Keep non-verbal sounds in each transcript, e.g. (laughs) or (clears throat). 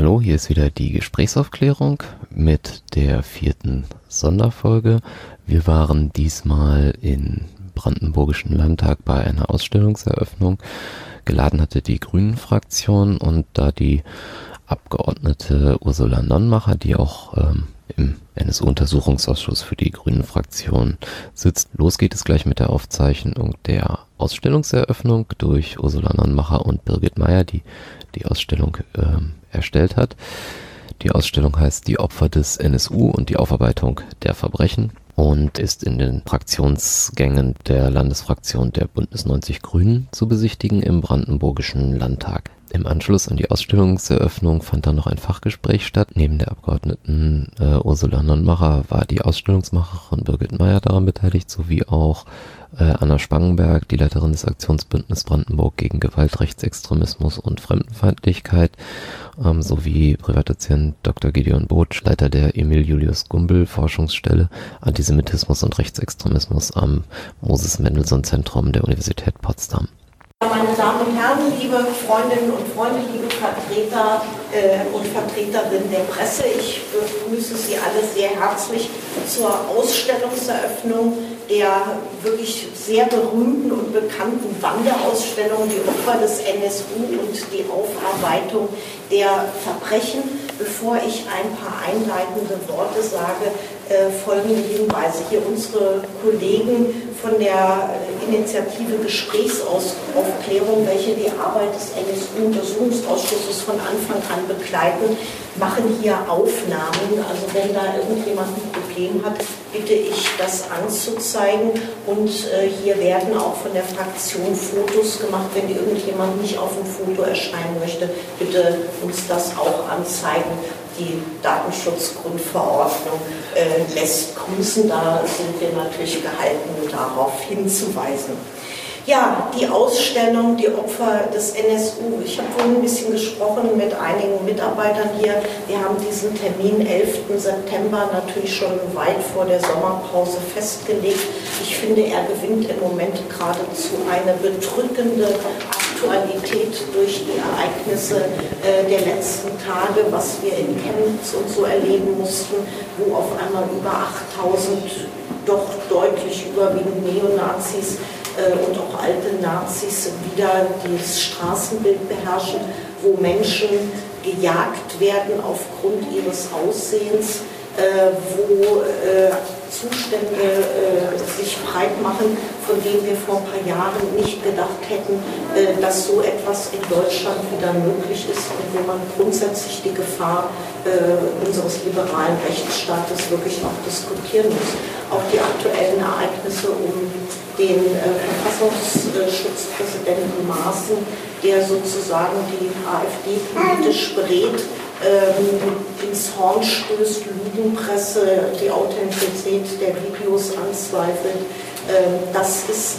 Hallo, hier ist wieder die Gesprächsaufklärung mit der vierten Sonderfolge. Wir waren diesmal im Brandenburgischen Landtag bei einer Ausstellungseröffnung. Geladen hatte die Grünen-Fraktion und da die Abgeordnete Ursula Nonnmacher, die auch ähm, im NSU-Untersuchungsausschuss für die Grünen-Fraktion sitzt. Los geht es gleich mit der Aufzeichnung der Ausstellungseröffnung durch Ursula Nonnmacher und Birgit Meyer, die die Ausstellung ähm, erstellt hat. Die Ausstellung heißt Die Opfer des NSU und die Aufarbeitung der Verbrechen und ist in den Fraktionsgängen der Landesfraktion der Bündnis 90 Grünen zu besichtigen im Brandenburgischen Landtag. Im Anschluss an die Ausstellungseröffnung fand dann noch ein Fachgespräch statt. Neben der Abgeordneten äh, Ursula Nonnmacher war die Ausstellungsmacherin Birgit Meyer daran beteiligt, sowie auch äh, Anna Spangenberg, die Leiterin des Aktionsbündnisses Brandenburg gegen Gewalt, Rechtsextremismus und Fremdenfeindlichkeit, ähm, sowie Privatdozent Dr. Gideon Botsch, Leiter der Emil Julius Gumbel Forschungsstelle Antisemitismus und Rechtsextremismus am Moses Mendelssohn Zentrum der Universität Potsdam. Meine Damen und Herren, liebe Freundinnen und Freunde, liebe Vertreter äh, und Vertreterinnen der Presse, ich begrüße Sie alle sehr herzlich zur Ausstellungseröffnung der wirklich sehr berühmten und bekannten Wanderausstellung Die Opfer des NSU und die Aufarbeitung der Verbrechen. Bevor ich ein paar einleitende Worte sage, äh, folgende Hinweise. Hier unsere Kollegen von der Initiative Gesprächsaufklärung, welche die Arbeit des NSU-Untersuchungsausschusses von Anfang an begleiten, machen hier Aufnahmen. Also wenn da irgendjemand ein Problem hat, bitte ich das anzuzeigen. Und äh, hier werden auch von der Fraktion Fotos gemacht. Wenn irgendjemand nicht auf dem Foto erscheinen möchte, bitte uns das auch anzeigen. Die Datenschutzgrundverordnung äh, lässt grüßen. Da sind wir natürlich gehalten, darauf hinzuweisen. Ja, die Ausstellung, die Opfer des NSU. Ich habe vorhin ein bisschen gesprochen mit einigen Mitarbeitern hier. Wir haben diesen Termin 11. September natürlich schon weit vor der Sommerpause festgelegt. Ich finde, er gewinnt im Moment geradezu eine bedrückende Aktualität durch die Ereignisse äh, der letzten Tage, was wir in Chemnitz und so erleben mussten, wo auf einmal über 8000 doch deutlich überwiegend Neonazis und auch alte Nazis wieder das Straßenbild beherrschen, wo Menschen gejagt werden aufgrund ihres Aussehens, äh, wo äh, Zustände sich breit machen, von denen wir vor ein paar Jahren nicht gedacht hätten, dass so etwas in Deutschland wieder möglich ist und wo man grundsätzlich die Gefahr unseres liberalen Rechtsstaates wirklich auch diskutieren muss. Auch die aktuellen Ereignisse um den äh, Verfassungsschutzpräsidenten Maaßen, der sozusagen die AfD politisch berät, ähm, ins Horn stößt, Lügenpresse, die Authentizität der Videos anzweifelt. Ähm, das ist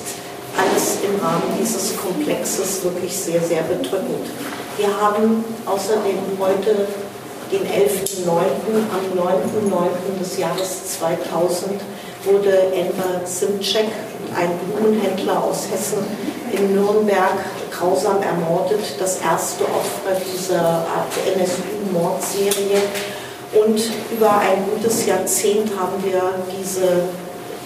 alles im Rahmen dieses Komplexes wirklich sehr, sehr bedrückend. Wir haben außerdem heute den 11.09. am 9.09. des Jahres 2000 wurde Enver Simcek ein Blumenhändler aus Hessen in Nürnberg grausam ermordet, das erste Opfer dieser NSU-Mordserie. Und über ein gutes Jahrzehnt haben wir diese,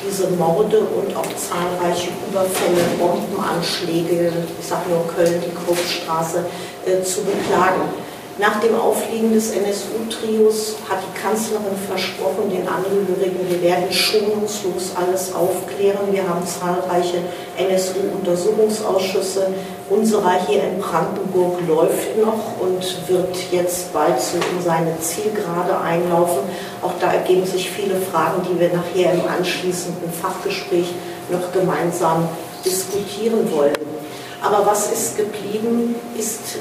diese Morde und auch zahlreiche Überfälle, Bombenanschläge, ich sage nur Köln, die Kruppstraße, äh, zu beklagen. Nach dem Aufliegen des NSU-Trios hat die Kanzlerin versprochen, den Angehörigen, wir werden schonungslos alles aufklären. Wir haben zahlreiche NSU-Untersuchungsausschüsse. Unserer hier in Brandenburg läuft noch und wird jetzt bald so in seine Zielgerade einlaufen. Auch da ergeben sich viele Fragen, die wir nachher im anschließenden Fachgespräch noch gemeinsam diskutieren wollen. Aber was ist geblieben, ist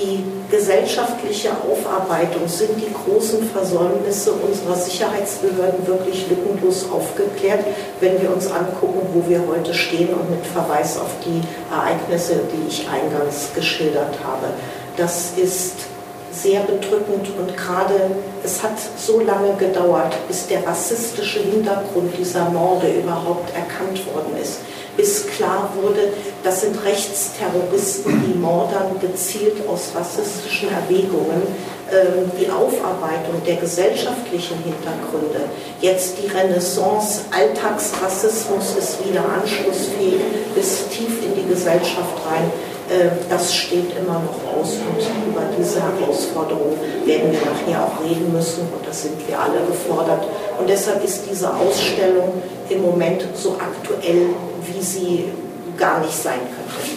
die gesellschaftliche Aufarbeitung, sind die großen Versäumnisse unserer Sicherheitsbehörden wirklich lückenlos aufgeklärt, wenn wir uns angucken, wo wir heute stehen und mit Verweis auf die Ereignisse, die ich eingangs geschildert habe. Das ist sehr bedrückend und gerade es hat so lange gedauert, bis der rassistische Hintergrund dieser Morde überhaupt erkannt worden ist bis klar wurde, das sind Rechtsterroristen, die mordern gezielt aus rassistischen Erwägungen. ähm, die Aufarbeitung der gesellschaftlichen Hintergründe, jetzt die Renaissance, Alltagsrassismus ist wieder anschlussfähig bis tief in die Gesellschaft rein, äh, das steht immer noch aus und über diese Herausforderung werden wir nachher auch reden müssen und das sind wir alle gefordert. Und deshalb ist diese Ausstellung im Moment so aktuell, wie sie gar nicht sein könnte.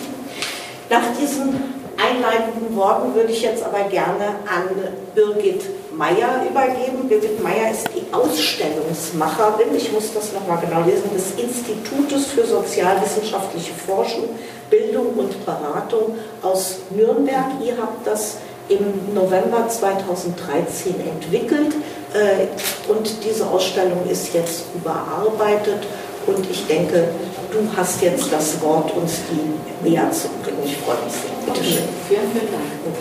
Nach diesen einleitenden Worten würde ich jetzt aber gerne an Birgit Meyer übergeben. Birgit Meyer ist die Ausstellungsmacherin, ich muss das nochmal genau lesen, des Institutes für sozialwissenschaftliche Forschung, Bildung und Beratung aus Nürnberg. Ihr habt das im November 2013 entwickelt äh, und diese Ausstellung ist jetzt überarbeitet und ich denke, du hast jetzt das Wort, uns die näher zu bringen. Ich freue mich sehr. Bitte schön. Vielen, vielen Dank.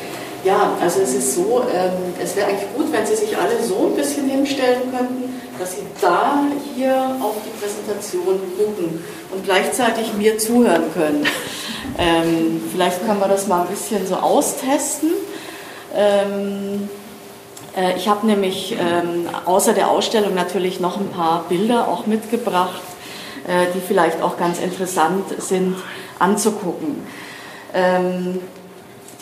Ja, also es ist so, ähm, es wäre eigentlich gut, wenn Sie sich alle so ein bisschen hinstellen könnten, dass Sie da hier auf die Präsentation gucken und gleichzeitig mir zuhören können. Ähm, vielleicht können wir das mal ein bisschen so austesten. Ähm, äh, ich habe nämlich ähm, außer der Ausstellung natürlich noch ein paar Bilder auch mitgebracht, die vielleicht auch ganz interessant sind anzugucken. Ähm,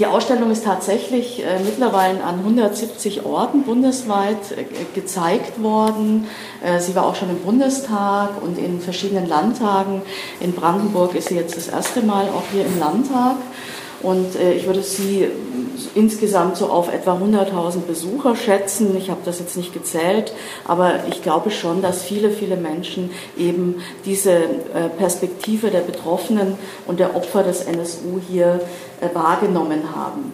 die Ausstellung ist tatsächlich äh, mittlerweile an 170 Orten bundesweit äh, gezeigt worden. Äh, sie war auch schon im Bundestag und in verschiedenen Landtagen. In Brandenburg ist sie jetzt das erste Mal auch hier im Landtag. Und äh, ich würde sie insgesamt so auf etwa 100.000 Besucher schätzen. Ich habe das jetzt nicht gezählt, aber ich glaube schon, dass viele, viele Menschen eben diese äh, Perspektive der Betroffenen und der Opfer des NSU hier äh, wahrgenommen haben.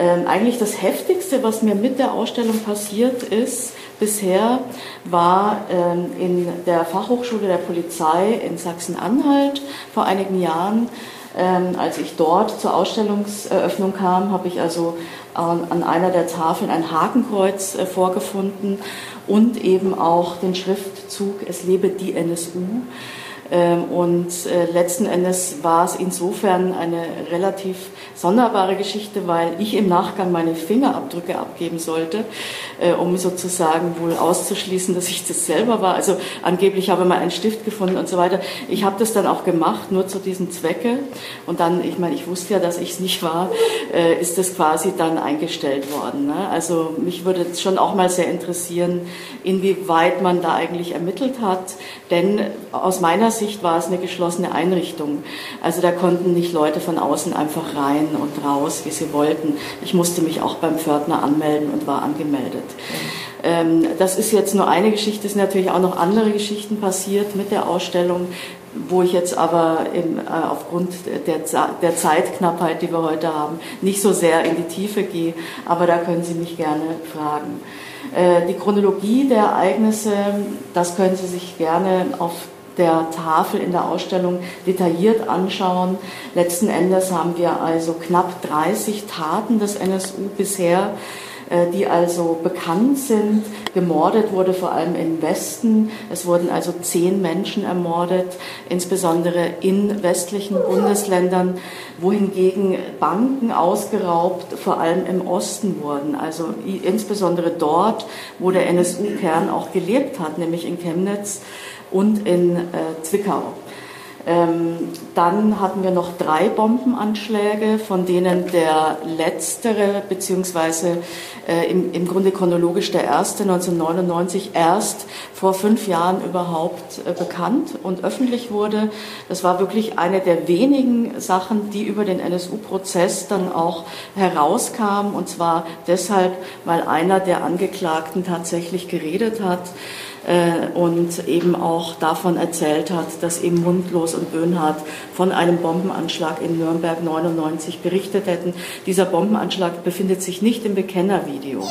Ähm, eigentlich das Heftigste, was mir mit der Ausstellung passiert ist, bisher war ähm, in der Fachhochschule der Polizei in Sachsen-Anhalt vor einigen Jahren ähm, als ich dort zur Ausstellungseröffnung kam, habe ich also ähm, an einer der Tafeln ein Hakenkreuz äh, vorgefunden und eben auch den Schriftzug Es lebe die NSU. Ähm, und äh, letzten Endes war es insofern eine relativ sonderbare Geschichte, weil ich im Nachgang meine Fingerabdrücke abgeben sollte, äh, um sozusagen wohl auszuschließen, dass ich das selber war. Also angeblich habe ich mal einen Stift gefunden und so weiter. Ich habe das dann auch gemacht, nur zu diesem Zwecke. Und dann, ich meine, ich wusste ja, dass ich es nicht war, äh, ist das quasi dann eingestellt worden. Ne? Also mich würde schon auch mal sehr interessieren, inwieweit man da eigentlich ermittelt hat. Denn aus meiner Sicht war es eine geschlossene Einrichtung. Also da konnten nicht Leute von außen einfach rein und raus, wie sie wollten. Ich musste mich auch beim Pförtner anmelden und war angemeldet. Ähm, das ist jetzt nur eine Geschichte, es sind natürlich auch noch andere Geschichten passiert mit der Ausstellung, wo ich jetzt aber im, äh, aufgrund der, der Zeitknappheit, die wir heute haben, nicht so sehr in die Tiefe gehe. Aber da können Sie mich gerne fragen. Äh, die Chronologie der Ereignisse, das können Sie sich gerne auf der Tafel in der Ausstellung detailliert anschauen. Letzten Endes haben wir also knapp 30 Taten des NSU bisher äh, die also bekannt sind. Gemordet wurde vor allem im Westen. Es wurden also zehn Menschen ermordet, insbesondere in westlichen Bundesländern, wohingegen Banken ausgeraubt, vor allem im Osten wurden. Also insbesondere dort, wo der NSU-Kern auch gelebt hat, nämlich in Chemnitz und in äh, Zwickau. Ähm, dann hatten wir noch drei Bombenanschläge, von denen der letztere, beziehungsweise äh, im, im Grunde chronologisch der erste 1999 erst vor fünf Jahren überhaupt äh, bekannt und öffentlich wurde. Das war wirklich eine der wenigen Sachen, die über den NSU-Prozess dann auch herauskamen, und zwar deshalb, weil einer der Angeklagten tatsächlich geredet hat und eben auch davon erzählt hat, dass eben Mundlos und Böhnhardt von einem Bombenanschlag in Nürnberg 99 berichtet hätten. Dieser Bombenanschlag befindet sich nicht im Bekennervideo.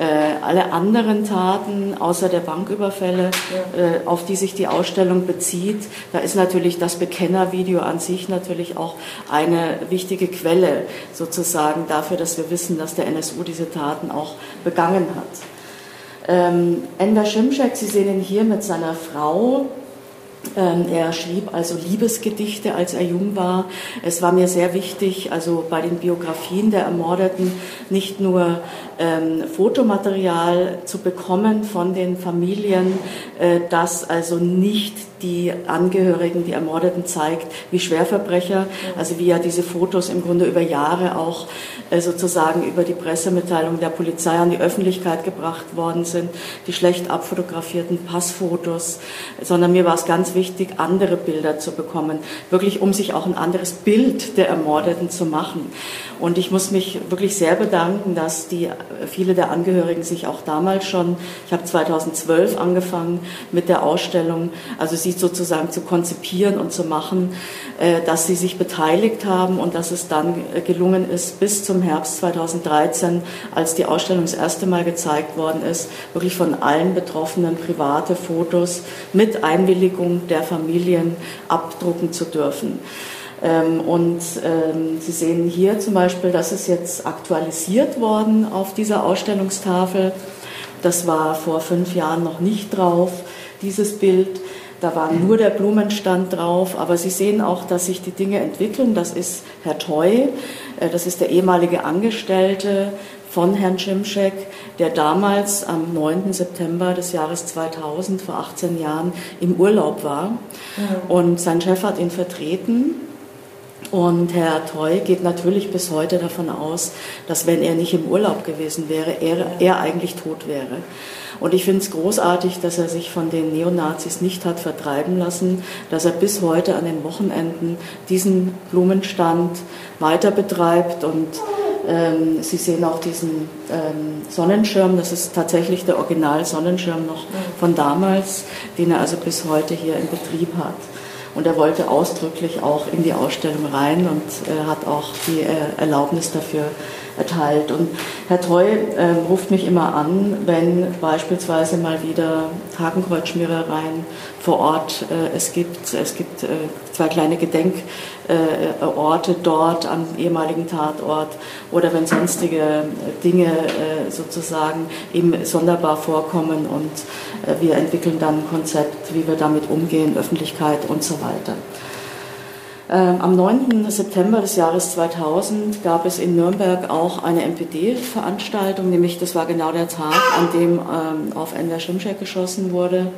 Äh, alle anderen Taten, außer der Banküberfälle, äh, auf die sich die Ausstellung bezieht, da ist natürlich das Bekennervideo an sich natürlich auch eine wichtige Quelle sozusagen dafür, dass wir wissen, dass der NSU diese Taten auch begangen hat. Ähm, Enver Şimşek, Sie sehen ihn hier mit seiner Frau, Ähm, er schrieb also Liebesgedichte, als er jung war. Es war mir sehr wichtig, also bei den Biografien der Ermordeten nicht nur ähm, Fotomaterial zu bekommen von den Familien, äh, das also nicht die Angehörigen, die Ermordeten zeigt, wie Schwerverbrecher, also wie ja diese Fotos im Grunde über Jahre auch äh, sozusagen über die Pressemitteilung der Polizei an die Öffentlichkeit gebracht worden sind, die schlecht abfotografierten Passfotos, sondern mir war es ganz wichtig, andere Bilder zu bekommen, wirklich um sich auch ein anderes Bild der Ermordeten zu machen. Und ich muss mich wirklich sehr bedanken, dass die, viele der Angehörigen sich auch damals schon, ich habe 2012 angefangen mit der Ausstellung, also sie sozusagen zu konzipieren und zu machen, äh, dass sie sich beteiligt haben und dass es dann gelungen ist, bis zum Herbst 2013, als die Ausstellung das erste Mal gezeigt worden ist, wirklich von allen Betroffenen private Fotos mit Einwilligung der Familien abdrucken zu dürfen. Ähm, und ähm, Sie sehen hier zum Beispiel, das ist jetzt aktualisiert worden auf dieser Ausstellungstafel. Das war vor fünf Jahren noch nicht drauf, dieses Bild. Da war nur der Blumenstand drauf, aber Sie sehen auch, dass sich die Dinge entwickeln. Das ist Herr Toy, äh, das ist der ehemalige Angestellte von Herrn Schimschek, der damals am 9. September des Jahres 2000, vor 18 Jahren, im Urlaub war. Und sein Chef hat ihn vertreten und Herr Toy geht natürlich bis heute davon aus, dass wenn er nicht im Urlaub gewesen wäre, er, er eigentlich tot wäre. Und ich finde es großartig, dass er sich von den Neonazis nicht hat vertreiben lassen, dass er bis heute an den Wochenenden diesen Blumenstand weiter betreibt. Und ähm, Sie sehen auch diesen ähm, Sonnenschirm, das ist tatsächlich der Original-Sonnenschirm noch von damals, den er also bis heute hier in Betrieb hat. Und er wollte ausdrücklich auch in die Ausstellung rein und äh, hat auch die äh, Erlaubnis dafür erteilt. Und Herr Treu äh, ruft mich immer an, wenn beispielsweise mal wieder Hakenkreuzschmierereien vor Ort äh, es gibt. Es gibt äh, zwei kleine Gedenkorte dort am ehemaligen Tatort oder wenn sonstige Dinge äh, sozusagen eben sonderbar vorkommen und äh, wir entwickeln dann ein Konzept, wie wir damit umgehen, Öffentlichkeit und so weiter. Ähm, am 9. September des Jahres 2000 gab es in Nürnberg auch eine MPD-Veranstaltung, nämlich das war genau der Tag, an dem ähm, auf Enver Schimschek geschossen wurde.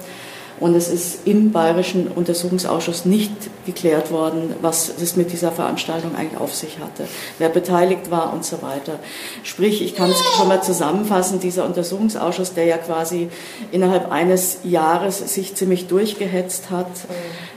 Und es ist im Bayerischen Untersuchungsausschuss nicht geklärt worden, was es mit dieser Veranstaltung eigentlich auf sich hatte, wer beteiligt war und so weiter. Sprich, ich kann es schon mal zusammenfassen, dieser Untersuchungsausschuss, der ja quasi innerhalb eines Jahres sich ziemlich durchgehetzt hat,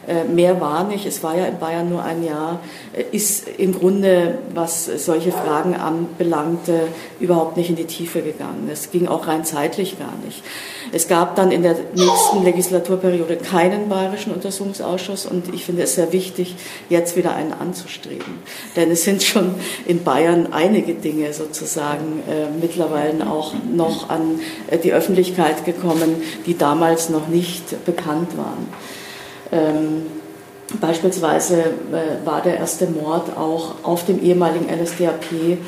äh, mehr war nicht, es war ja in Bayern nur ein Jahr, äh, ist im Grunde, was solche Fragen anbelangte, überhaupt nicht in die Tiefe gegangen. Es ging auch rein zeitlich gar nicht. Es gab dann in der nächsten Legislaturperiode keinen bayerischen Untersuchungsausschuss und ich finde es sehr wichtig, jetzt wieder einen anzustreben. Denn es sind schon in Bayern einige Dinge sozusagen äh, mittlerweile auch noch an äh, die Öffentlichkeit gekommen, die damals noch nicht bekannt waren. Ähm, Beispielsweise äh, war der erste Mord auch auf dem ehemaligen NSDAP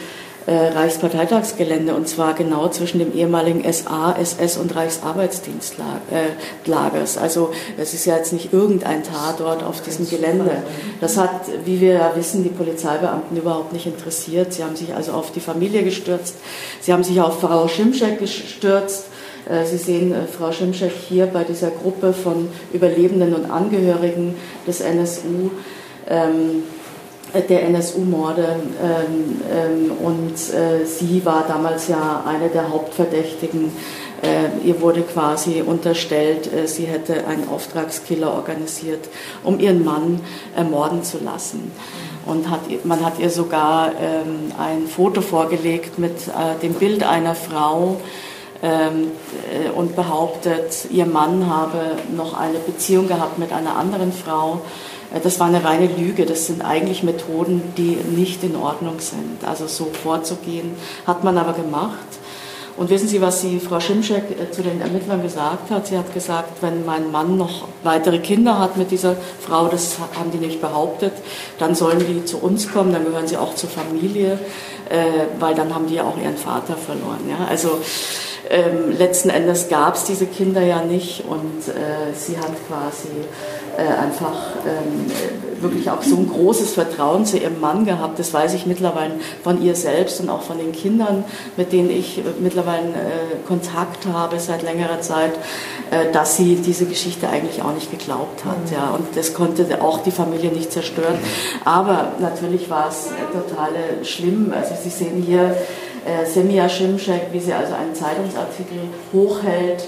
Reichsparteitagsgelände und zwar genau zwischen dem ehemaligen SA, SS und Reichsarbeitsdienstlagers. Also es ist ja jetzt nicht irgendein Tatort auf diesem Gelände. Das hat, wie wir ja wissen, die Polizeibeamten überhaupt nicht interessiert. Sie haben sich also auf die Familie gestürzt. Sie haben sich auf Frau Schimschek gestürzt. Äh, Sie sehen äh, Frau Schimschek hier bei dieser Gruppe von Überlebenden und Angehörigen des NSU. Ähm, der NSU-Morde ähm, ähm, und äh, sie war damals ja eine der Hauptverdächtigen. Äh, ihr wurde quasi unterstellt, äh, sie hätte einen Auftragskiller organisiert, um ihren Mann ermorden zu lassen. Und hat, man hat ihr sogar ähm, ein Foto vorgelegt mit äh, dem Bild einer Frau, ähm, äh, und behauptet, ihr Mann habe noch eine Beziehung gehabt mit einer anderen Frau. Äh, das war eine reine Lüge. Das sind eigentlich Methoden, die nicht in Ordnung sind. Also so vorzugehen, hat man aber gemacht. Und wissen Sie, was die Frau Schimschek äh, zu den Ermittlern gesagt hat? Sie hat gesagt, wenn mein Mann noch weitere Kinder hat mit dieser Frau, das haben die nicht behauptet, dann sollen die zu uns kommen, dann gehören sie auch zur Familie, weil dann haben die ja auch ihren Vater verloren. Ja? Also ähm, letzten Endes gab es diese Kinder ja nicht und äh, sie hat quasi äh, einfach ähm, wirklich auch so ein großes Vertrauen zu ihrem Mann gehabt. Das weiß ich mittlerweile von ihr selbst und auch von den Kindern, mit denen ich mittlerweile äh, Kontakt habe seit längerer Zeit, äh, dass sie diese Geschichte eigentlich auch nicht geglaubt hat. Mhm. Ja. Und das konnte auch die Familie nicht zerstören. Aber natürlich war es total schlimm. Also Sie sehen hier äh, Semia Schimschek, wie sie also einen Zeitungsartikel hochhält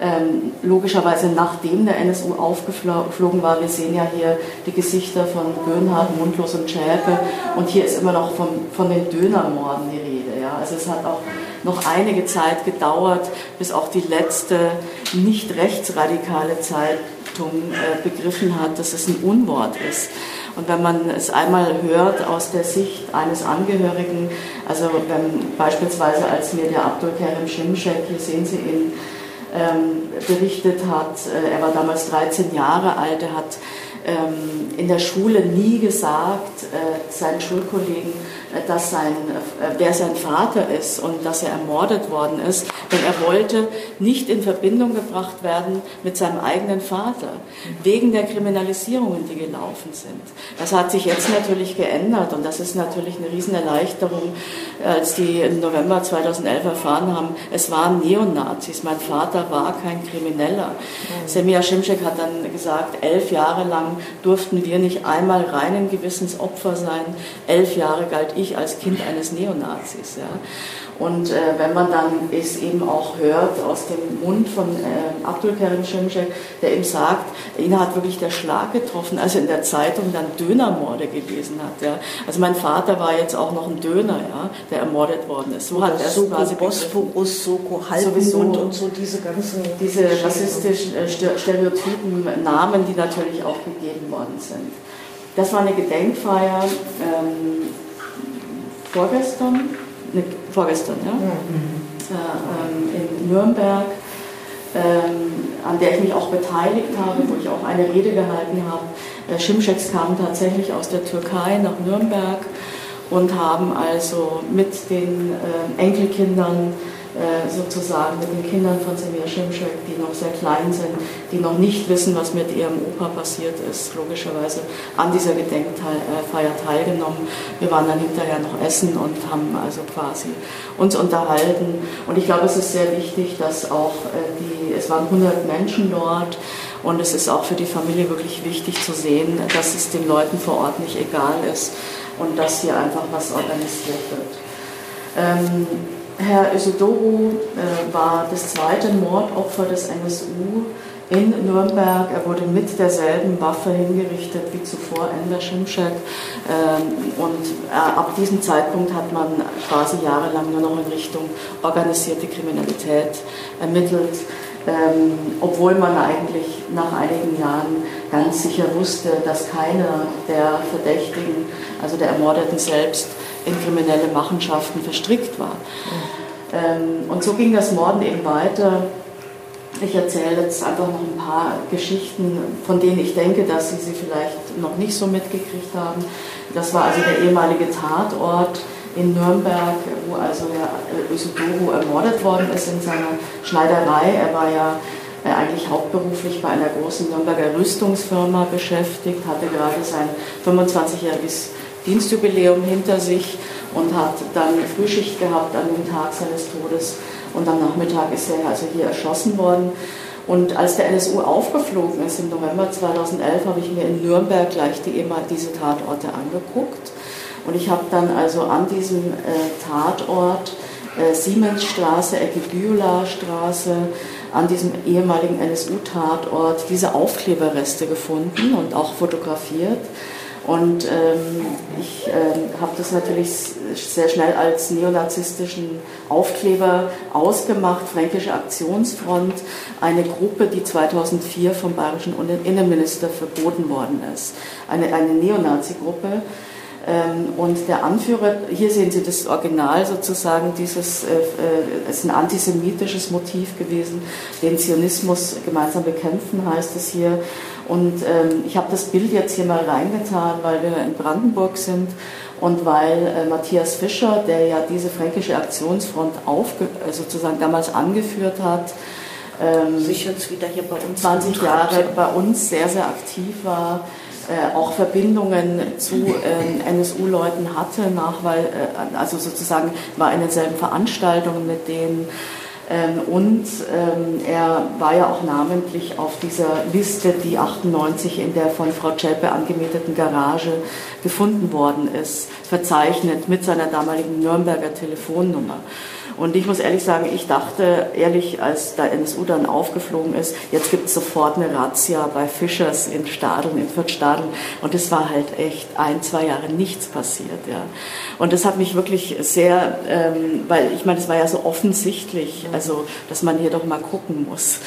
ähm, logischerweise nachdem der NSU aufgeflogen war. Wir sehen ja hier die Gesichter von Böhnhardt, Mundlos und Schäpe und hier ist immer noch von, von den Dönermorden die Rede. Ja. Also es hat auch noch einige Zeit gedauert, bis auch die letzte nicht rechtsradikale Zeitung äh, begriffen hat, dass es ein Unwort ist. Und wenn man es einmal hört aus der Sicht eines Angehörigen, also wenn beispielsweise als mir der Abdul Karim Shimshek, hier sehen Sie ihn, ähm, berichtet hat. Äh, er war damals 13 Jahre alt. Er hat ähm, in der Schule nie gesagt, äh, seinen Schulkollegen, dass sein, äh, wer sein Vater ist und dass er ermordet worden ist, denn er wollte nicht in Verbindung gebracht werden mit seinem eigenen Vater, wegen der Kriminalisierungen, die gelaufen sind. Das hat sich jetzt natürlich geändert und das ist natürlich eine Riesenerleichterung, als die im November 2011 erfahren haben, es waren Neonazis, mein Vater war kein Krimineller. Mhm. Semir Schimschek hat dann gesagt, elf Jahre lang durften wir nicht einmal reinen Gewissens Opfer sein, elf Jahre galt ich als Kind eines Neonazis. Ja. Und äh, wenn man dann es eben auch hört aus dem Mund von äh, Abdul Karim Shimshek, der ihm sagt, ihn hat wirklich der Schlag getroffen, als er in der Zeitung dann Dönermorde gelesen hat. Ja. Also mein Vater war jetzt auch noch ein Döner, ja, der ermordet worden ist. So hat er Soko, quasi Bosporus, Soko, Halbmond und so diese ganzen... Diese rassistischen äh, Stereotypen, Namen, die natürlich auch gegeben worden sind. Das war eine Gedenkfeier ähm, vorgestern ne, vorgestern, ja, mhm. äh, ähm, in Nürnberg, ähm, an der ich mich auch beteiligt habe, wo ich auch eine Rede gehalten habe. Äh, Schimscheks kamen tatsächlich aus der Türkei nach Nürnberg und haben also mit den äh, Enkelkindern äh, sozusagen mit den Kindern von Semir Schimschek, die noch sehr klein sind, die noch nicht wissen, was mit ihrem Opa passiert ist, logischerweise an dieser Gedenkfeier teilgenommen. Wir waren dann hinterher noch essen und haben also quasi uns unterhalten. Und ich glaube, es ist sehr wichtig, dass auch äh, die, es waren 100 Menschen dort, und es ist auch für die Familie wirklich wichtig zu sehen, dass es den Leuten vor Ort nicht egal ist und dass hier einfach was organisiert wird. Ähm, Herr Isidoro äh, war das zweite Mordopfer des NSU in Nürnberg. Er wurde mit derselben Waffe hingerichtet wie zuvor Enver Schimschek. Ähm, und äh, ab diesem Zeitpunkt hat man quasi jahrelang nur noch in Richtung organisierte Kriminalität ermittelt. Ähm, obwohl man eigentlich nach einigen Jahren ganz sicher wusste, dass keiner der Verdächtigen, also der Ermordeten selbst, in kriminelle Machenschaften verstrickt war. Ähm, und so ging das Morden eben weiter. Ich erzähle jetzt einfach noch ein paar Geschichten, von denen ich denke, dass Sie sie vielleicht noch nicht so mitgekriegt haben. Das war also der ehemalige Tatort in Nürnberg, wo also Herr Ösodoro ermordet worden ist in seiner Schneiderei. Er war ja äh, eigentlich hauptberuflich bei einer großen Nürnberger Rüstungsfirma beschäftigt, hatte gerade sein 25-jähriges Dienstjubiläum hinter sich und hat dann Frühschicht gehabt an dem Tag seines Todes und am Nachmittag ist er also hier erschossen worden. Und als der NSU aufgeflogen ist im November 2011, habe ich mir in Nürnberg gleich die, immer diese Tatorte angeguckt. Und ich habe dann also an diesem äh, Tatort äh, Siemensstraße, Ecke Bühler-Straße, an diesem ehemaligen NSU-Tatort diese Aufkleberreste gefunden und auch fotografiert. Und ähm, ich ähm, habe das natürlich sehr schnell als neonazistischen Aufkleber ausgemacht, Fränkische Aktionsfront, eine Gruppe, die 2004 vom bayerischen Innenminister verboten worden ist. Eine, eine Neonazi-Gruppe. Ähm, und der Anführer, hier sehen Sie das Original sozusagen, dieses äh, äh, ist ein antisemitisches Motiv gewesen, den Zionismus gemeinsam bekämpfen heißt es hier. Und ähm, ich habe das Bild jetzt hier mal reingetan, weil wir in Brandenburg sind und weil äh, Matthias Fischer, der ja diese fränkische Aktionsfront aufge äh, sozusagen damals angeführt hat, ähm, sich jetzt wieder hier bei uns 20 Jahre bei uns sehr, sehr aktiv war, äh, auch Verbindungen zu äh, NSU-Leuten hatte, nach, weil, äh, also sozusagen war in denselben Veranstaltungen mit denen. Ähm, und ähm, er war ja auch namentlich auf dieser Liste, die 98 in der von Frau Zschäpe angemieteten Garage gefunden worden ist, verzeichnet mit seiner damaligen Nürnberger Telefonnummer. Und ich muss ehrlich sagen, ich dachte ehrlich, als der NSU dann aufgeflogen ist, jetzt gibt es sofort eine Razzia bei Fischers in Stadeln, in Fürth-Stadeln. Und es war halt echt ein, zwei Jahre nichts passiert. Ja. Und das hat mich wirklich sehr, ähm, weil ich meine, es war ja so offensichtlich, also dass man hier doch mal gucken muss.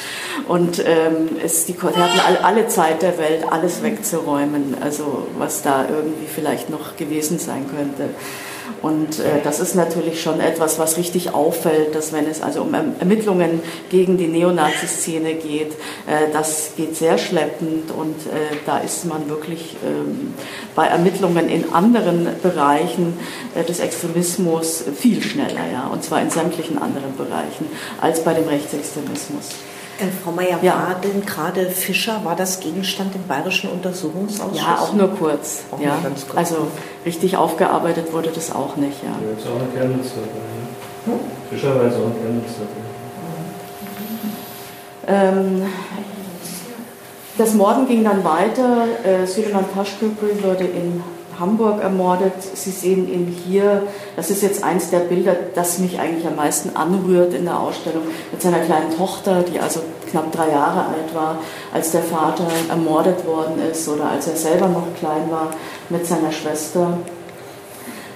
Und ähm, es, die, die hatten alle, alle Zeit der Welt, alles wegzuräumen, also was da irgendwie vielleicht noch gewesen sein könnte. Und äh, das ist natürlich schon etwas, was richtig auffällt, dass wenn es also um Ermittlungen gegen die Neonazi-Szene geht, äh, das geht sehr schleppend und äh, da ist man wirklich ähm, bei Ermittlungen in anderen Bereichen äh, des Extremismus viel schneller, ja, und zwar in sämtlichen anderen Bereichen als bei dem Rechtsextremismus. Äh, Frau Mayer, ja. war denn gerade Fischer, war das Gegenstand im Bayerischen Untersuchungsausschuss? Ja, auch nur kurz. Auch ja. Kurz. Also richtig aufgearbeitet wurde das auch nicht. Ja. Ja, jetzt auch eine Chemnitz dabei. Hm? Fischer war jetzt auch eine Chemnitz dabei. Ähm, das Morden ging dann weiter. Äh, Süleyman Taschköprü wurde in Hamburg ermordet. Sie sehen ihn hier, das ist jetzt eins der Bilder, das mich eigentlich am meisten anrührt in der Ausstellung, mit seiner kleinen Tochter, die also knapp drei Jahre alt war, als der Vater ermordet worden ist oder als er selber noch klein war, mit seiner Schwester.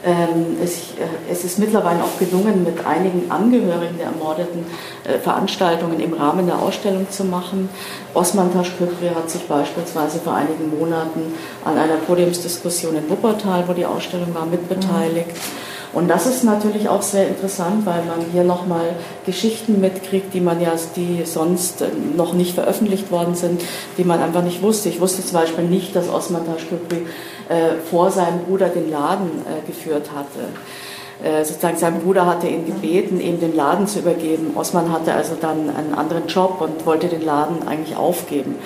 Ähm, es, äh, es, ist mittlerweile auch gelungen, mit einigen Angehörigen der Ermordeten äh, Veranstaltungen im Rahmen der Ausstellung zu machen. Osman Taschköpri hat sich beispielsweise vor einigen Monaten an einer Podiumsdiskussion in Wuppertal, wo die Ausstellung war, mitbeteiligt. Mhm. Und das ist natürlich auch sehr interessant, weil man hier nochmal Geschichten mitkriegt, die man ja, die sonst noch nicht veröffentlicht worden sind, die man einfach nicht wusste. Ich wusste zum Beispiel nicht, dass Osman Taschköpri äh, vor seinem Bruder den Laden äh, geführt hatte. Äh, sozusagen sein Bruder hatte ihn gebeten, ihm den Laden zu übergeben. Osman hatte also dann einen anderen Job und wollte den Laden eigentlich aufgeben.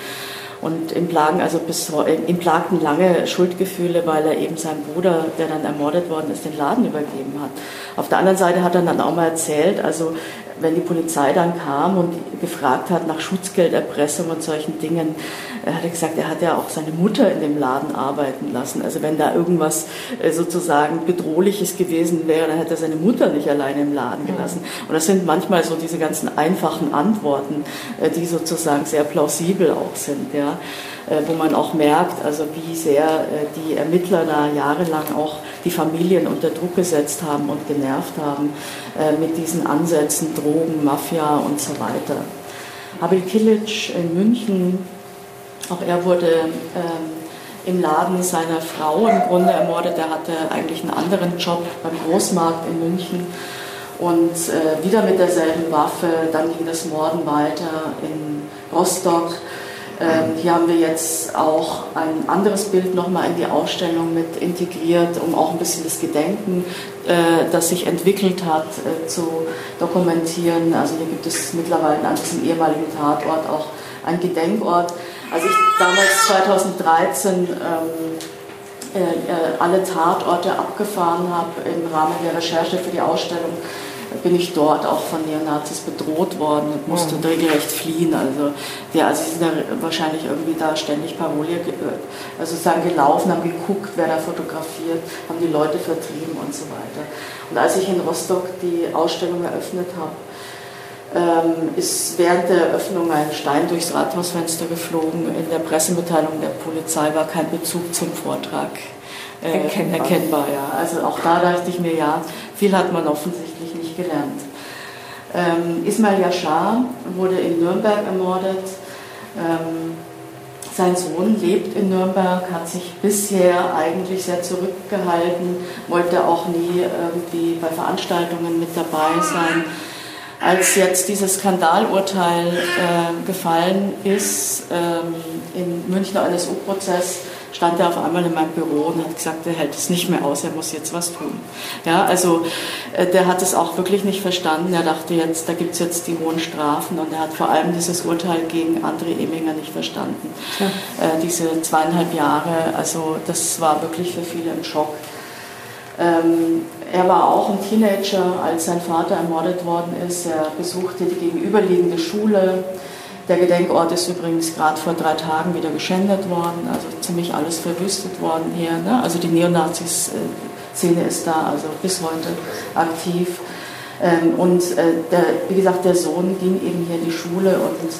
Und ihm plagen also bis ihm plagten lange Schuldgefühle, weil er eben seinem Bruder, der dann ermordet worden ist, den Laden übergeben hat. Auf der anderen Seite hat er dann auch mal erzählt, also wenn die Polizei dann kam und gefragt hat nach Schutzgelderpressung und solchen Dingen, er hat gesagt, er hat ja auch seine Mutter in dem Laden arbeiten lassen. Also wenn da irgendwas äh, sozusagen bedrohliches gewesen wäre, dann hätte er seine Mutter nicht alleine im Laden gelassen. Und das sind manchmal so diese ganzen einfachen Antworten, äh, die sozusagen sehr plausibel auch sind, ja, äh, wo man auch merkt, also wie sehr die Ermittler da jahrelang auch die Familien unter Druck gesetzt haben und genervt haben mit diesen Ansätzen Drogen, Mafia und so weiter. Habil Kilic in München auch er wurde ähm, im Laden seiner Frau im Grunde ermordet. Er hatte eigentlich einen anderen Job beim Großmarkt in München. Und äh, wieder mit derselben Waffe, dann ging das Morden weiter in Rostock. Ähm, hier haben wir jetzt auch ein anderes Bild nochmal in die Ausstellung mit integriert, um auch ein bisschen das Gedenken, äh, das sich entwickelt hat, äh, zu dokumentieren. Also hier gibt es mittlerweile an diesem ehemaligen Tatort auch ein Gedenkort. Als ich damals 2013 ähm, äh, äh, alle Tatorte abgefahren habe im Rahmen der Recherche für die Ausstellung, bin ich dort auch von Neonazis bedroht worden und musste mhm. regelrecht fliehen. Also, ja, also sie sind ja wahrscheinlich irgendwie da ständig Parole, also sozusagen gelaufen, haben geguckt, wer da fotografiert, haben die Leute vertrieben und so weiter. Und als ich in Rostock die Ausstellung eröffnet habe, ähm, ist während der Eröffnung ein Stein durchs Rathausfenster geflogen. In der Pressemitteilung der Polizei war kein Bezug zum Vortrag äh, erkennbar. erkennbar. ja. Also auch da dachte ich mir, ja, viel hat man offensichtlich nicht gelernt. Ähm, Ismail Yashar wurde in Nürnberg ermordet. Ähm, sein Sohn lebt in Nürnberg, hat sich bisher eigentlich sehr zurückgehalten, wollte auch nie irgendwie bei Veranstaltungen mit dabei sein als jetzt dieses Skandalurteil äh, gefallen ist ähm, im Münchner NSU-Prozess, stand er auf einmal in meinem Büro und hat gesagt, er hält es nicht mehr aus, er muss jetzt was tun. Ja, also äh, der hat es auch wirklich nicht verstanden. Er dachte jetzt, da gibt es jetzt die hohen Strafen und er hat vor allem dieses Urteil gegen André Eminger nicht verstanden. Ja. Äh, diese zweieinhalb Jahre, also das war wirklich für viele ein Schock. Ähm, er war auch ein Teenager, als sein Vater ermordet worden ist. Er besuchte die gegenüberliegende Schule. Der Gedenkort ist übrigens gerade vor drei Tagen wieder geschändet worden, also ziemlich alles verwüstet worden hier. Ne? Also die Neonazis-Szene ist da also bis heute aktiv. Ähm, und äh, der, wie gesagt, der Sohn ging eben hier in die Schule und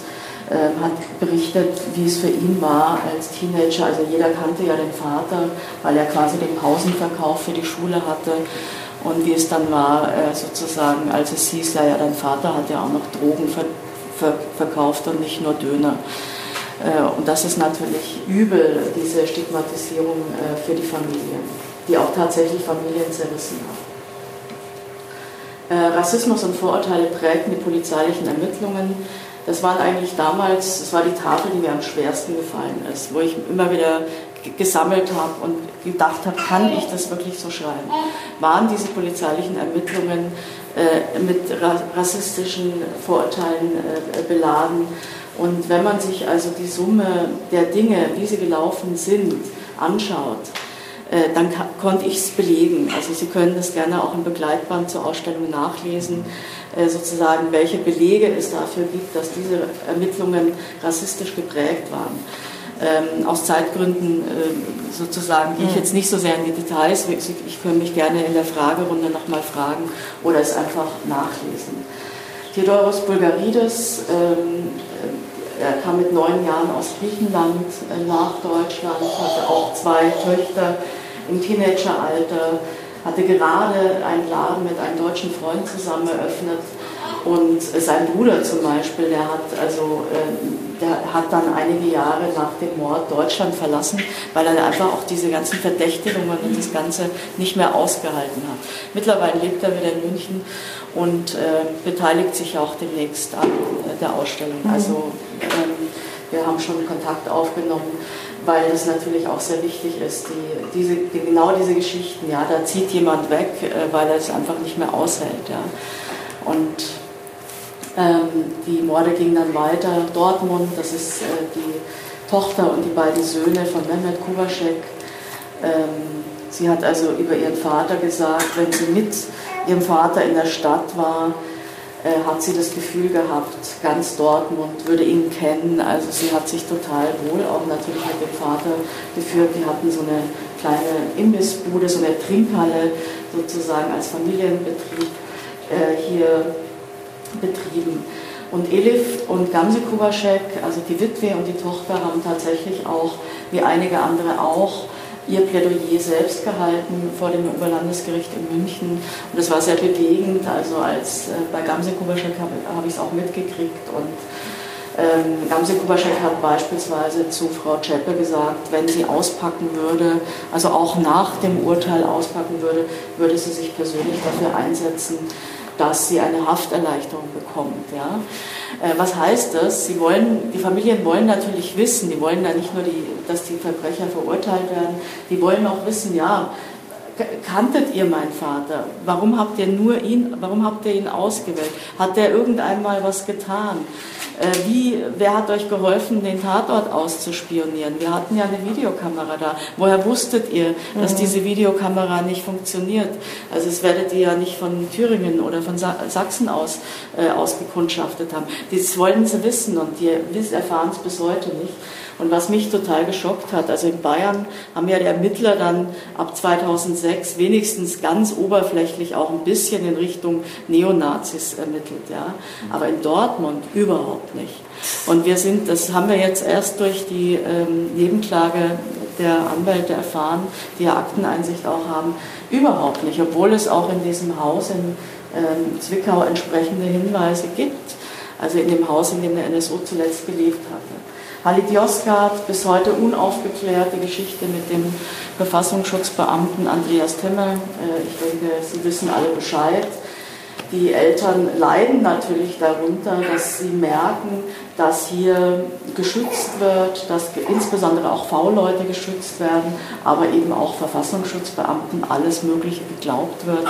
ähm, hat berichtet, wie es für ihn war als Teenager. Also jeder kannte ja den Vater, weil er quasi den Pausenverkauf für die Schule hatte. Und wie es dann war, äh, sozusagen, als es hieß, ja, ja, dein Vater hat ja auch noch Drogen ver ver verkauft und nicht nur Döner. Äh, und das ist natürlich übel, diese Stigmatisierung äh, für die Familie, die auch tatsächlich Familien zerrissen hat. Rassismus und Vorurteile prägten die polizeilichen Ermittlungen das waren eigentlich damals, das war die Tafel, die mir am schwersten gefallen ist, wo ich immer wieder gesammelt habe und gedacht habe, kann ich das wirklich so schreiben? Waren diese polizeilichen Ermittlungen äh, mit ra rassistischen Vorurteilen äh, beladen? Und wenn man sich also die Summe der Dinge, wie sie gelaufen sind, anschaut, äh, dann konnte ich es belegen. Also Sie können das gerne auch im Begleitband zur Ausstellung nachlesen, äh, sozusagen, welche Belege es dafür gibt, dass diese Ermittlungen rassistisch geprägt waren. Ähm, aus Zeitgründen äh, sozusagen gehe ich jetzt nicht so sehr in die Details. Ich könnte mich gerne in der Fragerunde nochmal fragen oder es einfach nachlesen. Theodoros Bulgarides, ähm, er kam mit neun Jahren aus Griechenland nach Deutschland, hatte auch zwei Töchter, im Teenageralter, hatte gerade einen Laden mit einem deutschen Freund zusammen eröffnet und sein Bruder zum Beispiel, der hat, also, äh, der hat dann einige Jahre nach dem Mord Deutschland verlassen, weil er einfach auch diese ganzen Verdächtigungen und das Ganze nicht mehr ausgehalten hat. Mittlerweile lebt er wieder in München und äh, beteiligt sich auch demnächst an der Ausstellung. Mhm. Also ähm, wir haben schon Kontakt aufgenommen weil es natürlich auch sehr wichtig ist, die, diese, die, genau diese Geschichten, ja, da zieht jemand weg, äh, weil er es einfach nicht mehr aushält. Ja. Und ähm, die Morde gingen dann weiter. Dortmund, das ist äh, die Tochter und die beiden Söhne von Mehmet Kubaschek. Ähm, sie hat also über ihren Vater gesagt, wenn sie mit ihrem Vater in der Stadt war, äh, hat sie das Gefühl gehabt, ganz Dortmund würde ihn kennen. Also sie hat sich total wohl auch natürlich mit dem Vater geführt. Die hatten so eine kleine Imbissbude, so eine Trinkhalle sozusagen als Familienbetrieb hier betrieben. Und Elif und Gamse Kubaschek, also die Witwe und die Tochter, haben tatsächlich auch, wie einige andere auch, ihr Plädoyer selbst gehalten vor dem Oberlandesgericht in München. Und das war sehr bewegend. Also als äh, bei Gamse Kubaschek habe hab ich es auch mitgekriegt. Und ähm, Gamse Kubaschek hat beispielsweise zu Frau Czeppe gesagt, wenn sie auspacken würde, also auch nach dem Urteil auspacken würde, würde sie sich persönlich dafür einsetzen, dass sie eine Hafterleichterung bekommt. Ja? Äh, was heißt das? Sie wollen, die Familien wollen natürlich wissen, die wollen ja nicht nur, die, dass die Verbrecher verurteilt werden, die wollen auch wissen, ja, kanntet ihr meinen Vater? Warum habt ihr nur ihn, warum habt ihr ihn ausgewählt? Hat der irgendeinmal was getan? Äh, wie, wer hat euch geholfen, den Tatort auszuspionieren? Wir hatten ja eine Videokamera da. Woher wusstet ihr, dass mhm. diese Videokamera nicht funktioniert? Also es werdet ihr ja nicht von Thüringen oder von Sachsen aus äh, ausgekundschaftet haben. Das wollen sie wissen und die erfahren es bis heute nicht. Und was mich total geschockt hat, also in Bayern haben ja die Ermittler dann ab 2006 wenigstens ganz oberflächlich auch ein bisschen in Richtung Neonazis ermittelt, ja. Aber in Dortmund überhaupt nicht. Und wir sind, das haben wir jetzt erst durch die ähm, Nebenklage der Anwälte erfahren, die ja Akteneinsicht auch haben, überhaupt nicht, obwohl es auch in diesem Haus in ähm, Zwickau entsprechende Hinweise gibt, also in dem Haus, in dem der NSO zuletzt gelebt hatte. Halit Yozgat, bis heute unaufgeklärte Geschichte mit dem Verfassungsschutzbeamten Andreas Timmer. Äh, ich denke, Sie wissen alle Bescheid. Die Eltern leiden natürlich darunter, dass sie merken, dass hier geschützt wird, dass insbesondere auch V-Leute geschützt werden, aber eben auch Verfassungsschutzbeamten alles Mögliche geglaubt wird.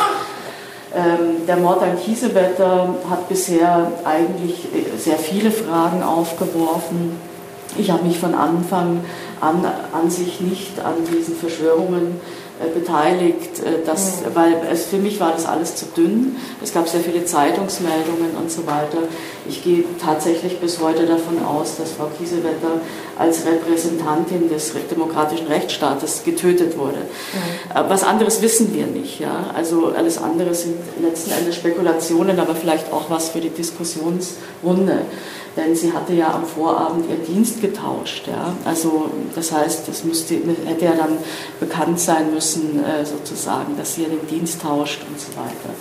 Ähm, der Mord an Kiesewetter hat bisher eigentlich sehr viele Fragen aufgeworfen. Ich habe mich von Anfang an an sich nicht an diesen Verschwörungen äh, beteiligt, äh, das, weil es, für mich war das alles zu dünn. Es gab sehr viele Zeitungsmeldungen und so weiter. Ich gehe tatsächlich bis heute davon aus, dass Frau Kiesewetter als Repräsentantin des demokratischen Rechtsstaates getötet wurde. Mhm. Äh, was anderes wissen wir nicht. Ja? Also alles andere sind letzten Endes Spekulationen, aber vielleicht auch was für die Diskussionsrunde denn sie hatte ja am Vorabend ihr Dienst getauscht. Ja? Also das heißt, es müsste, hätte ja dann bekannt sein müssen, äh, sozusagen, dass sie ja den Dienst tauscht und so weiter.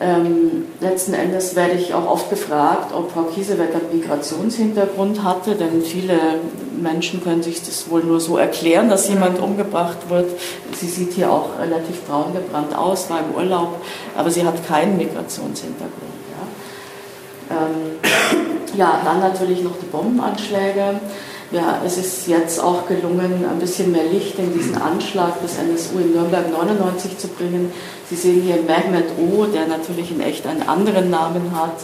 Ähm, letzten Endes werde ich auch oft gefragt, ob Frau Kiesewetter einen Migrationshintergrund hatte, denn viele Menschen können sich das wohl nur so erklären, dass jemand umgebracht wird. Sie sieht hier auch relativ braun gebrannt aus, war im Urlaub, aber sie hat keinen Migrationshintergrund. Ja? Ähm, ja, dann natürlich noch die Bombenanschläge. Ja, es ist jetzt auch gelungen, ein bisschen mehr Licht in diesen Anschlag des NSU in Nürnberg 99 zu bringen. Sie sehen hier Mehmet O, der natürlich in echt einen anderen Namen hat.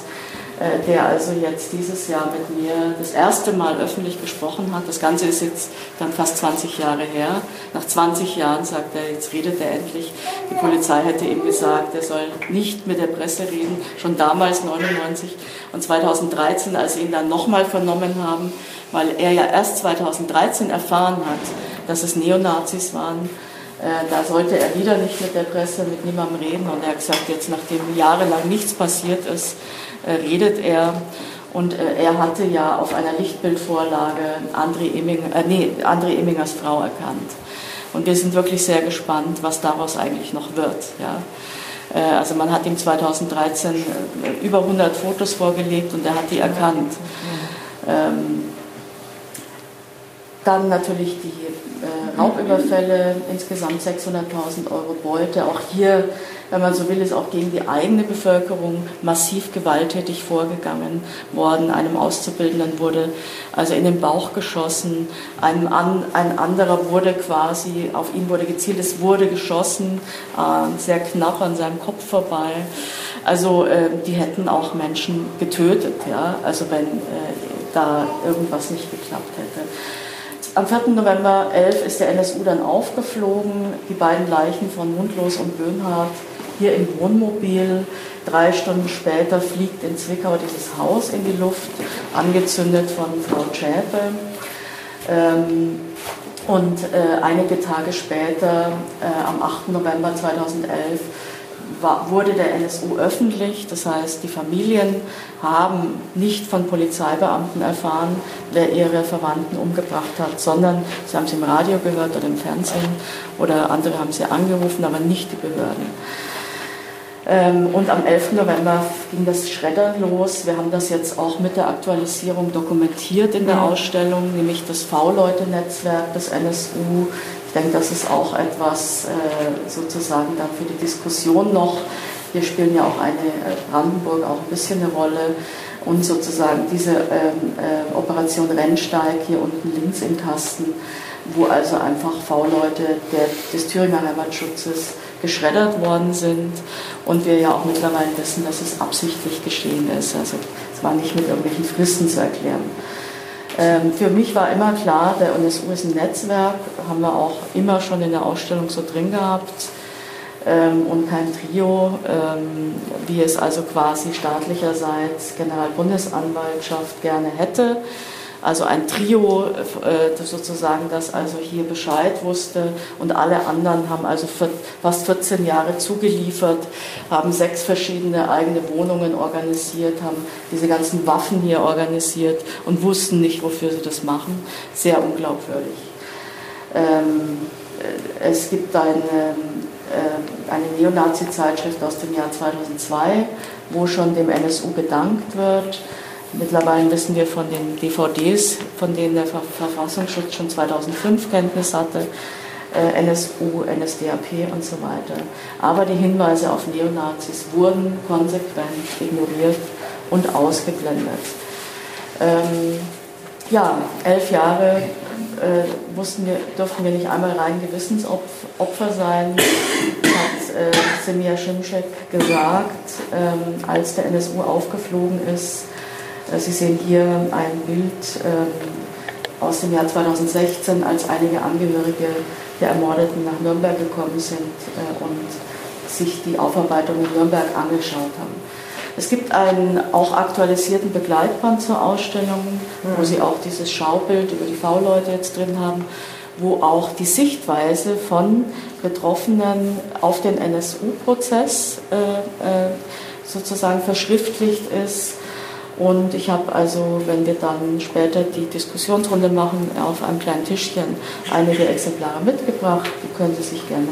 Äh, der also jetzt dieses Jahr mit mir das erste Mal öffentlich gesprochen hat. Das Ganze ist jetzt dann fast 20 Jahre her. Nach 20 Jahren sagt er, jetzt redet er endlich. Die Polizei hätte ihm gesagt, er soll nicht mit der Presse reden, schon damals 99 und 2013, als sie ihn dann nochmal vernommen haben, weil er ja erst 2013 erfahren hat, dass es Neonazis waren. Äh, da sollte er wieder nicht mit der Presse, mit niemandem reden. Und er hat gesagt, jetzt nachdem jahrelang nichts passiert ist, redet er. Und äh, er hatte ja auf einer Lichtbildvorlage André, Emming, äh, nee, André Emmingers Frau erkannt. Und wir sind wirklich sehr gespannt, was daraus eigentlich noch wird. Ja. Also man hat ihm 2013 über 100 Fotos vorgelegt und er hat die erkannt. Ähm, dann natürlich die äh, Raubüberfälle, insgesamt 600.000 Euro Beute. Auch hier, wenn man so will, ist auch gegen die eigene Bevölkerung massiv gewalttätig vorgegangen worden. Einem Auszubildenden wurde also in den Bauch geschossen, einem ein anderer wurde quasi, auf ihn wurde gezielt, es wurde geschossen, äh, sehr knapp an seinem Kopf vorbei. Also äh, die hätten auch Menschen getötet, ja, also wenn äh, da irgendwas nicht geklappt hätte. Am 4. November 11 ist der NSU dann aufgeflogen, die beiden Leichen von Mundlos und Böhnhardt hier im Wohnmobil. Drei Stunden später fliegt in Zwickau dieses Haus in die Luft, angezündet von Frau Schäpe. Ähm, und äh, einige Tage später, äh, am 8. November 2011, war, wurde der NSU öffentlich. Das heißt, die Familien haben nicht von Polizeibeamten erfahren, wer ihre Verwandten umgebracht hat, sondern sie haben es im Radio gehört oder im Fernsehen oder andere haben sie angerufen, aber nicht die Behörden. Ähm, und am 11. November ging das Schreddern los. Wir haben das jetzt auch mit der Aktualisierung dokumentiert in der Ausstellung, nämlich das V-Leute-Netzwerk des NSU, ich denke, das ist auch etwas äh, sozusagen dann für die Diskussion noch. Wir spielen ja auch eine äh, Brandenburg auch ein bisschen eine Rolle und sozusagen diese ähm, äh, Operation Rennsteig hier unten links im Kasten, wo also einfach V-Leute des Thüringer Heimatschutzes geschreddert worden sind und wir ja auch mittlerweile wissen, dass es absichtlich geschehen ist. Also es war nicht mit irgendwelchen Fristen zu erklären. Ähm, für mich war immer klar, der NSU ist ein Netzwerk, haben wir auch immer schon in der Ausstellung so drin gehabt ähm, und kein Trio, ähm, wie es also quasi staatlicherseits Generalbundesanwaltschaft gerne hätte. Also ein Trio äh, sozusagen, das also hier Bescheid wusste und alle anderen haben also fast 14 Jahre zugeliefert, haben sechs verschiedene eigene Wohnungen organisiert, haben diese ganzen Waffen hier organisiert und wussten nicht, wofür sie das machen. Sehr unglaubwürdig. Ähm, äh, es gibt eine, äh, eine Neonazi-Zeitschrift aus dem Jahr 2002, wo schon dem NSU gedankt wird. Mittlerweile wissen wir von den DVDs, von denen der Verfassungsschutz schon 2005 Kenntnis hatte, äh, NSU, NSDAP und so weiter. Aber die Hinweise auf Neonazis wurden konsequent ignoriert und ausgeblendet. Ähm, ja, elf Jahre äh, wussten wir, durften wir nicht einmal rein Gewissensopfer sein, hat äh, Semir Schimschek gesagt, ähm, als der NSU aufgeflogen ist. Äh, Sie sehen hier ein Bild ähm, aus dem Jahr 2016, als einige Angehörige der Ermordeten nach Nürnberg gekommen sind äh, und sich die Aufarbeitung in Nürnberg angeschaut haben. Es gibt einen auch aktualisierten Begleitband zur Ausstellung, wo mhm. Sie auch dieses Schaubild über die V-Leute jetzt drin haben, wo auch die Sichtweise von Betroffenen auf den NSU-Prozess äh, äh, sozusagen verschriftlicht ist. Und ich habe also, wenn wir dann später die Diskussionsrunde machen, auf einem kleinen Tischchen einige Exemplare mitgebracht. Die können Sie sich gerne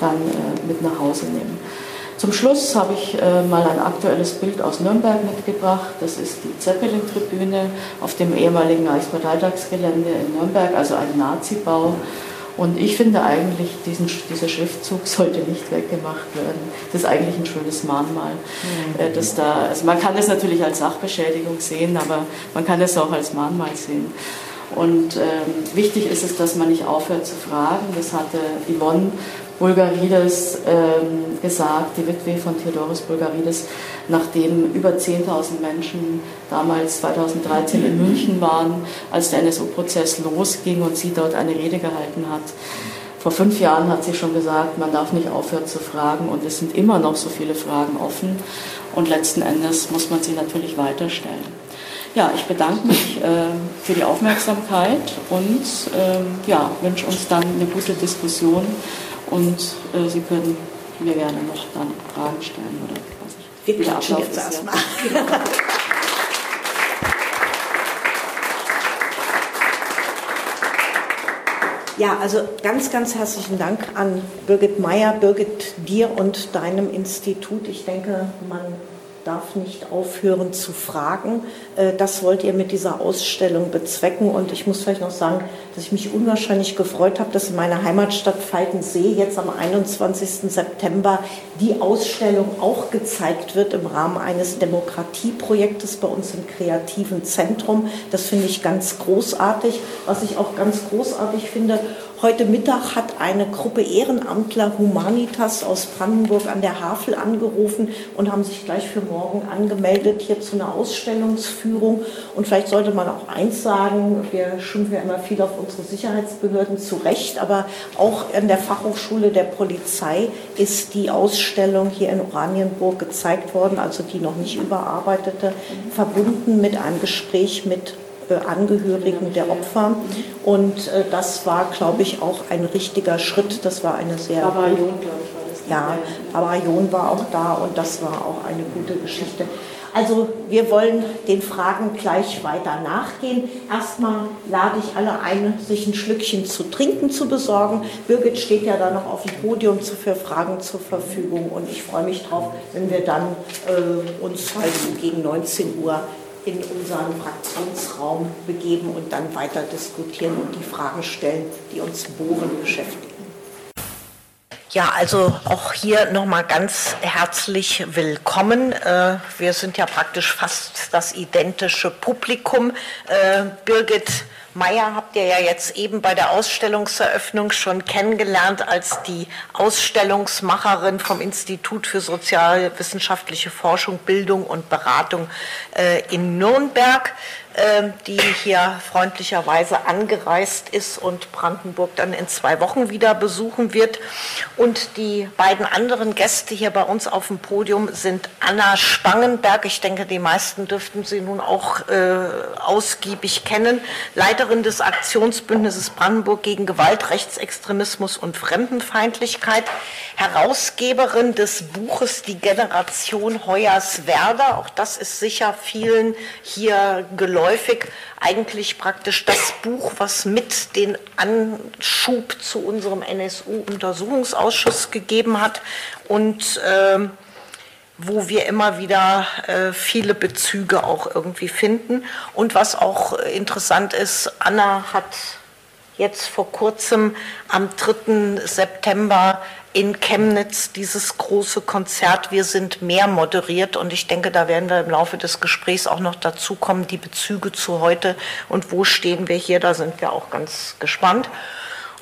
dann äh, mit nach Hause nehmen. Zum Schluss habe ich äh, mal ein aktuelles Bild aus Nürnberg mitgebracht. Das ist die Zeppelin-Tribüne auf dem ehemaligen Reichsparteitagsgelände in Nürnberg, also ein Nazi-Bau. Und ich finde eigentlich, diesen, dieser Schriftzug (laughs) sollte nicht weggemacht werden. Das ist eigentlich ein schönes Mahnmal. Mhm. Äh, dass da, also man kann das natürlich als Sachbeschädigung sehen, aber man kann es auch als Mahnmal sehen. Und ähm, wichtig ist es, dass man nicht aufhört zu fragen. Das hatte Yvonne Bulgarides ähm, gesagt, die Witwe von Theodoros Bulgarides, nachdem über 10.000 Menschen damals 2013 in München waren, als der NSU-Prozess losging und sie dort eine Rede gehalten hat. Vor fünf Jahren hat sie schon gesagt, man darf nicht aufhören zu fragen und es sind immer noch so viele Fragen offen und letzten Endes muss man sie natürlich weiterstellen. Ja, ich bedanke mich äh, für die Aufmerksamkeit und äh, ja, wünsche uns dann eine gute Diskussion und äh, Sie können mir gerne noch dann Fragen stellen oder was ich. Wir klatschen jetzt erstmal. (laughs) Ja, also ganz, ganz herzlichen Dank an Birgit Meyer, Birgit, dir und deinem Institut. Ich denke, man darf nicht aufhören zu fragen. Äh, das wollt ihr mit dieser Ausstellung bezwecken. Und ich muss vielleicht noch sagen, dass ich mich unwahrscheinlich gefreut habe, dass in meiner Heimatstadt Falkensee jetzt am 21. September die Ausstellung auch gezeigt wird im Rahmen eines Demokratieprojektes bei uns im kreativen Zentrum. Das finde ich ganz großartig. Was ich auch ganz großartig finde, Heute Mittag hat eine Gruppe Ehrenamtler Humanitas aus Brandenburg an der Havel angerufen und haben sich gleich für morgen angemeldet hier zu einer Ausstellungsführung. Und vielleicht sollte man auch eins sagen, wir schimpfen ja immer viel auf unsere Sicherheitsbehörden zu Recht, aber auch an der Fachhochschule der Polizei ist die Ausstellung hier in Oranienburg gezeigt worden, also die noch nicht überarbeitete, verbunden mit einem Gespräch mit Angehörigen der Opfer. Und äh, das war, glaube ich, auch ein richtiger Schritt. Das war eine sehr. Barbarion, glaube ich, war das. Ja, Barbarion war auch da und das war auch eine gute Geschichte. Also wir wollen den Fragen gleich weiter nachgehen. Erstmal lade ich alle ein, sich ein Schlückchen zu trinken zu besorgen. Birgit steht ja da noch auf dem Podium für Fragen zur Verfügung und ich freue mich drauf, wenn wir dann äh, uns also gegen 19 Uhr in unseren Fraktionsraum begeben und dann weiter diskutieren und die Fragen stellen, die uns bohren beschäftigen. Ja, also auch hier nochmal ganz herzlich willkommen. Äh, wir sind ja praktisch fast das identische Publikum. Äh, Birgit Meyer habt ihr ja jetzt eben bei der Ausstellungseröffnung schon kennengelernt als die Ausstellungsmacherin vom Institut für sozialwissenschaftliche Forschung, Bildung und Beratung äh, in Nürnberg. Ähm, die hier freundlicherweise angereist ist und Brandenburg dann in zwei Wochen wieder besuchen wird. Und die beiden anderen Gäste hier bei uns auf dem Podium sind Anna Spangenberg. Ich denke, die meisten dürften sie nun auch äh, ausgiebig kennen. Leiterin des Aktionsbündnisses Brandenburg gegen Gewalt, Rechtsextremismus und Fremdenfeindlichkeit. Herausgeberin des Buches Die Generation Hoyerswerda. Auch das ist sicher vielen hier geläufig geläufig eigentlich praktisch das Buch, was mit den Anschub zu unserem NSU-Untersuchungsausschuss gegeben hat und äh, wo wir immer wieder äh, viele Bezüge auch irgendwie finden. Und was auch interessant ist, Anna hat jetzt vor kurzem am 3. September in Chemnitz dieses große Konzert Wir sind mehr moderiert und ich denke, da werden wir im Laufe des Gesprächs auch noch dazu kommen, die Bezüge zu heute und wo stehen wir hier, da sind wir auch ganz gespannt.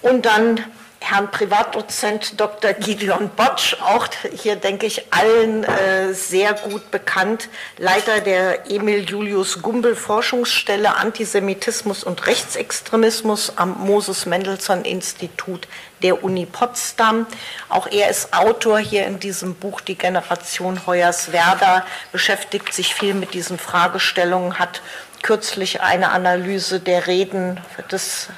Und dann Herrn Privatdozent Dr. Gideon Botsch, auch hier denke ich allen äh, sehr gut bekannt, Leiter der Emil Julius Gumbel Forschungsstelle Antisemitismus und Rechtsextremismus am Moses Mendelssohn Institut der Uni Potsdam. Auch er ist Autor hier in diesem Buch Die Generation Hoyerswerda, beschäftigt sich viel mit diesen Fragestellungen, hat kürzlich eine Analyse der Reden des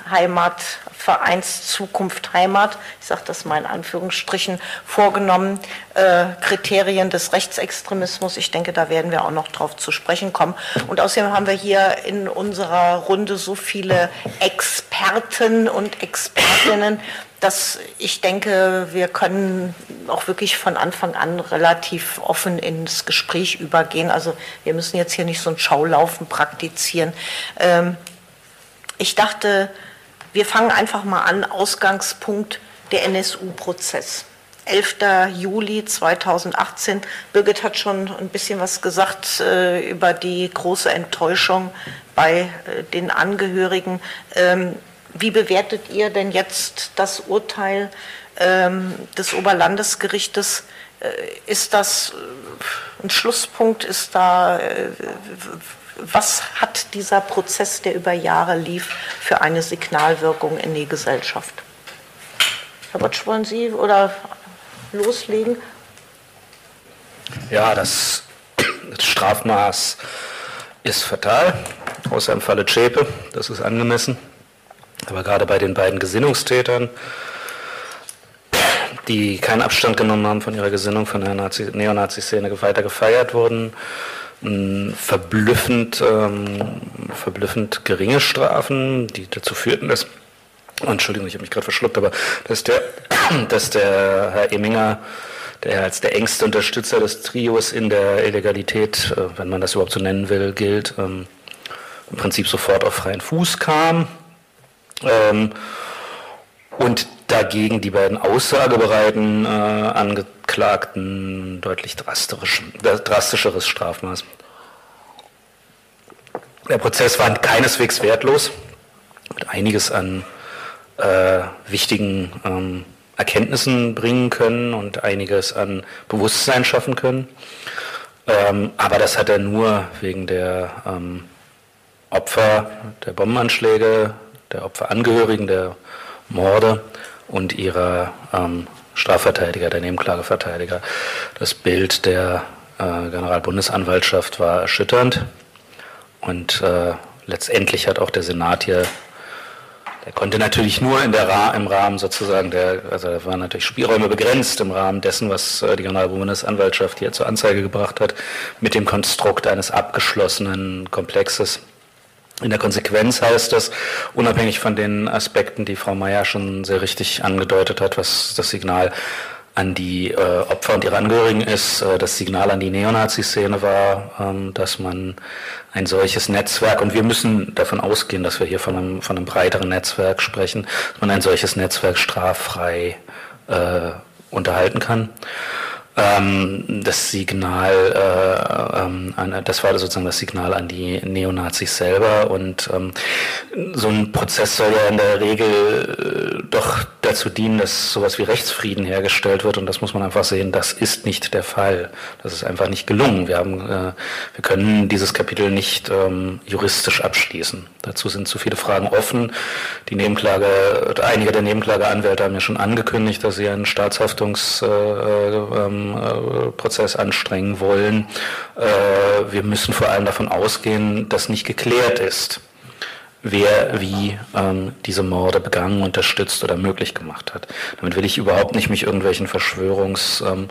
Heimatvereins Zukunft Heimat, ich sage das mal in Anführungsstrichen, vorgenommen, äh, Kriterien des Rechtsextremismus. Ich denke, da werden wir auch noch drauf zu sprechen kommen. Und außerdem haben wir hier in unserer Runde so viele Experten und Expertinnen, dass ich denke, wir können auch wirklich von Anfang an relativ offen ins Gespräch übergehen. Also wir müssen jetzt hier nicht so ein Schaulaufen praktizieren. Ähm, ich dachte, wir fangen einfach mal an. Ausgangspunkt der NSU-Prozess. 11. Juli 2018. Birgit hat schon ein bisschen was gesagt äh, über die große Enttäuschung bei äh, den Angehörigen. Ähm, wie bewertet ihr denn jetzt das Urteil ähm, des Oberlandesgerichtes? Äh, ist das äh, ein Schlusspunkt? Ist da, äh, was hat dieser Prozess, der über Jahre lief, für eine Signalwirkung in die Gesellschaft? Herr Botsch, wollen Sie oder loslegen? Ja, das, das Strafmaß ist fatal, außer im Falle Zschäpe, das ist angemessen. Aber gerade bei den beiden Gesinnungstätern, die keinen Abstand genommen haben von ihrer Gesinnung, von der Neonazi-Szene weiter gefeiert wurden, verblüffend, ähm, verblüffend geringe Strafen, die dazu führten, dass, oh, Entschuldigung, ich habe mich gerade verschluckt, aber dass der, (clears throat) dass der Herr Eminger, der als der engste Unterstützer des Trios in der Illegalität, äh, wenn man das überhaupt so nennen will, gilt, ähm, im Prinzip sofort auf freien Fuß kam. Ähm, und dagegen die beiden aussagebereiten äh, Angeklagten deutlich drastisch, drastischeres Strafmaß. Der Prozess war keineswegs wertlos, hat einiges an äh, wichtigen ähm, Erkenntnissen bringen können und einiges an Bewusstsein schaffen können. Ähm, aber das hat er nur wegen der ähm, Opfer der Bombenanschläge der Opferangehörigen der Morde und ihrer ähm, Strafverteidiger, der Nebenklageverteidiger. Das Bild der äh, Generalbundesanwaltschaft war erschütternd und äh, letztendlich hat auch der Senat hier, der konnte natürlich nur in der im Rahmen sozusagen der, also da waren natürlich Spielräume begrenzt im Rahmen dessen, was äh, die Generalbundesanwaltschaft hier zur Anzeige gebracht hat, mit dem Konstrukt eines abgeschlossenen Komplexes in der Konsequenz heißt das, unabhängig von den Aspekten, die Frau Mayer schon sehr richtig angedeutet hat, was das Signal an die äh, Opfer und ihre Angehörigen ist, äh, das Signal an die Neonazi-Szene war, ähm, dass man ein solches Netzwerk, und wir müssen davon ausgehen, dass wir hier von einem, von einem breiteren Netzwerk sprechen, dass man ein solches Netzwerk straffrei äh, unterhalten kann ähm, das Signal, äh, ähm, an, das war sozusagen das Signal an die Neonazis selber und ähm, so ein Prozess soll ja in der Regel äh, doch dazu dienen, dass sowas wie Rechtsfrieden hergestellt wird und das muss man einfach sehen, das ist nicht der Fall. Das ist einfach nicht gelungen. Wir haben, äh, wir können dieses Kapitel nicht ähm, juristisch abschließen. Dazu sind zu viele Fragen offen. Die Nebenklage, einige der Nebenklageanwälte haben ja schon angekündigt, dass sie einen Staatshaftungs äh, ähm, äh, anstrengen wollen. Äh, wir müssen vor allem davon ausgehen, dass nicht geklärt ist, wer wie ähm, diese Morde begangen, unterstützt oder möglich gemacht hat. Damit will ich überhaupt nicht mich irgendwelchen Verschwörungsideen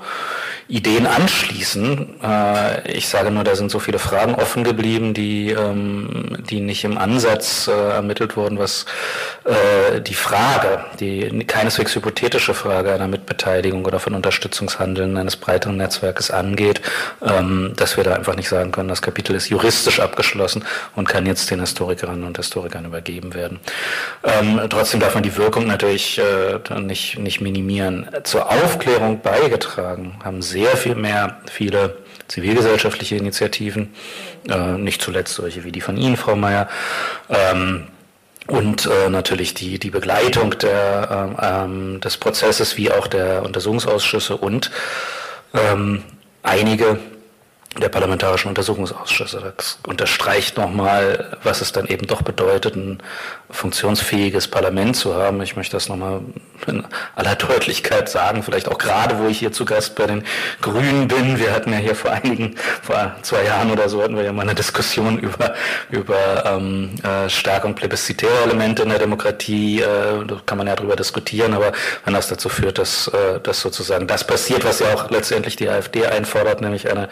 ähm, anschließen. Äh, ich sage nur, da sind so viele Fragen offen geblieben, die, ähm, die nicht im Ansatz äh, ermittelt wurden, was äh, die Frage, die keineswegs hypothetische Frage einer Mitbeteiligung oder von Unterstützungshandeln eines breiteren Netzwerkes angeht, ähm, dass wir da einfach nicht sagen können, das Kapitel ist juristisch abgeschlossen und kann jetzt den Historikerinnen und Historikern Historikern übergeben werden. Ähm, trotzdem darf man die Wirkung natürlich äh, nicht, nicht minimieren. Zur Aufklärung beigetragen haben sehr viel mehr viele zivilgesellschaftliche Initiativen, äh, nicht zuletzt solche wie die von Ihnen, Frau Mayer. Ähm, und äh, natürlich die, die Begleitung der, ähm, ähm des Prozesses wie auch der Untersuchungsausschüsse und ähm, einige der parlamentarischen Untersuchungsausschüsse. Das unterstreicht nochmal, was es dann eben doch bedeutet, ein funktionsfähiges Parlament zu haben. Ich möchte das nochmal in aller Deutlichkeit sagen, vielleicht auch gerade, wo ich hier zu Gast bei den Grünen bin. Wir hatten ja hier vor einigen, vor zwei Jahren oder so, hatten wir ja mal eine Diskussion über, über ähm, äh, Stärkung plebiszitärer Elemente in der Demokratie. Äh, da kann man ja drüber diskutieren, aber wenn das dazu führt, dass, äh, dass sozusagen das passiert, was ja auch letztendlich die AfD einfordert, nämlich eine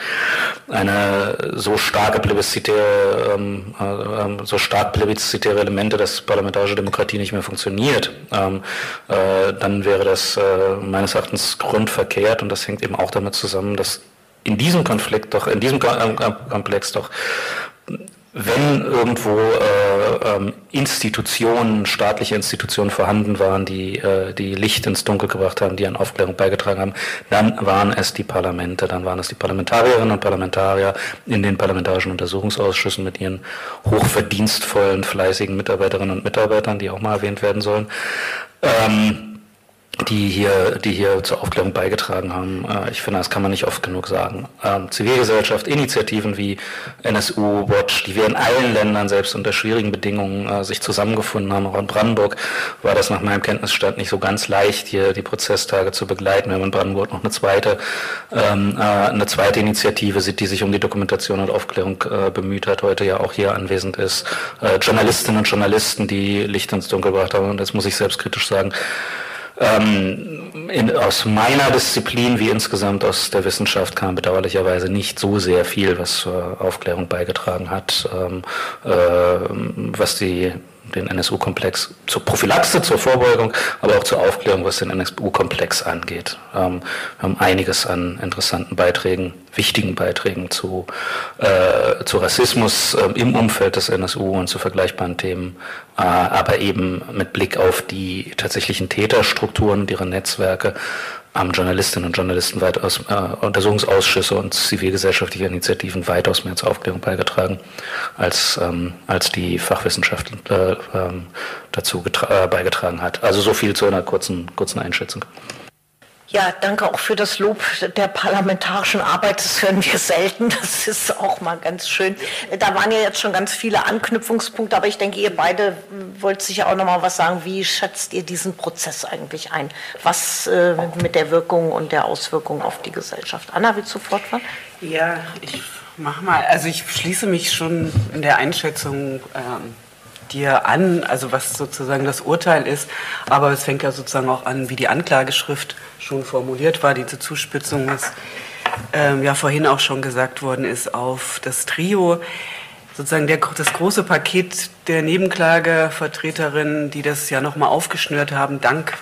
eine so starke plebiszitäre, ähm, äh, so stark plebiszitäre Elemente, dass parlamentarische Demokratie nicht mehr funktioniert, ähm, äh, dann wäre das äh, meines Erachtens grundverkehrt und das hängt eben auch damit zusammen, dass in diesem Konflikt doch, in diesem äh, Komplex doch wenn irgendwo äh, ähm, Institutionen, staatliche Institutionen vorhanden waren, die, äh, die Licht ins Dunkel gebracht haben, die an Aufklärung beigetragen haben, dann waren es die Parlamente, dann waren es die Parlamentarierinnen und Parlamentarier in den parlamentarischen Untersuchungsausschüssen mit ihren hochverdienstvollen, fleißigen Mitarbeiterinnen und Mitarbeitern, die auch mal erwähnt werden sollen. Ähm, die hier, die hier zur Aufklärung beigetragen haben. Äh, ich finde, das kann man nicht oft genug sagen. Ähm, Zivilgesellschaft, Initiativen wie NSU Watch, die wir in allen Ländern selbst unter schwierigen Bedingungen äh, sich zusammengefunden haben. Auch in Brandenburg war das nach meinem Kenntnisstand nicht so ganz leicht, hier die Prozesstage zu begleiten. Wir haben in Brandenburg noch eine zweite, ähm, äh, eine zweite Initiative, die sich um die Dokumentation und Aufklärung bemüht hat, heute ja auch hier anwesend ist. Journalistinnen und Journalisten, die Licht ins Dunkel gebracht haben. Und das muss ich selbstkritisch sagen ähm, in, aus meiner Disziplin wie insgesamt aus der Wissenschaft kam bedauerlicherweise nicht so sehr viel, was zur Aufklärung beigetragen hat, ähm, äh, was die den NSU-Komplex zur Prophylaxe, zur Vorbeugung, aber auch zur Aufklärung, was den NSU-Komplex angeht. Ähm, wir haben einiges an interessanten Beiträgen, wichtigen Beiträgen zu, äh, zu Rassismus äh, im Umfeld des NSU und zu vergleichbaren Themen, äh, aber eben mit Blick auf die tatsächlichen Täterstrukturen ihre Netzwerke haben Journalistinnen und Journalisten weitaus, äh, Untersuchungsausschüsse und zivilgesellschaftliche Initiativen weitaus mehr zur Aufklärung beigetragen, als, ähm, als die Fachwissenschaft äh, ähm, dazu äh, beigetragen hat. Also so viel zu einer kurzen, kurzen Einschätzung. Ja, danke auch für das Lob der parlamentarischen Arbeit. Das hören wir selten. Das ist auch mal ganz schön. Da waren ja jetzt schon ganz viele Anknüpfungspunkte, aber ich denke, ihr beide wollt sicher auch noch mal was sagen. Wie schätzt ihr diesen Prozess eigentlich ein? Was äh, mit der Wirkung und der Auswirkung auf die Gesellschaft? Anna, willst du fortfahren? Ja, ich mach mal. Also ich schließe mich schon in der Einschätzung ähm, dir an, also was sozusagen das Urteil ist. Aber es fängt ja sozusagen auch an, wie die Anklageschrift schon formuliert war, diese Zuspitzung, was ähm, ja vorhin auch schon gesagt worden ist, auf das Trio. Sozusagen der, das große Paket der Nebenklagevertreterinnen, die das ja nochmal aufgeschnürt haben, dank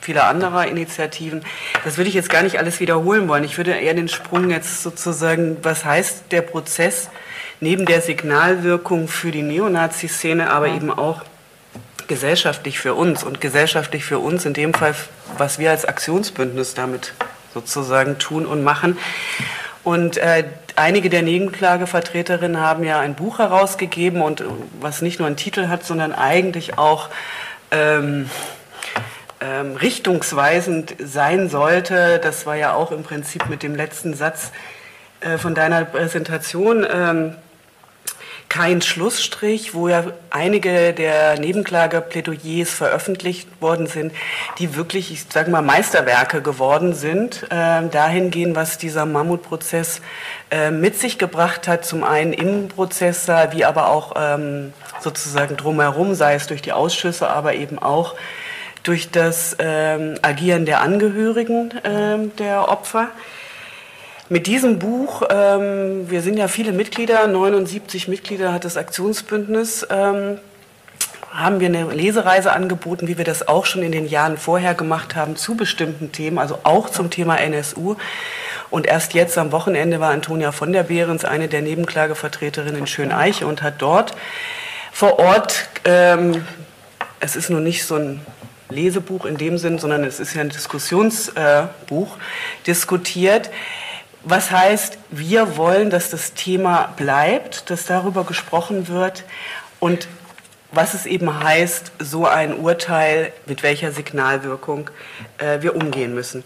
vieler anderer Initiativen. Das würde ich jetzt gar nicht alles wiederholen wollen. Ich würde eher den Sprung jetzt sozusagen, was heißt der Prozess neben der Signalwirkung für die Neonazi-Szene, aber eben auch gesellschaftlich für uns und gesellschaftlich für uns in dem Fall, was wir als Aktionsbündnis damit sozusagen tun und machen. Und äh, einige der Nebenklagevertreterinnen haben ja ein Buch herausgegeben und was nicht nur einen Titel hat, sondern eigentlich auch ähm, ähm, richtungsweisend sein sollte. Das war ja auch im Prinzip mit dem letzten Satz äh, von deiner Präsentation. Ähm, kein Schlussstrich, wo ja einige der Nebenklageplädoyers veröffentlicht worden sind, die wirklich, ich sage mal, Meisterwerke geworden sind, äh, dahingehend, was dieser Mammutprozess äh, mit sich gebracht hat, zum einen im Prozess, wie aber auch ähm, sozusagen drumherum, sei es durch die Ausschüsse, aber eben auch durch das ähm, Agieren der Angehörigen ähm, der Opfer. Mit diesem Buch, ähm, wir sind ja viele Mitglieder, 79 Mitglieder hat das Aktionsbündnis, ähm, haben wir eine Lesereise angeboten, wie wir das auch schon in den Jahren vorher gemacht haben, zu bestimmten Themen, also auch zum Thema NSU. Und erst jetzt am Wochenende war Antonia von der Behrens eine der Nebenklagevertreterinnen in Schöneiche und hat dort vor Ort, ähm, es ist nur nicht so ein Lesebuch in dem Sinn, sondern es ist ja ein Diskussionsbuch, äh, diskutiert. Was heißt, wir wollen, dass das Thema bleibt, dass darüber gesprochen wird und was es eben heißt, so ein Urteil, mit welcher Signalwirkung äh, wir umgehen müssen.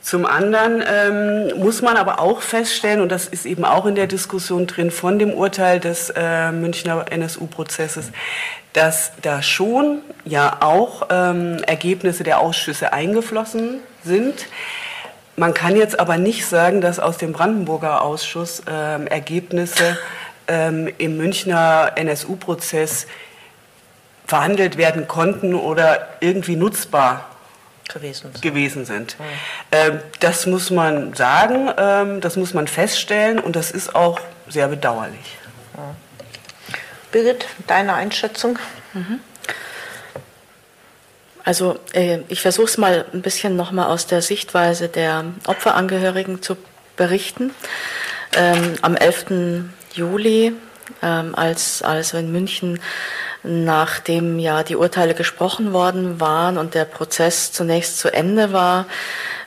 Zum anderen ähm, muss man aber auch feststellen, und das ist eben auch in der Diskussion drin von dem Urteil des äh, Münchner NSU-Prozesses, dass da schon ja auch ähm, Ergebnisse der Ausschüsse eingeflossen sind. Man kann jetzt aber nicht sagen, dass aus dem Brandenburger Ausschuss ähm, Ergebnisse ähm, im Münchner NSU-Prozess verhandelt werden konnten oder irgendwie nutzbar gewesen sind. Gewesen sind. Mhm. das muss man sagen, ähm, das muss man feststellen und das ist auch sehr bedauerlich. Mhm. Birgit, deine Einschätzung? Mhm. Also äh, ich versuche es mal ein bisschen nochmal aus der Sichtweise der Opferangehörigen zu berichten. Ähm, am 11. Juli, ähm, als also in München nachdem ja die Urteile gesprochen worden waren und der Prozess zunächst zu Ende war,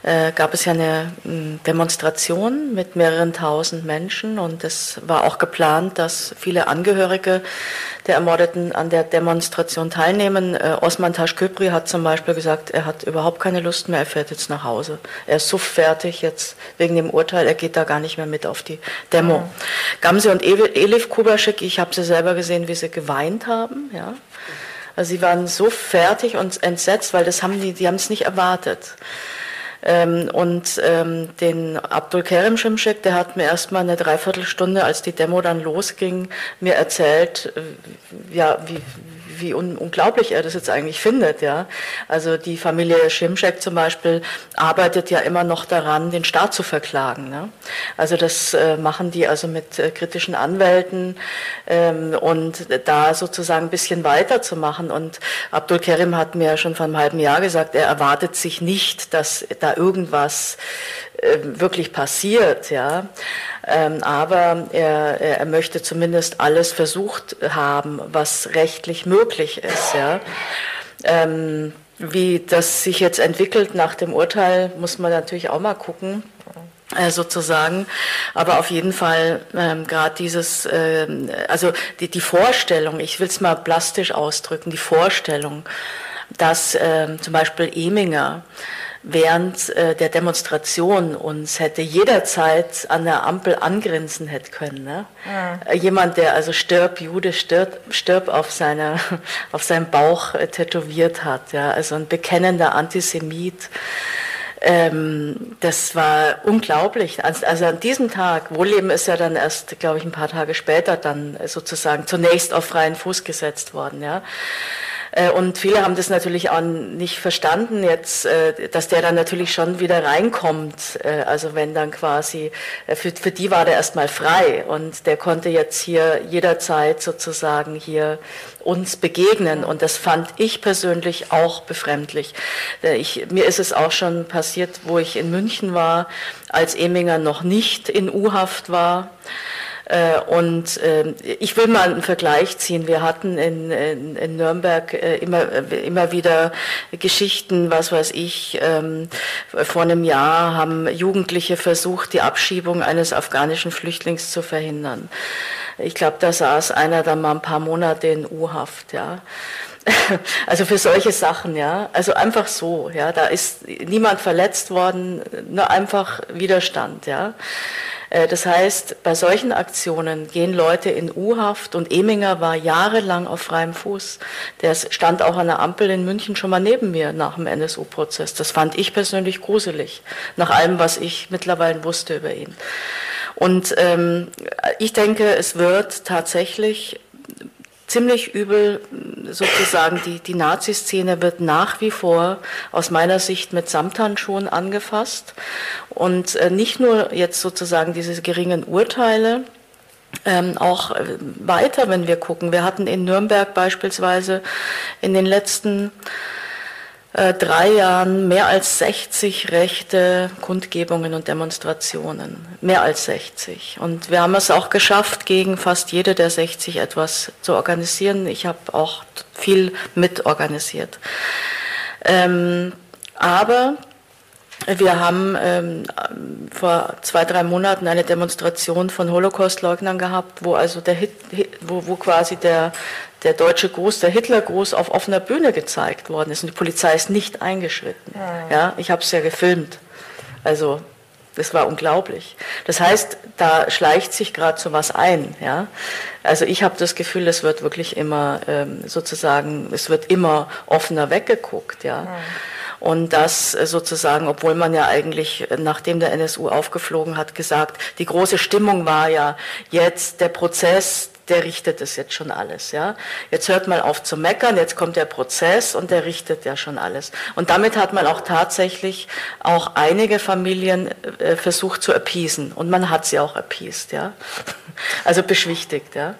äh, gab es ja eine Demonstration mit mehreren tausend Menschen und es war auch geplant, dass viele Angehörige der Ermordeten an der Demonstration teilnehmen. Äh, Osman Taschköpri hat zum Beispiel gesagt, er hat überhaupt keine Lust mehr, er fährt jetzt nach Hause. Er ist so fertig jetzt wegen dem Urteil, er geht da gar nicht mehr mit auf die Demo. Mhm. Gamse und Elif Kubaschik, ich habe sie selber gesehen, wie sie geweint haben. Ja. Also sie waren so fertig und entsetzt, weil das haben die, die haben es nicht erwartet. Ähm, und ähm, den Abdul Kerim Shimshek, der hat mir erst mal eine Dreiviertelstunde, als die Demo dann losging, mir erzählt, äh, ja, wie, wie un unglaublich er das jetzt eigentlich findet. Ja? Also die Familie Schimschek zum Beispiel arbeitet ja immer noch daran, den Staat zu verklagen. Ne? Also das äh, machen die also mit äh, kritischen Anwälten ähm, und da sozusagen ein bisschen weiterzumachen. Und Abdul Kerim hat mir schon vor einem halben Jahr gesagt, er erwartet sich nicht, dass da irgendwas wirklich passiert. Ja? Ähm, aber er, er möchte zumindest alles versucht haben, was rechtlich möglich ist. Ja. Ähm, wie das sich jetzt entwickelt nach dem Urteil, muss man natürlich auch mal gucken äh, sozusagen. Aber auf jeden Fall ähm, gerade dieses, äh, also die, die Vorstellung, ich will es mal plastisch ausdrücken, die Vorstellung, dass äh, zum Beispiel Eminger während äh, der Demonstration uns hätte jederzeit an der Ampel angrinsen hätte können. Ne? Ja. Äh, jemand, der also stirb, Jude stirb, stirb auf, seine, (laughs) auf seinem Bauch äh, tätowiert hat, ja? also ein bekennender Antisemit. Ähm, das war unglaublich. Also, also an diesem Tag, Wohlleben ist ja dann erst, glaube ich, ein paar Tage später dann sozusagen zunächst auf freien Fuß gesetzt worden. Ja? Äh, und viele haben das natürlich auch nicht verstanden jetzt, äh, dass der dann natürlich schon wieder reinkommt. Äh, also wenn dann quasi, für, für die war der erstmal frei und der konnte jetzt hier jederzeit sozusagen hier uns begegnen. Und das fand ich persönlich auch befremdlich. Ich, mir ist es auch schon passiert, wo ich in München war, als Eminger noch nicht in U-Haft war. Äh, und äh, ich will mal einen Vergleich ziehen. Wir hatten in, in, in Nürnberg äh, immer, immer wieder Geschichten, was weiß ich, ähm, vor einem Jahr haben Jugendliche versucht, die Abschiebung eines afghanischen Flüchtlings zu verhindern. Ich glaube, da saß einer dann mal ein paar Monate in U-Haft, ja. (laughs) Also für solche Sachen, ja. Also einfach so, ja. Da ist niemand verletzt worden, nur einfach Widerstand, ja. Äh, das heißt, bei solchen Aktionen gehen Leute in U-Haft und Eminger war jahrelang auf freiem Fuß. Der stand auch an der Ampel in München schon mal neben mir nach dem NSU-Prozess. Das fand ich persönlich gruselig, nach allem, was ich mittlerweile wusste über ihn. Und ähm, ich denke, es wird tatsächlich ziemlich übel sozusagen, die, die Nazi-Szene wird nach wie vor aus meiner Sicht mit Samthandschuhen angefasst. Und äh, nicht nur jetzt sozusagen diese geringen Urteile, ähm, auch äh, weiter, wenn wir gucken. Wir hatten in Nürnberg beispielsweise in den letzten äh, drei Jahren mehr als 60 rechte Kundgebungen und Demonstrationen. Mehr als 60. Und wir haben es auch geschafft, gegen fast jede der 60 etwas zu organisieren. Ich habe auch viel mitorganisiert. Ähm, aber wir haben ähm, vor zwei, drei Monaten eine Demonstration von Holocaust-Leugnern gehabt, wo also der Hit, wo, wo quasi der, der deutsche Gruß, der Hitlergruß auf offener Bühne gezeigt worden ist und die Polizei ist nicht eingeschritten. Ja, ja ich habe es ja gefilmt. Also das war unglaublich. Das heißt, da schleicht sich gerade so was ein. Ja? Also ich habe das Gefühl, es wird wirklich immer ähm, sozusagen, es wird immer offener weggeguckt. Ja? ja. Und das äh, sozusagen, obwohl man ja eigentlich, äh, nachdem der NSU aufgeflogen hat, gesagt, die große Stimmung war ja jetzt der Prozess, der richtet es jetzt schon alles. Ja? Jetzt hört mal auf zu meckern, jetzt kommt der Prozess und der richtet ja schon alles. Und damit hat man auch tatsächlich auch einige Familien äh, versucht zu appeasen und man hat sie auch appeased. Ja? (laughs) Also beschwichtigt. Ja?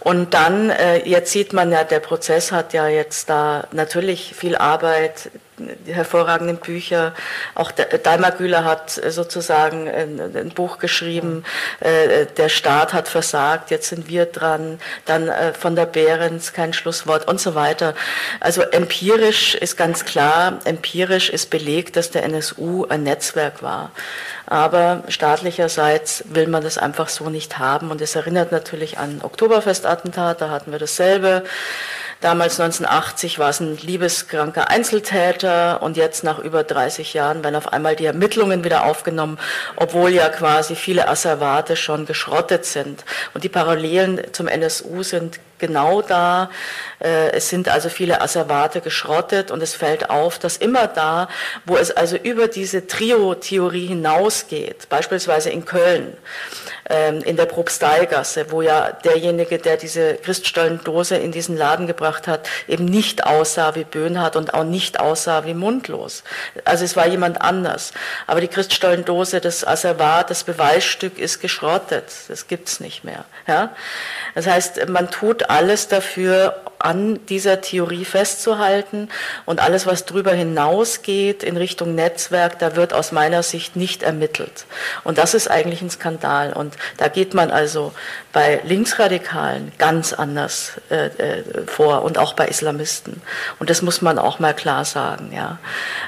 Und dann, äh, jetzt sieht man ja, der Prozess hat ja jetzt da natürlich viel Arbeit, hervorragenden Bücher. Auch Daimar Güler hat äh, sozusagen ein, ein Buch geschrieben, äh, der Staat hat versagt, jetzt sind wir dran, dann äh, von der Behrens kein Schlusswort und so weiter. Also empirisch ist ganz klar, empirisch ist belegt, dass der NSU ein Netzwerk war. Aber staatlicherseits will man das einfach so nicht haben. Und es erinnert natürlich an Oktoberfestattentat, da hatten wir dasselbe. Damals 1980 war es ein liebeskranker Einzeltäter und jetzt nach über 30 Jahren werden auf einmal die Ermittlungen wieder aufgenommen, obwohl ja quasi viele Asservate schon geschrottet sind. Und die Parallelen zum NSU sind genau da. Äh, es sind also viele Asservate geschrottet und es fällt auf, dass immer da, wo es also über diese Trio-Theorie hinausgeht, beispielsweise in Köln, ähm, in der Propsteigasse, wo ja derjenige, der diese Christstollendose in diesen Laden gebracht hat, eben nicht aussah wie Böhnhardt und auch nicht aussah wie Mundlos. Also es war jemand anders. Aber die Christstollendose, das Asservat, das Beweisstück ist geschrottet. Das gibt's nicht mehr. Ja? Das heißt, man tut alles dafür, an dieser Theorie festzuhalten und alles, was darüber hinausgeht in Richtung Netzwerk, da wird aus meiner Sicht nicht ermittelt. Und das ist eigentlich ein Skandal. Und da geht man also bei Linksradikalen ganz anders äh, äh, vor und auch bei Islamisten. Und das muss man auch mal klar sagen. Ja.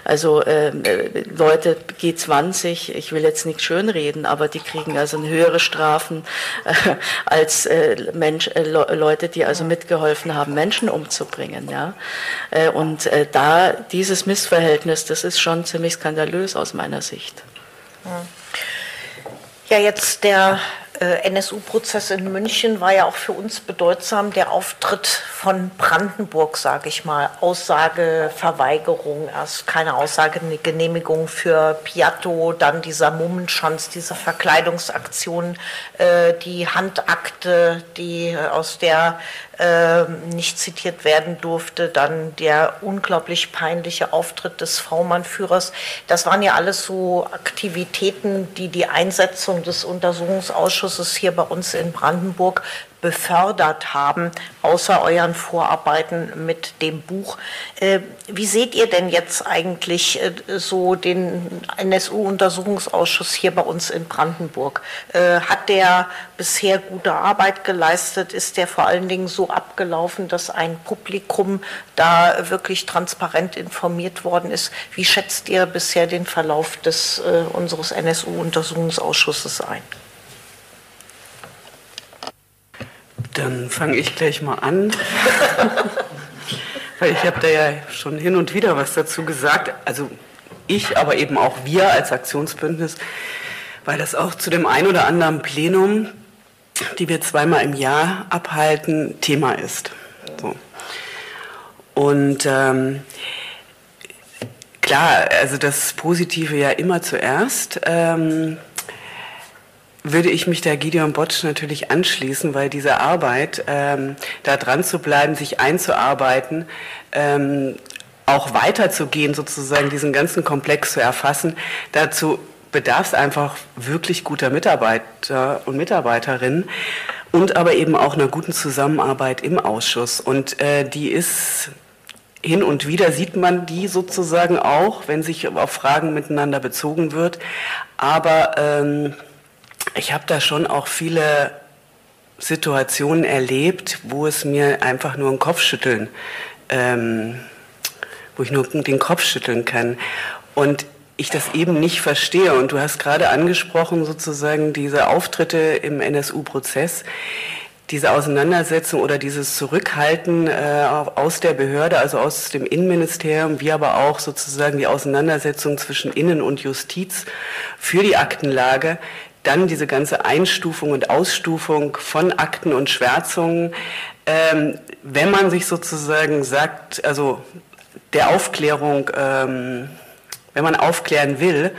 Also ähm, äh, Leute G20, ich will jetzt nicht schönreden, aber die kriegen also höhere Strafen äh, als äh, Mensch, äh, Leute, die also mitgeholfen haben, Menschen umzubringen. Ja? Äh, und äh, da dieses Missverhältnis, das ist schon ziemlich skandalös aus meiner Sicht. Ja, jetzt der äh, NSU-Prozess in München war ja auch für uns bedeutsam. Der Auftritt von Brandenburg, sage ich mal, Aussageverweigerung, erst keine Aussagegenehmigung für Piatto, dann dieser Mummenschanz, diese Verkleidungsaktion, die Handakte, die aus der nicht zitiert werden durfte, dann der unglaublich peinliche Auftritt des V-Mann-Führers. Das waren ja alles so Aktivitäten, die die Einsetzung des Untersuchungsausschusses hier bei uns in Brandenburg befördert haben, außer euren Vorarbeiten mit dem Buch. Äh, wie seht ihr denn jetzt eigentlich äh, so den NSU-Untersuchungsausschuss hier bei uns in Brandenburg? Äh, hat der bisher gute Arbeit geleistet? Ist der vor allen Dingen so abgelaufen, dass ein Publikum da wirklich transparent informiert worden ist? Wie schätzt ihr bisher den Verlauf des, unseres NSU-Untersuchungsausschusses ein? Dann fange ich gleich mal an. (laughs) Weil ich habe da ja schon hin und wieder was dazu gesagt. Also ich, aber eben auch wir als Aktionsbündnis, weil das auch zu dem ein oder anderen Plenum, die wir zweimal im Jahr abhalten, Thema ist. So. Und ähm, klar, also das Positive ja immer zuerst. Ähm, würde ich mich der Gideon Botsch natürlich anschließen, weil diese Arbeit, ähm, da dran zu bleiben, sich einzuarbeiten, ähm, auch weiterzugehen, sozusagen diesen ganzen Komplex zu erfassen, dazu bedarf es einfach wirklich guter Mitarbeiter und Mitarbeiterinnen und aber eben auch einer guten Zusammenarbeit im Ausschuss. Und äh, die ist hin und wieder sieht man die sozusagen auch, wenn sich auf Fragen miteinander bezogen wird. Aber ähm, ich habe da schon auch viele Situationen erlebt, wo es mir einfach nur ein Kopfschütteln, ähm, wo ich nur den Kopf schütteln kann. Und ich das eben nicht verstehe. Und du hast gerade angesprochen, sozusagen diese Auftritte im NSU-Prozess diese Auseinandersetzung oder dieses Zurückhalten äh, aus der Behörde, also aus dem Innenministerium, wie aber auch sozusagen die Auseinandersetzung zwischen Innen- und Justiz für die Aktenlage, dann diese ganze Einstufung und Ausstufung von Akten und Schwärzungen, ähm, wenn man sich sozusagen sagt, also der Aufklärung, ähm, wenn man aufklären will,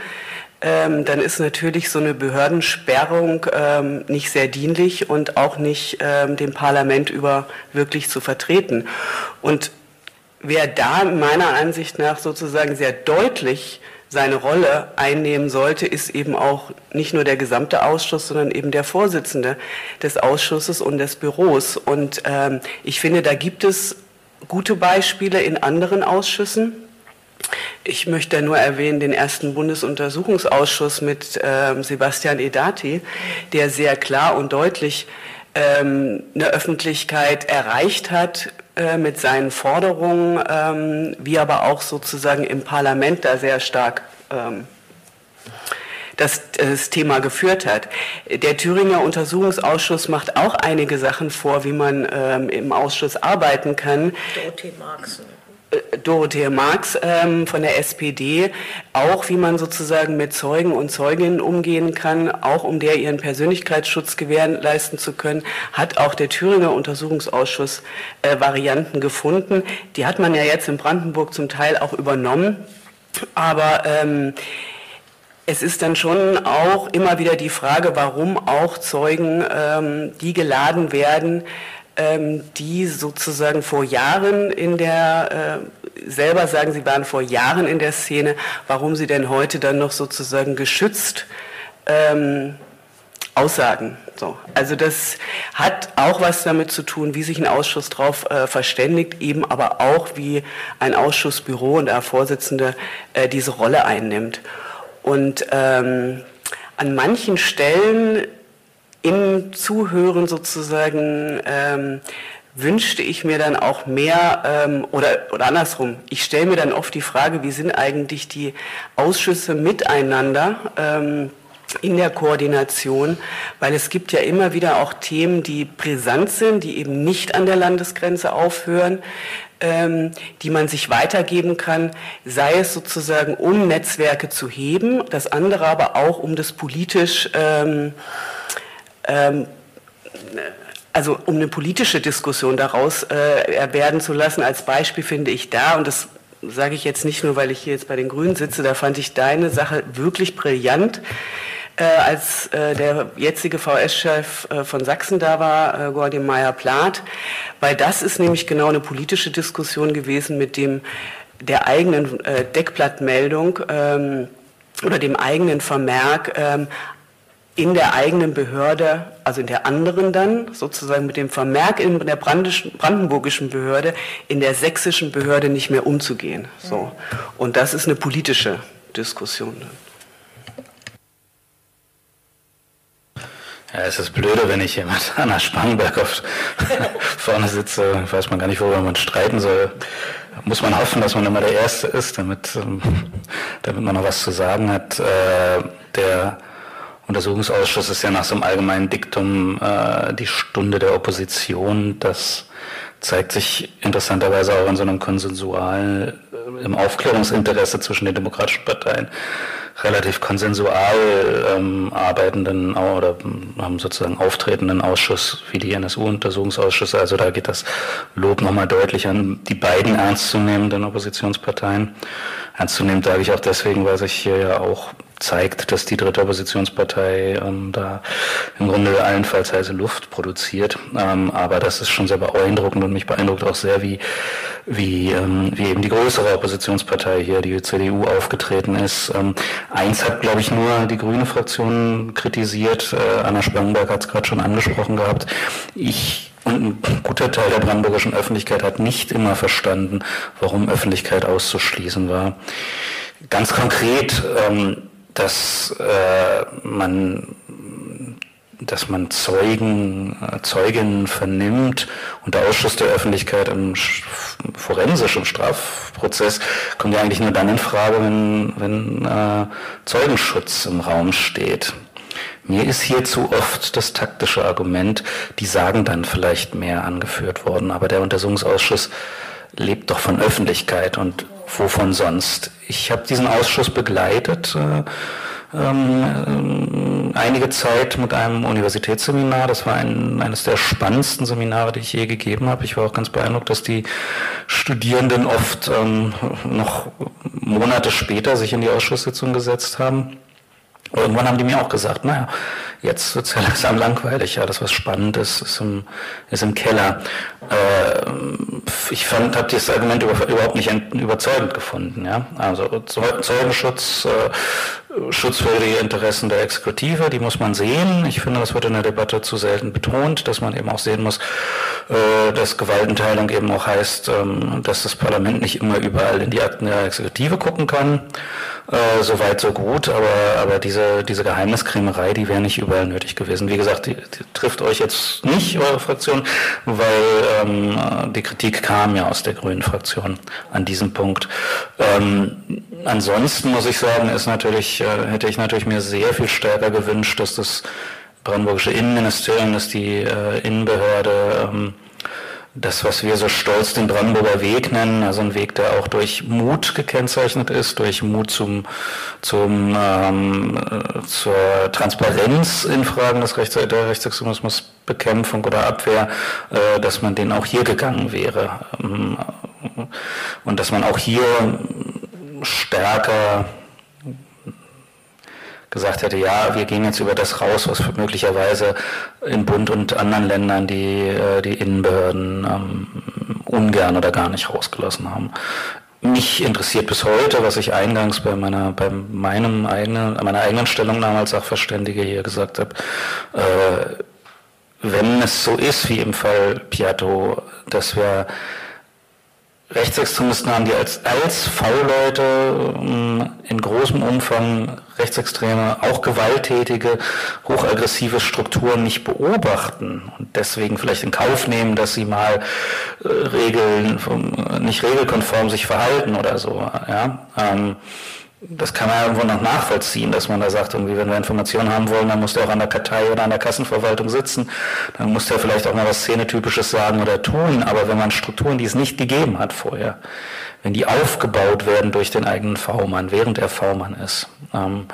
ähm, dann ist natürlich so eine Behördensperrung ähm, nicht sehr dienlich und auch nicht ähm, dem Parlament über wirklich zu vertreten. Und wer da meiner Ansicht nach sozusagen sehr deutlich seine Rolle einnehmen sollte, ist eben auch nicht nur der gesamte Ausschuss, sondern eben der Vorsitzende des Ausschusses und des Büros. Und ähm, ich finde, da gibt es gute Beispiele in anderen Ausschüssen. Ich möchte nur erwähnen den ersten Bundesuntersuchungsausschuss mit ähm, Sebastian Edati, der sehr klar und deutlich ähm, eine Öffentlichkeit erreicht hat äh, mit seinen Forderungen, ähm, wie aber auch sozusagen im Parlament da sehr stark ähm, das, das Thema geführt hat. Der Thüringer Untersuchungsausschuss macht auch einige Sachen vor, wie man ähm, im Ausschuss arbeiten kann. Dorothee Marx. Äh, Dorothee Marx ähm, von der SPD, auch wie man sozusagen mit Zeugen und Zeuginnen umgehen kann, auch um der ihren Persönlichkeitsschutz gewährleisten zu können, hat auch der Thüringer Untersuchungsausschuss äh, Varianten gefunden. Die hat man ja jetzt in Brandenburg zum Teil auch übernommen. Aber ähm, es ist dann schon auch immer wieder die Frage, warum auch Zeugen, ähm, die geladen werden, die sozusagen vor Jahren in der, äh, selber sagen, sie waren vor Jahren in der Szene, warum sie denn heute dann noch sozusagen geschützt ähm, aussagen. So. Also das hat auch was damit zu tun, wie sich ein Ausschuss darauf äh, verständigt, eben aber auch, wie ein Ausschussbüro und der Vorsitzende äh, diese Rolle einnimmt. Und ähm, an manchen Stellen im Zuhören sozusagen ähm, wünschte ich mir dann auch mehr ähm, oder, oder andersrum. Ich stelle mir dann oft die Frage, wie sind eigentlich die Ausschüsse miteinander ähm, in der Koordination, weil es gibt ja immer wieder auch Themen, die brisant sind, die eben nicht an der Landesgrenze aufhören, ähm, die man sich weitergeben kann, sei es sozusagen, um Netzwerke zu heben, das andere aber auch, um das politisch ähm, ähm, also um eine politische Diskussion daraus äh, werden zu lassen. Als Beispiel finde ich da, und das sage ich jetzt nicht nur, weil ich hier jetzt bei den Grünen sitze, da fand ich deine Sache wirklich brillant. Äh, als äh, der jetzige VS-Chef äh, von Sachsen da war, äh, Gordon Meyer-Plath, weil das ist nämlich genau eine politische Diskussion gewesen mit dem der eigenen äh, Deckblattmeldung ähm, oder dem eigenen Vermerk, ähm, in der eigenen Behörde, also in der anderen dann, sozusagen mit dem Vermerk in der brandenburgischen Behörde, in der sächsischen Behörde nicht mehr umzugehen. So. Und das ist eine politische Diskussion. Ja, es ist blöde, wenn ich hier mit Anna Spangenberg auf, (laughs) vorne sitze, weiß man gar nicht, worüber man streiten soll. Muss man hoffen, dass man immer der Erste ist, damit, ähm, damit man noch was zu sagen hat. Äh, der Untersuchungsausschuss ist ja nach so einem allgemeinen Diktum äh, die Stunde der Opposition. Das zeigt sich interessanterweise auch in so einem konsensualen, äh, im Aufklärungsinteresse zwischen den demokratischen Parteien relativ konsensual ähm, arbeitenden oder ähm, sozusagen auftretenden Ausschuss wie die NSU-Untersuchungsausschüsse. Also da geht das Lob nochmal deutlich an die beiden ernstzunehmenden Oppositionsparteien. Ernstzunehmend sage ich auch deswegen, weil sich hier ja auch zeigt, dass die dritte Oppositionspartei ähm, da im Grunde allenfalls heiße Luft produziert. Ähm, aber das ist schon sehr beeindruckend und mich beeindruckt auch sehr, wie wie, ähm, wie eben die größere Oppositionspartei hier, die CDU, aufgetreten ist. Ähm, eins hat, glaube ich, nur die grüne Fraktion kritisiert. Äh, Anna Spangenberg hat es gerade schon angesprochen gehabt. Ich und ein guter Teil der brandenburgischen Öffentlichkeit hat nicht immer verstanden, warum Öffentlichkeit auszuschließen war. Ganz konkret, ähm, dass äh, man dass man Zeugen, äh, Zeuginnen vernimmt und der Ausschuss der Öffentlichkeit im forensischen Strafprozess kommt ja eigentlich nur dann in Frage, wenn, wenn äh, Zeugenschutz im Raum steht. Mir ist hier zu oft das taktische Argument, die sagen dann vielleicht mehr angeführt worden, aber der Untersuchungsausschuss lebt doch von Öffentlichkeit und wovon sonst. Ich habe diesen Ausschuss begleitet. Äh, ähm, einige Zeit mit einem Universitätsseminar. Das war ein, eines der spannendsten Seminare, die ich je gegeben habe. Ich war auch ganz beeindruckt, dass die Studierenden oft ähm, noch Monate später sich in die Ausschusssitzung gesetzt haben. Irgendwann haben die mir auch gesagt, naja, jetzt wird es (laughs) langsam langweilig, ja, das was spannend ist, ist im, ist im Keller. Äh, ich fand, habe dieses Argument überhaupt nicht überzeugend gefunden, ja. Also Zeugenschutz, äh, Schutz für die Interessen der Exekutive, die muss man sehen. Ich finde, das wird in der Debatte zu selten betont, dass man eben auch sehen muss, äh, dass Gewaltenteilung eben auch heißt, ähm, dass das Parlament nicht immer überall in die Akten der Exekutive gucken kann. Äh, so weit, so gut, aber, aber diese, diese Geheimniskrämerei, die wäre nicht überall nötig gewesen. Wie gesagt, die, die trifft euch jetzt nicht, eure Fraktion, weil ähm, die Kritik kam ja aus der grünen Fraktion an diesem Punkt. Ähm, ansonsten muss ich sagen, ist natürlich äh, hätte ich natürlich mir sehr viel stärker gewünscht, dass das brandenburgische Innenministerium, dass die äh, Innenbehörde ähm, das, was wir so stolz den Brandenburger Weg nennen, also ein Weg, der auch durch Mut gekennzeichnet ist, durch Mut zum, zum, ähm, äh, zur Transparenz in Fragen des Rechts, der Rechtsextremismus, Bekämpfung oder Abwehr, äh, dass man den auch hier gegangen wäre. Ähm, und dass man auch hier stärker gesagt hätte, ja, wir gehen jetzt über das raus, was möglicherweise in Bund und anderen Ländern die, äh, die Innenbehörden ähm, ungern oder gar nicht rausgelassen haben. Mich interessiert bis heute, was ich eingangs bei meiner, bei meinem eigenen, meiner eigenen Stellungnahme als Sachverständige hier gesagt habe, äh, wenn es so ist wie im Fall Piatto, dass wir Rechtsextremisten haben, die als, als V-Leute ähm, in großem Umfang rechtsextreme, auch gewalttätige, hochaggressive Strukturen nicht beobachten und deswegen vielleicht in Kauf nehmen, dass sie mal äh, Regeln, nicht regelkonform sich verhalten oder so. Ja? Ähm, das kann man ja irgendwo noch nachvollziehen, dass man da sagt, irgendwie, wenn wir Informationen haben wollen, dann muss der auch an der Kartei oder an der Kassenverwaltung sitzen. Dann muss der vielleicht auch mal was Szenetypisches sagen oder tun. Aber wenn man Strukturen, die es nicht gegeben hat vorher, wenn die aufgebaut werden durch den eigenen V-Mann, während er V-Mann ist, ähm,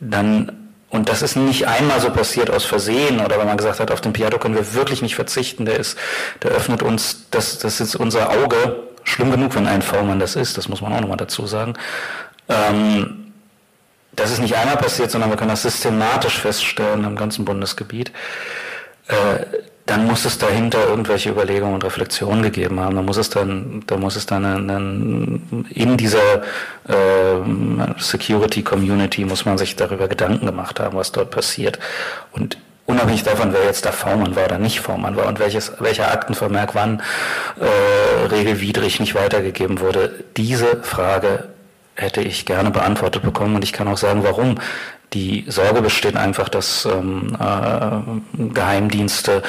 dann und das ist nicht einmal so passiert aus Versehen oder wenn man gesagt hat, auf den Piatto können wir wirklich nicht verzichten, der ist, der öffnet uns, das, das ist unser Auge, schlimm genug, wenn ein V-Mann das ist, das muss man auch nochmal dazu sagen. Ähm, das ist nicht einmal passiert, sondern wir können das systematisch feststellen im ganzen Bundesgebiet. Äh, dann muss es dahinter irgendwelche Überlegungen und Reflexionen gegeben haben. Da muss es dann, da muss es dann einen, in dieser äh, Security Community muss man sich darüber Gedanken gemacht haben, was dort passiert. Und unabhängig davon, wer jetzt da V-Mann war oder nicht V-Mann war und welches, welcher Aktenvermerk wann äh, regelwidrig nicht weitergegeben wurde, diese Frage hätte ich gerne beantwortet bekommen und ich kann auch sagen, warum. Die Sorge besteht einfach, dass ähm, äh, Geheimdienste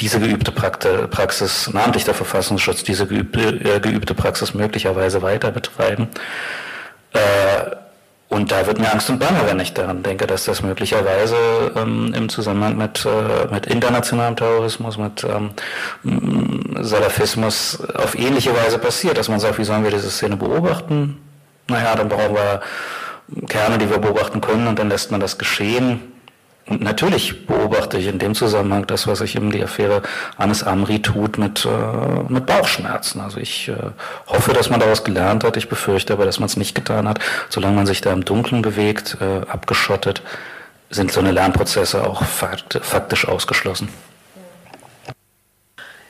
diese geübte Praxis, namentlich der Verfassungsschutz, diese geübte, äh, geübte Praxis möglicherweise weiter betreiben. Äh, und da wird mir Angst und Bange, wenn ich daran denke, dass das möglicherweise ähm, im Zusammenhang mit, äh, mit internationalem Terrorismus, mit ähm, Salafismus auf ähnliche Weise passiert, dass man sagt, wie sollen wir diese Szene beobachten? Naja, dann brauchen wir Kerne, die wir beobachten können und dann lässt man das geschehen. Und natürlich beobachte ich in dem Zusammenhang das, was sich in die Affäre Anis Amri tut, mit, äh, mit Bauchschmerzen. Also ich äh, hoffe, dass man daraus gelernt hat. Ich befürchte aber, dass man es nicht getan hat. Solange man sich da im Dunkeln bewegt, äh, abgeschottet, sind so eine Lernprozesse auch fakt, faktisch ausgeschlossen.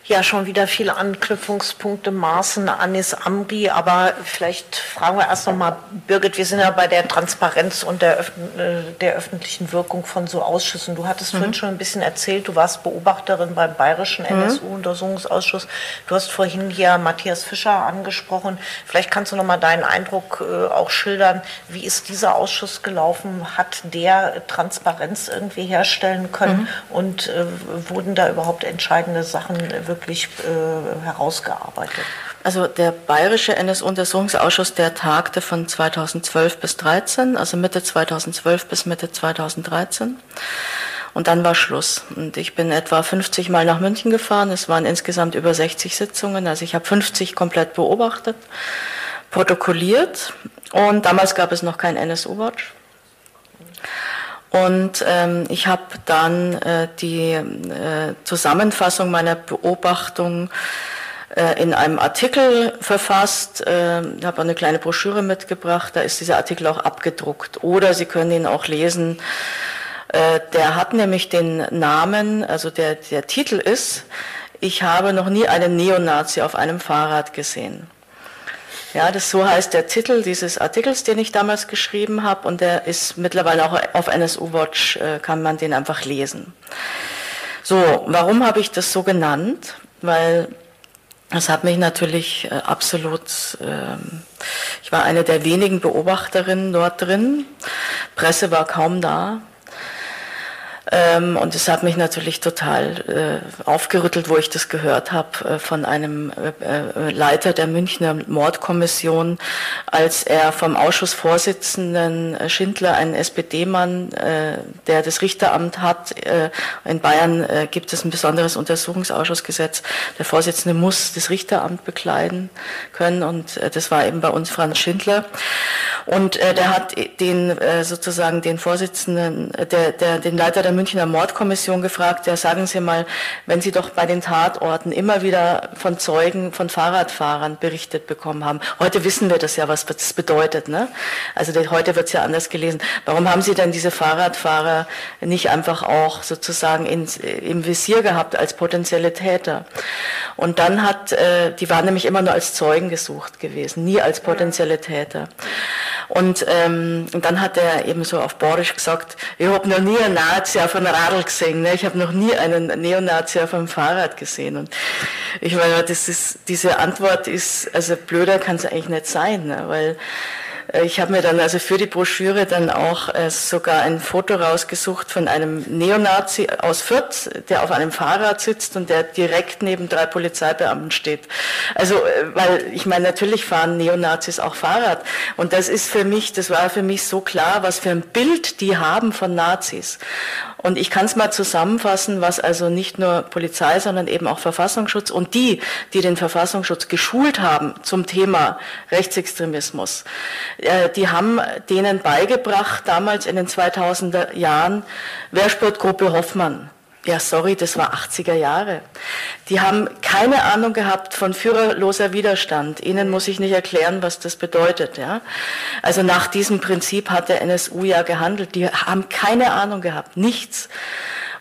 Ja, schon wieder viele Anknüpfungspunkte, Maßen, Anis Amri, aber vielleicht fragen wir erst nochmal, Birgit, wir sind ja bei der Transparenz und der, Öf äh, der öffentlichen Wirkung von so Ausschüssen. Du hattest mhm. vorhin schon ein bisschen erzählt, du warst Beobachterin beim Bayerischen mhm. NSU-Untersuchungsausschuss. Du hast vorhin hier Matthias Fischer angesprochen. Vielleicht kannst du nochmal deinen Eindruck äh, auch schildern. Wie ist dieser Ausschuss gelaufen? Hat der Transparenz irgendwie herstellen können? Mhm. Und äh, wurden da überhaupt entscheidende Sachen wirklich wirklich äh, herausgearbeitet? Also der Bayerische NS-Untersuchungsausschuss, der tagte von 2012 bis 2013, also Mitte 2012 bis Mitte 2013. Und dann war Schluss. Und ich bin etwa 50 Mal nach München gefahren. Es waren insgesamt über 60 Sitzungen. Also ich habe 50 komplett beobachtet, protokolliert. Und damals gab es noch kein NSU-Watch. Und ähm, ich habe dann äh, die äh, Zusammenfassung meiner Beobachtung äh, in einem Artikel verfasst. Äh, ich habe eine kleine Broschüre mitgebracht, da ist dieser Artikel auch abgedruckt. Oder Sie können ihn auch lesen. Äh, der hat nämlich den Namen, also der, der Titel ist, ich habe noch nie einen Neonazi auf einem Fahrrad gesehen. Ja, das so heißt der Titel dieses Artikels, den ich damals geschrieben habe, und der ist mittlerweile auch auf NSU Watch, äh, kann man den einfach lesen. So, warum habe ich das so genannt? Weil das hat mich natürlich äh, absolut, äh, ich war eine der wenigen Beobachterinnen dort drin. Presse war kaum da. Ähm, und es hat mich natürlich total äh, aufgerüttelt, wo ich das gehört habe äh, von einem äh, äh, Leiter der Münchner Mordkommission, als er vom Ausschussvorsitzenden äh, Schindler, ein SPD-Mann, äh, der das Richteramt hat, in Bayern gibt es ein besonderes Untersuchungsausschussgesetz. Der Vorsitzende muss das Richteramt bekleiden können und das war eben bei uns Franz Schindler. Und der hat den sozusagen den Vorsitzenden, der, der, den Leiter der der Münchner Mordkommission gefragt, ja sagen Sie mal, wenn Sie doch bei den Tatorten immer wieder von Zeugen, von Fahrradfahrern berichtet bekommen haben. Heute wissen wir das ja, was das bedeutet. Ne? Also heute wird es ja anders gelesen. Warum haben Sie denn diese Fahrradfahrer nicht einfach auch sozusagen ins, im Visier gehabt als potenzielle Täter? Und dann hat, äh, die waren nämlich immer nur als Zeugen gesucht gewesen, nie als potenzielle Täter. Und, ähm, dann hat er eben so auf Borisch gesagt, ich habe noch nie einen Nazi auf einem Radl gesehen, ne? ich habe noch nie einen Neonazi auf einem Fahrrad gesehen. Und ich meine, das ist, diese Antwort ist, also blöder kann es eigentlich nicht sein, ne? weil äh, ich habe mir dann also für die Broschüre dann auch äh, sogar ein Foto rausgesucht von einem Neonazi aus Fürth, der auf einem Fahrrad sitzt und der direkt neben drei Polizeibeamten steht. Also, äh, weil ich meine, natürlich fahren Neonazis auch Fahrrad. Und das ist für mich, das war für mich so klar, was für ein Bild die haben von Nazis. Und ich kann es mal zusammenfassen, was also nicht nur Polizei, sondern eben auch Verfassungsschutz und die, die den Verfassungsschutz geschult haben zum Thema Rechtsextremismus, äh, die haben denen beigebracht, damals in den 2000er Jahren, Wehrsportgruppe Hoffmann. Ja, sorry, das war 80er Jahre. Die haben keine Ahnung gehabt von führerloser Widerstand. Ihnen muss ich nicht erklären, was das bedeutet. Ja? Also nach diesem Prinzip hat der NSU ja gehandelt. Die haben keine Ahnung gehabt, nichts.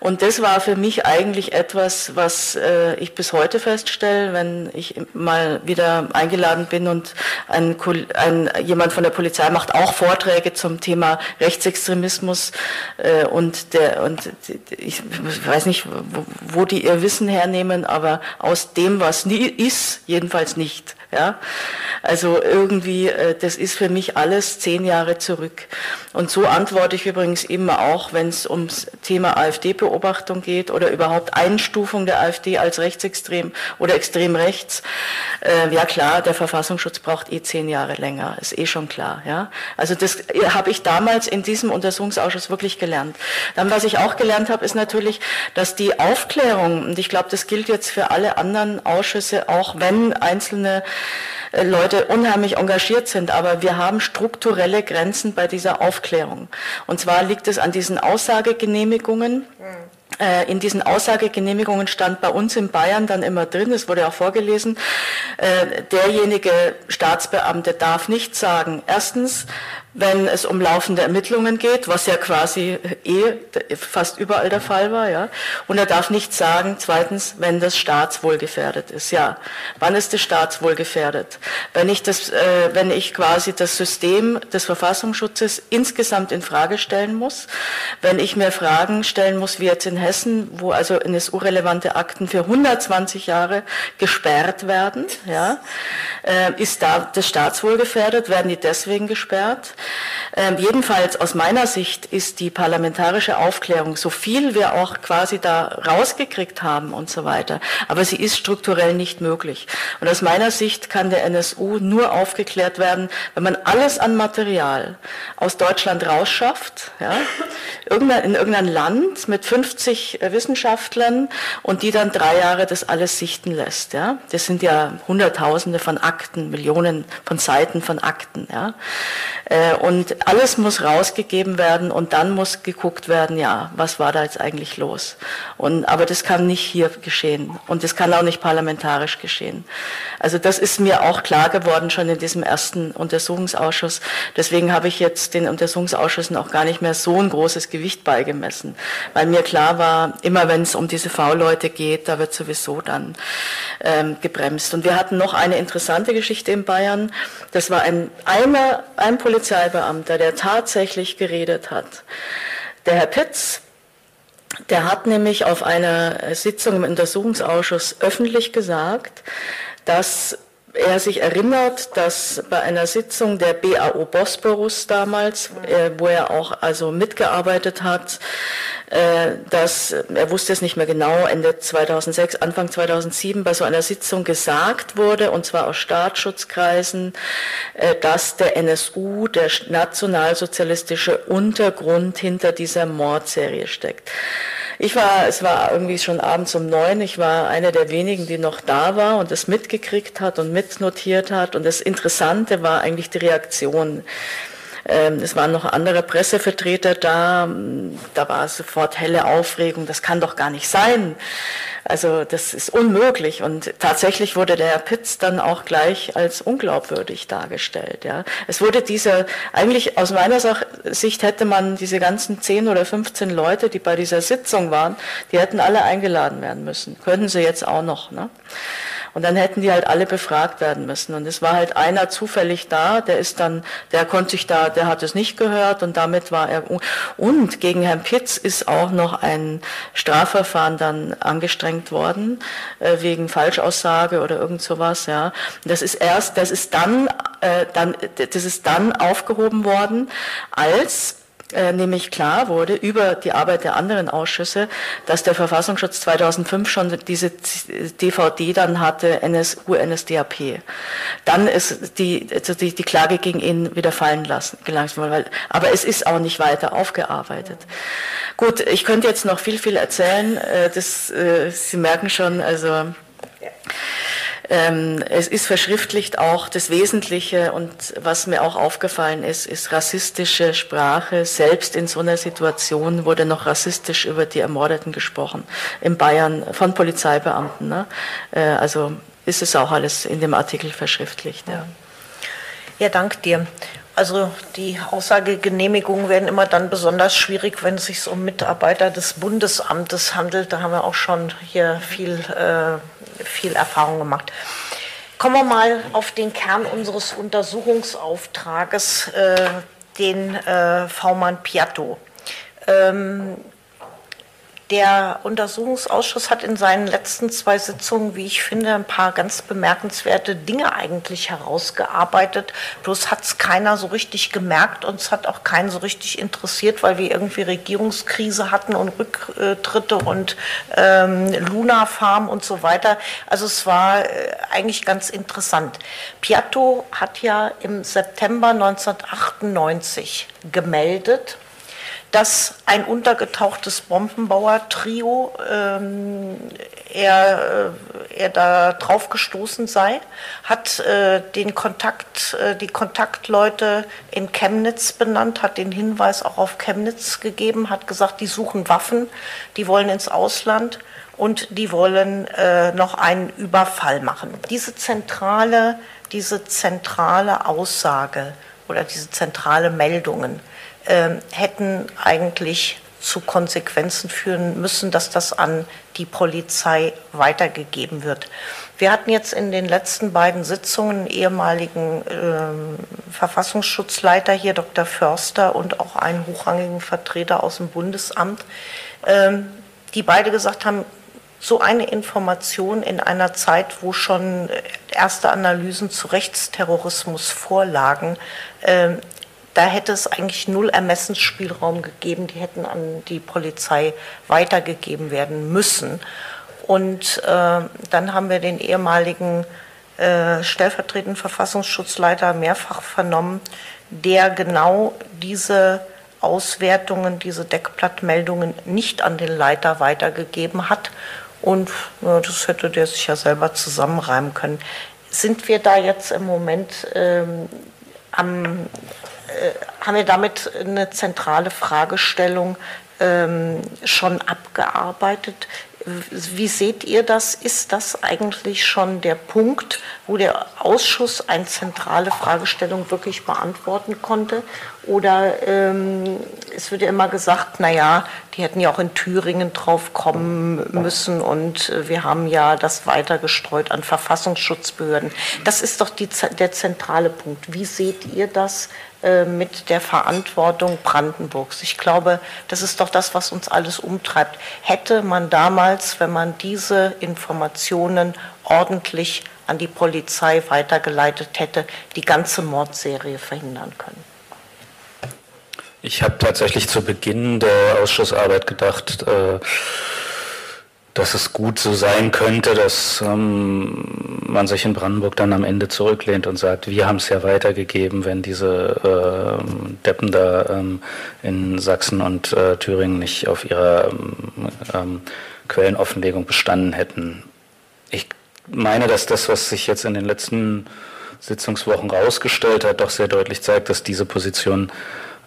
Und das war für mich eigentlich etwas, was äh, ich bis heute feststelle, wenn ich mal wieder eingeladen bin und ein, ein, jemand von der Polizei macht auch Vorträge zum Thema Rechtsextremismus äh, und der und ich weiß nicht, wo, wo die ihr Wissen hernehmen, aber aus dem, was nie ist, jedenfalls nicht. Ja? Also irgendwie, äh, das ist für mich alles zehn Jahre zurück. Und so antworte ich übrigens immer auch, wenn es ums Thema AfD-Beobachtung geht oder überhaupt Einstufung der AfD als rechtsextrem oder extrem rechts. Äh, ja klar, der Verfassungsschutz braucht eh zehn Jahre länger, ist eh schon klar. Ja? Also das äh, habe ich damals in diesem Untersuchungsausschuss wirklich gelernt. Dann, was ich auch gelernt habe, ist natürlich, dass die Aufklärung, und ich glaube, das gilt jetzt für alle anderen Ausschüsse, auch wenn einzelne Leute unheimlich engagiert sind, aber wir haben strukturelle Grenzen bei dieser Aufklärung. Und zwar liegt es an diesen Aussagegenehmigungen. Äh, in diesen Aussagegenehmigungen stand bei uns in Bayern dann immer drin, es wurde auch vorgelesen, äh, derjenige Staatsbeamte darf nicht sagen, erstens, wenn es um laufende Ermittlungen geht, was ja quasi eh fast überall der Fall war, ja. Und er darf nicht sagen, zweitens, wenn das Staatswohl gefährdet ist, ja. Wann ist das Staatswohl gefährdet? Wenn ich das, äh, wenn ich quasi das System des Verfassungsschutzes insgesamt in Frage stellen muss, wenn ich mir Fragen stellen muss, wie jetzt in Hessen, wo also NSU-relevante Akten für 120 Jahre gesperrt werden, ja, äh, ist da das Staatswohl gefährdet? Werden die deswegen gesperrt? Ähm, jedenfalls aus meiner Sicht ist die parlamentarische Aufklärung, so viel wir auch quasi da rausgekriegt haben und so weiter, aber sie ist strukturell nicht möglich. Und aus meiner Sicht kann der NSU nur aufgeklärt werden, wenn man alles an Material aus Deutschland rausschafft, ja, (laughs) in irgendein Land mit 50 äh, Wissenschaftlern und die dann drei Jahre das alles sichten lässt. Ja. Das sind ja Hunderttausende von Akten, Millionen von Seiten von Akten. Ja. Äh, und alles muss rausgegeben werden und dann muss geguckt werden, ja, was war da jetzt eigentlich los? Und, aber das kann nicht hier geschehen und das kann auch nicht parlamentarisch geschehen. Also das ist mir auch klar geworden schon in diesem ersten Untersuchungsausschuss. Deswegen habe ich jetzt den Untersuchungsausschüssen auch gar nicht mehr so ein großes Gewicht beigemessen, weil mir klar war, immer wenn es um diese V-Leute geht, da wird sowieso dann ähm, gebremst. Und wir hatten noch eine interessante Geschichte in Bayern. Das war ein, einer, ein Polizeibeamter, der tatsächlich geredet hat. Der Herr Pitz, der hat nämlich auf einer Sitzung im Untersuchungsausschuss öffentlich gesagt, dass er sich erinnert, dass bei einer Sitzung der BAO Bosporus damals, äh, wo er auch also mitgearbeitet hat, äh, dass er wusste es nicht mehr genau, Ende 2006, Anfang 2007 bei so einer Sitzung gesagt wurde, und zwar aus Staatsschutzkreisen, äh, dass der NSU, der nationalsozialistische Untergrund hinter dieser Mordserie steckt. Ich war, es war irgendwie schon abends um neun, ich war eine der wenigen, die noch da war und es mitgekriegt hat und mitnotiert hat. Und das Interessante war eigentlich die Reaktion. Ähm, es waren noch andere Pressevertreter da, da war sofort helle Aufregung, das kann doch gar nicht sein. Also das ist unmöglich. Und tatsächlich wurde der Herr Pitz dann auch gleich als unglaubwürdig dargestellt. Ja. Es wurde diese, eigentlich aus meiner Sicht hätte man diese ganzen 10 oder 15 Leute, die bei dieser Sitzung waren, die hätten alle eingeladen werden müssen. Können sie jetzt auch noch. Ne? Und dann hätten die halt alle befragt werden müssen. Und es war halt einer zufällig da, der ist dann, der konnte sich da, der hat es nicht gehört und damit war er. Und gegen Herrn Pitz ist auch noch ein Strafverfahren dann angestrengt worden, äh, wegen Falschaussage oder irgend sowas, ja. Das ist erst, das ist dann, äh, dann, das ist dann aufgehoben worden, als äh, nämlich klar wurde über die Arbeit der anderen Ausschüsse, dass der Verfassungsschutz 2005 schon diese DVD dann hatte, NSU, NSDAP. Dann ist die, also die, die Klage gegen ihn wieder fallen lassen, gelassen worden. Aber es ist auch nicht weiter aufgearbeitet. Gut, ich könnte jetzt noch viel, viel erzählen. Äh, das, äh, Sie merken schon, also ähm, es ist verschriftlicht auch das Wesentliche und was mir auch aufgefallen ist, ist rassistische Sprache. Selbst in so einer Situation wurde noch rassistisch über die Ermordeten gesprochen. In Bayern von Polizeibeamten. Ne? Äh, also ist es auch alles in dem Artikel verschriftlicht. Ja, ja dank dir. Also die Aussagegenehmigungen werden immer dann besonders schwierig, wenn es sich um Mitarbeiter des Bundesamtes handelt. Da haben wir auch schon hier viel, äh, viel Erfahrung gemacht. Kommen wir mal auf den Kern unseres Untersuchungsauftrages, äh, den äh, V-Mann Piatto. Ähm, der Untersuchungsausschuss hat in seinen letzten zwei Sitzungen, wie ich finde, ein paar ganz bemerkenswerte Dinge eigentlich herausgearbeitet. Bloß hat es keiner so richtig gemerkt und es hat auch keinen so richtig interessiert, weil wir irgendwie Regierungskrise hatten und Rücktritte und ähm, Luna Farm und so weiter. Also es war äh, eigentlich ganz interessant. Piatto hat ja im September 1998 gemeldet, dass ein untergetauchtes Bombenbauer-Trio ähm, er, äh, er da drauf gestoßen sei, hat äh, den Kontakt, äh, die Kontaktleute in Chemnitz benannt, hat den Hinweis auch auf Chemnitz gegeben, hat gesagt, die suchen Waffen, die wollen ins Ausland und die wollen äh, noch einen Überfall machen. Diese zentrale, diese zentrale Aussage oder diese zentrale Meldungen hätten eigentlich zu Konsequenzen führen müssen, dass das an die Polizei weitergegeben wird. Wir hatten jetzt in den letzten beiden Sitzungen ehemaligen äh, Verfassungsschutzleiter hier, Dr. Förster, und auch einen hochrangigen Vertreter aus dem Bundesamt, äh, die beide gesagt haben, so eine Information in einer Zeit, wo schon erste Analysen zu Rechtsterrorismus vorlagen, äh, da hätte es eigentlich null Ermessensspielraum gegeben, die hätten an die Polizei weitergegeben werden müssen. Und äh, dann haben wir den ehemaligen äh, stellvertretenden Verfassungsschutzleiter mehrfach vernommen, der genau diese Auswertungen, diese Deckblattmeldungen nicht an den Leiter weitergegeben hat. Und ja, das hätte der sich ja selber zusammenreimen können. Sind wir da jetzt im Moment ähm, am haben wir damit eine zentrale Fragestellung ähm, schon abgearbeitet. Wie seht ihr das? Ist das eigentlich schon der Punkt, wo der Ausschuss eine zentrale Fragestellung wirklich beantworten konnte? Oder ähm, es wird ja immer gesagt, naja, die hätten ja auch in Thüringen drauf kommen müssen und wir haben ja das weiter gestreut an Verfassungsschutzbehörden. Das ist doch die, der zentrale Punkt. Wie seht ihr das? Äh, mit der Verantwortung Brandenburgs. Ich glaube, das ist doch das, was uns alles umtreibt. Hätte man damals, wenn man diese Informationen ordentlich an die Polizei weitergeleitet hätte, die ganze Mordserie verhindern können? Ich habe tatsächlich zu Beginn der Ausschussarbeit gedacht, äh, dass es gut so sein könnte, dass ähm, man sich in Brandenburg dann am Ende zurücklehnt und sagt, wir haben es ja weitergegeben, wenn diese äh, Deppen da ähm, in Sachsen und äh, Thüringen nicht auf ihrer ähm, ähm, Quellenoffenlegung bestanden hätten. Ich meine, dass das, was sich jetzt in den letzten Sitzungswochen rausgestellt hat, doch sehr deutlich zeigt, dass diese Position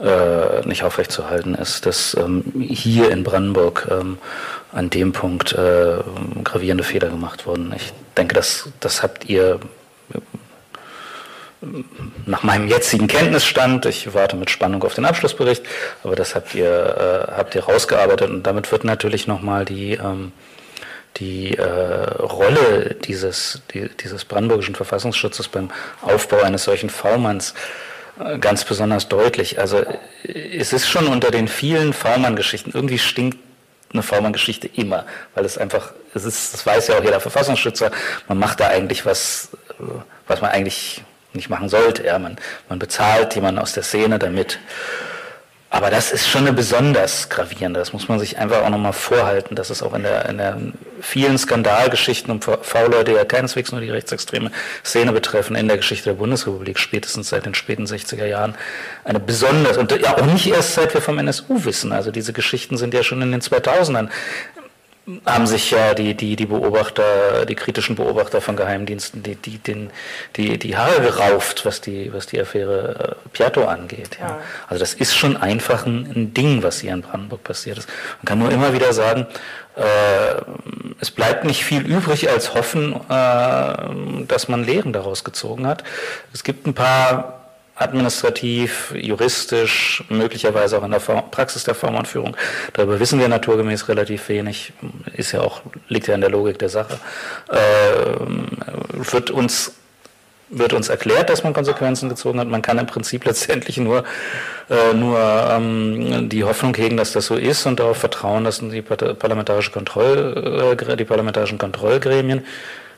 äh, nicht aufrechtzuerhalten ist, dass ähm, hier in Brandenburg ähm, an dem Punkt äh, gravierende Fehler gemacht wurden. Ich denke, das, das habt ihr äh, nach meinem jetzigen Kenntnisstand, ich warte mit Spannung auf den Abschlussbericht, aber das habt ihr, äh, habt ihr rausgearbeitet und damit wird natürlich nochmal die, ähm, die äh, Rolle dieses, die, dieses brandenburgischen Verfassungsschutzes beim Aufbau eines solchen V-Manns äh, ganz besonders deutlich. Also es ist schon unter den vielen V-Mann-Geschichten, irgendwie stinkt eine V-Mann-Geschichte immer, weil es einfach, es ist, das weiß ja auch jeder Verfassungsschützer, man macht da eigentlich was, äh, was man eigentlich nicht machen sollte. Ja, man, man bezahlt jemanden aus der Szene damit. Aber das ist schon eine besonders gravierende, das muss man sich einfach auch nochmal vorhalten, dass es auch in der, in der vielen Skandalgeschichten um V-Leute ja keineswegs nur die rechtsextreme Szene betreffen, in der Geschichte der Bundesrepublik, spätestens seit den späten 60er Jahren, eine besonders, und ja auch nicht erst seit wir vom NSU wissen, also diese Geschichten sind ja schon in den 2000ern haben sich ja die, die, die Beobachter, die kritischen Beobachter von Geheimdiensten, die, die, den, die, die Haare gerauft, was die, was die Affäre äh, Piatto angeht. Ja. Also das ist schon einfach ein, ein, Ding, was hier in Brandenburg passiert ist. Man kann nur immer wieder sagen, äh, es bleibt nicht viel übrig als hoffen, äh, dass man Lehren daraus gezogen hat. Es gibt ein paar administrativ, juristisch, möglicherweise auch in der Praxis der Vormannführung. Darüber wissen wir naturgemäß relativ wenig, ist ja auch, liegt ja in der Logik der Sache. Äh, wird uns wird uns erklärt, dass man Konsequenzen gezogen hat. Man kann im Prinzip (laughs) letztendlich nur, äh, nur ähm, die Hoffnung hegen, dass das so ist und darauf vertrauen, dass die, parlamentarische Kontroll, äh, die parlamentarischen Kontrollgremien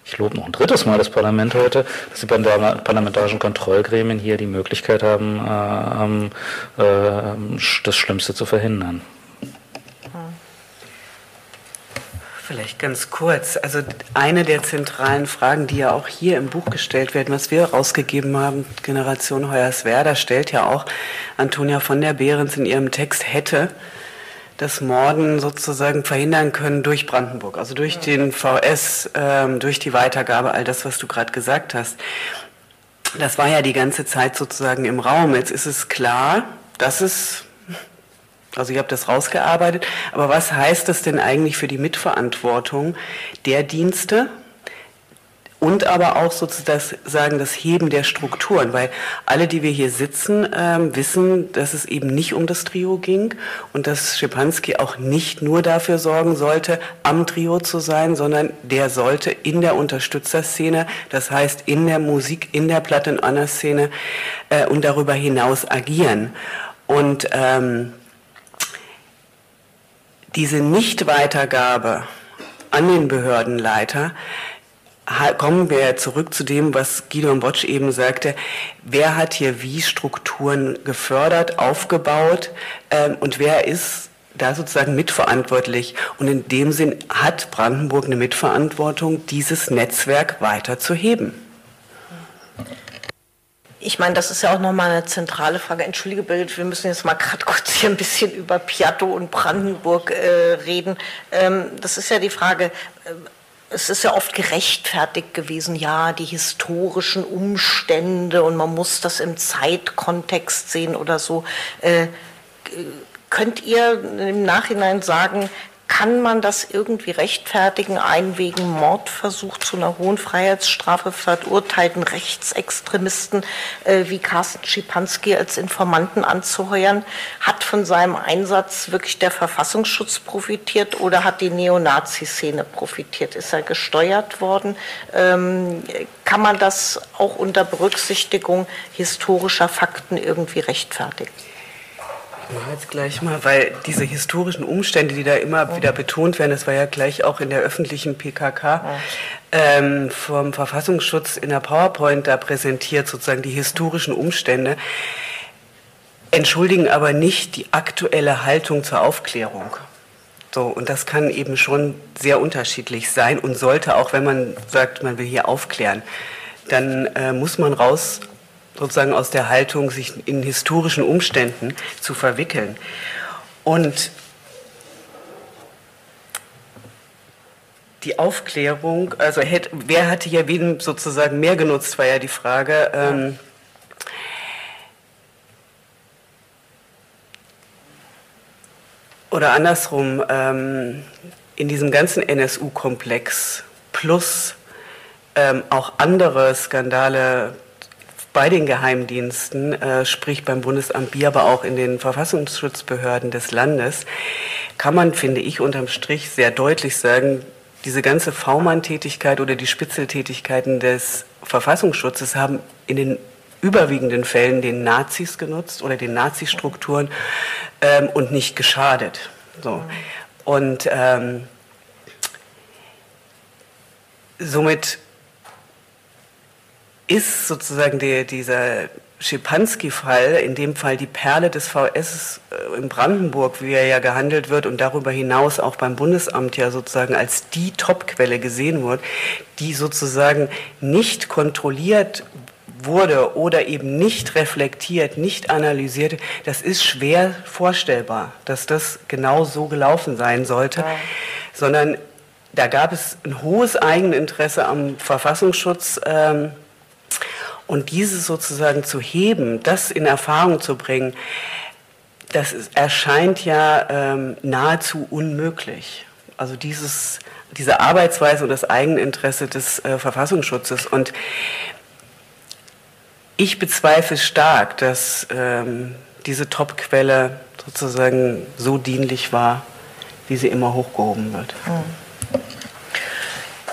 ich lobe noch ein drittes Mal das Parlament heute, dass die parlamentarischen Kontrollgremien hier die Möglichkeit haben, äh, äh, das Schlimmste zu verhindern. Vielleicht ganz kurz. Also eine der zentralen Fragen, die ja auch hier im Buch gestellt werden, was wir rausgegeben haben, Generation Hoyerswerda stellt ja auch Antonia von der Behrens in ihrem Text hätte das Morden sozusagen verhindern können durch Brandenburg, also durch den VS, ähm, durch die Weitergabe, all das, was du gerade gesagt hast. Das war ja die ganze Zeit sozusagen im Raum. Jetzt ist es klar, dass es, also ich habe das rausgearbeitet, aber was heißt das denn eigentlich für die Mitverantwortung der Dienste, und aber auch sozusagen das Heben der Strukturen, weil alle, die wir hier sitzen, ähm, wissen, dass es eben nicht um das Trio ging und dass Schepanski auch nicht nur dafür sorgen sollte, am Trio zu sein, sondern der sollte in der Unterstützerszene, das heißt in der Musik, in der Platte- und Anna-Szene äh, und darüber hinaus agieren. Und ähm, diese Nichtweitergabe an den Behördenleiter, kommen wir zurück zu dem, was Guido Botsch eben sagte. Wer hat hier wie Strukturen gefördert, aufgebaut ähm, und wer ist da sozusagen mitverantwortlich? Und in dem Sinn hat Brandenburg eine Mitverantwortung, dieses Netzwerk weiter zu heben. Ich meine, das ist ja auch nochmal eine zentrale Frage. Entschuldige, Bild, wir müssen jetzt mal gerade (laughs) kurz hier ein bisschen über Piatto und Brandenburg äh, reden. Ähm, das ist ja die Frage, äh, es ist ja oft gerechtfertigt gewesen, ja, die historischen Umstände und man muss das im Zeitkontext sehen oder so. Äh, könnt ihr im Nachhinein sagen, kann man das irgendwie rechtfertigen, einen wegen Mordversuch zu einer hohen Freiheitsstrafe verurteilten Rechtsextremisten äh, wie Carsten Schipanski als Informanten anzuheuern? Hat von seinem Einsatz wirklich der Verfassungsschutz profitiert oder hat die Neonazi-Szene profitiert? Ist er gesteuert worden? Ähm, kann man das auch unter Berücksichtigung historischer Fakten irgendwie rechtfertigen? Mache jetzt gleich mal, weil diese historischen Umstände, die da immer wieder betont werden, das war ja gleich auch in der öffentlichen PKK ähm, vom Verfassungsschutz in der PowerPoint da präsentiert, sozusagen die historischen Umstände, entschuldigen aber nicht die aktuelle Haltung zur Aufklärung. So, und das kann eben schon sehr unterschiedlich sein und sollte auch, wenn man sagt, man will hier aufklären, dann äh, muss man raus sozusagen aus der Haltung, sich in historischen Umständen zu verwickeln. Und die Aufklärung, also hätte, wer hatte ja wen sozusagen mehr genutzt, war ja die Frage. Ähm, oder andersrum, ähm, in diesem ganzen NSU-Komplex plus ähm, auch andere Skandale bei den Geheimdiensten, äh, sprich beim Bundesamt Bier, aber auch in den Verfassungsschutzbehörden des Landes, kann man, finde ich, unterm Strich sehr deutlich sagen, diese ganze V-Mann-Tätigkeit oder die Spitzeltätigkeiten des Verfassungsschutzes haben in den überwiegenden Fällen den Nazis genutzt oder den Nazi-Strukturen ähm, und nicht geschadet. So. Und ähm, somit ist sozusagen der, dieser Schipanski-Fall, in dem Fall die Perle des VS äh, in Brandenburg, wie er ja gehandelt wird und darüber hinaus auch beim Bundesamt ja sozusagen als die Topquelle gesehen wird, die sozusagen nicht kontrolliert wurde oder eben nicht reflektiert, nicht analysiert, das ist schwer vorstellbar, dass das genau so gelaufen sein sollte, ja. sondern da gab es ein hohes Eigeninteresse am Verfassungsschutz. Ähm, und dieses sozusagen zu heben, das in Erfahrung zu bringen, das ist, erscheint ja ähm, nahezu unmöglich. Also dieses, diese Arbeitsweise und das Eigeninteresse des äh, Verfassungsschutzes. Und ich bezweifle stark, dass ähm, diese Top-Quelle sozusagen so dienlich war, wie sie immer hochgehoben wird. Mhm.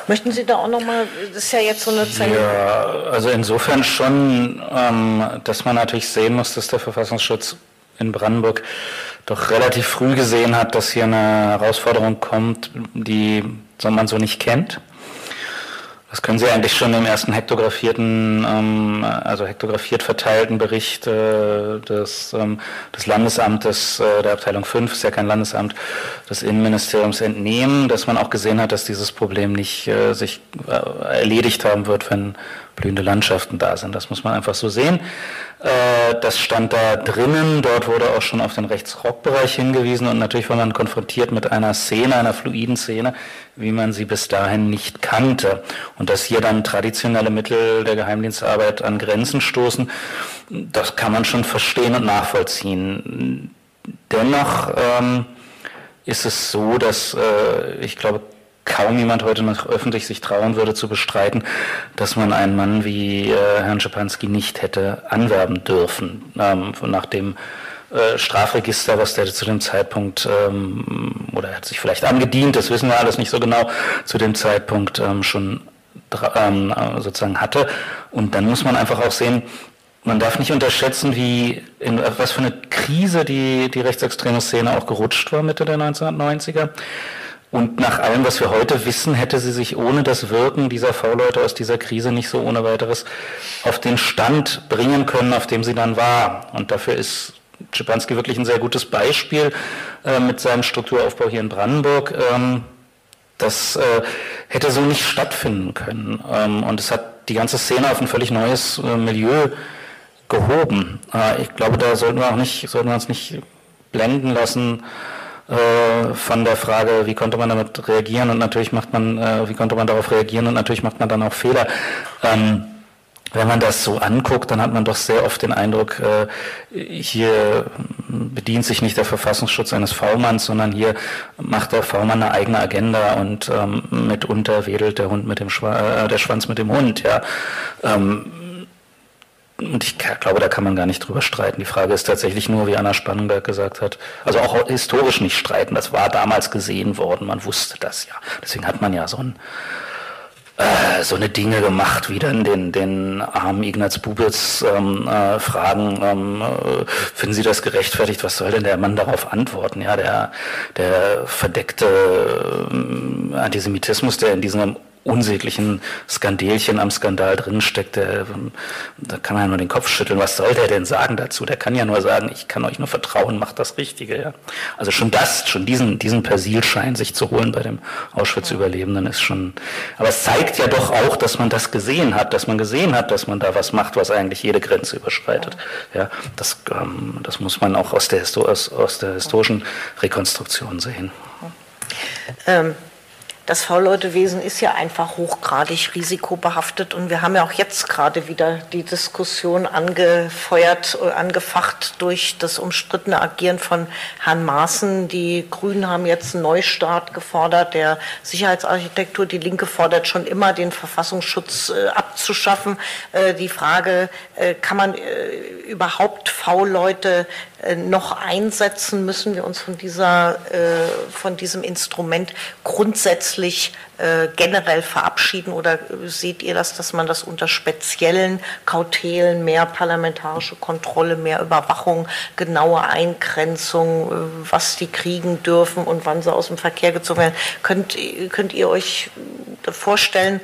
Möchten Sie da auch nochmal, das ist ja jetzt so eine Zeit. Ja, also insofern schon, ähm, dass man natürlich sehen muss, dass der Verfassungsschutz in Brandenburg doch relativ früh gesehen hat, dass hier eine Herausforderung kommt, die man so nicht kennt. Das können Sie eigentlich schon im ersten hektografierten, ähm, also hektografiert verteilten Bericht äh, des, ähm, des Landesamtes äh, der Abteilung 5, ist ja kein Landesamt, des Innenministeriums entnehmen, dass man auch gesehen hat, dass dieses Problem nicht äh, sich äh, erledigt haben wird, wenn blühende Landschaften da sind. Das muss man einfach so sehen. Äh, das stand da drinnen. Dort wurde auch schon auf den Rechtsrockbereich hingewiesen und natürlich war man konfrontiert mit einer Szene, einer fluiden Szene, wie man sie bis dahin nicht kannte. Und dass hier dann traditionelle Mittel der Geheimdienstarbeit an Grenzen stoßen, das kann man schon verstehen und nachvollziehen. Dennoch ähm, ist es so, dass äh, ich glaube, kaum jemand heute noch öffentlich sich trauen würde zu bestreiten, dass man einen Mann wie äh, Herrn Schipanski nicht hätte anwerben dürfen, ähm, nach dem äh, Strafregister, was der zu dem Zeitpunkt, ähm, oder er hat sich vielleicht angedient, das wissen wir alles nicht so genau, zu dem Zeitpunkt ähm, schon ähm, sozusagen hatte. Und dann muss man einfach auch sehen, man darf nicht unterschätzen, wie in was für eine Krise die, die rechtsextreme Szene auch gerutscht war Mitte der 1990er. Und nach allem, was wir heute wissen, hätte sie sich ohne das Wirken dieser V-Leute aus dieser Krise nicht so ohne weiteres auf den Stand bringen können, auf dem sie dann war. Und dafür ist Schipanski wirklich ein sehr gutes Beispiel äh, mit seinem Strukturaufbau hier in Brandenburg. Ähm, das äh, hätte so nicht stattfinden können. Ähm, und es hat die ganze Szene auf ein völlig neues äh, Milieu gehoben. Äh, ich glaube, da sollten wir auch nicht, sollten wir uns nicht blenden lassen äh, von der Frage, wie konnte man damit reagieren und natürlich macht man, äh, wie konnte man darauf reagieren und natürlich macht man dann auch Fehler. Ähm, wenn man das so anguckt, dann hat man doch sehr oft den Eindruck, äh, hier bedient sich nicht der Verfassungsschutz eines V-Manns, sondern hier macht der V-Mann eine eigene Agenda und ähm, mitunter wedelt der Hund mit dem Schwa äh, der Schwanz mit dem Hund. Ja. Ähm, und ich glaube, da kann man gar nicht drüber streiten. Die Frage ist tatsächlich nur, wie Anna Spannenberg gesagt hat, also auch historisch nicht streiten. Das war damals gesehen worden, man wusste das ja. Deswegen hat man ja so ein äh, so eine Dinge gemacht, wie dann den, den armen Ignaz Bubitz ähm, äh, fragen, ähm, äh, finden Sie das gerechtfertigt, was soll denn der Mann darauf antworten? Ja, der, der verdeckte äh, Antisemitismus, der in diesem unsäglichen Skandelchen am Skandal drinsteckt, der, da kann man ja nur den Kopf schütteln. Was soll der denn sagen dazu? Der kann ja nur sagen, ich kann euch nur vertrauen, macht das Richtige. Ja? Also schon das, schon diesen, diesen Persilschein sich zu holen bei dem Auschwitz-Überlebenden ist schon, aber es zeigt ja doch auch, dass man das gesehen hat, dass man gesehen hat, dass man da was macht, was eigentlich jede Grenze überschreitet. Ja, das, ähm, das muss man auch aus der, aus, aus der historischen Rekonstruktion sehen. Ähm das V-Leute-Wesen ist ja einfach hochgradig risikobehaftet und wir haben ja auch jetzt gerade wieder die Diskussion angefeuert, äh, angefacht durch das umstrittene Agieren von Herrn Maaßen. Die Grünen haben jetzt einen Neustart gefordert der Sicherheitsarchitektur. Die Linke fordert schon immer, den Verfassungsschutz äh, abzuschaffen. Äh, die Frage, kann man überhaupt V-Leute noch einsetzen, müssen wir uns von, dieser, äh, von diesem Instrument grundsätzlich äh, generell verabschieden? Oder seht ihr das, dass man das unter speziellen Kautelen, mehr parlamentarische Kontrolle, mehr Überwachung, genaue Eingrenzung, was die kriegen dürfen und wann sie aus dem Verkehr gezogen werden, könnt, könnt ihr euch vorstellen,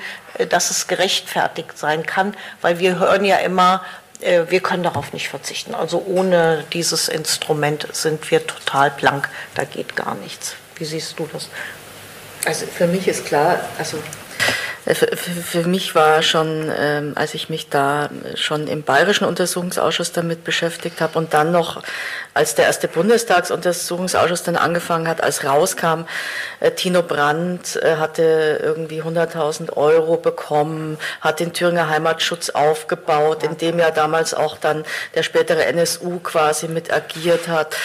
dass es gerechtfertigt sein kann, weil wir hören ja immer, äh, wir können darauf nicht verzichten. Also ohne dieses Instrument sind wir total blank, da geht gar nichts. Wie siehst du das? Also für mich ist klar, also äh, für, für, mich war schon, ähm, als ich mich da schon im Bayerischen Untersuchungsausschuss damit beschäftigt habe und dann noch, als der erste Bundestagsuntersuchungsausschuss dann angefangen hat, als rauskam, äh, Tino Brandt äh, hatte irgendwie 100.000 Euro bekommen, hat den Thüringer Heimatschutz aufgebaut, in dem ja damals auch dann der spätere NSU quasi mit agiert hat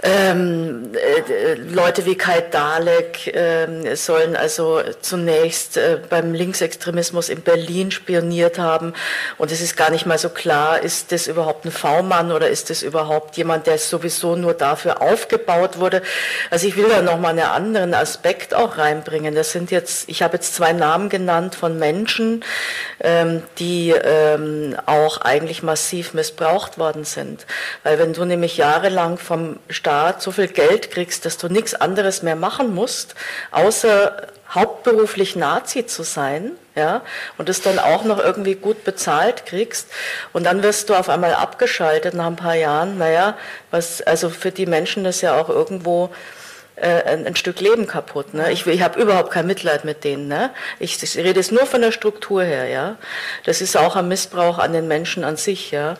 ähm, äh, Leute wie Kai Dalek äh, sollen also zunächst äh, beim Linksextremismus in Berlin spioniert haben. Und es ist gar nicht mal so klar, ist das überhaupt ein V-Mann oder ist das überhaupt jemand, der sowieso nur dafür aufgebaut wurde. Also ich will da nochmal einen anderen Aspekt auch reinbringen. Das sind jetzt, ich habe jetzt zwei Namen genannt von Menschen, ähm, die ähm, auch eigentlich massiv missbraucht worden sind. Weil wenn du nämlich jahrelang vom Staat Staat so viel Geld kriegst, dass du nichts anderes mehr machen musst, außer hauptberuflich Nazi zu sein, ja, und es dann auch noch irgendwie gut bezahlt kriegst, und dann wirst du auf einmal abgeschaltet nach ein paar Jahren, naja, was, also für die Menschen ist ja auch irgendwo äh, ein, Stück Leben kaputt. Ne? Ich, ich habe überhaupt kein Mitleid mit denen. Ne? Ich, ich rede es nur von der Struktur her. Ja? Das ist auch ein Missbrauch an den Menschen an sich. Ja?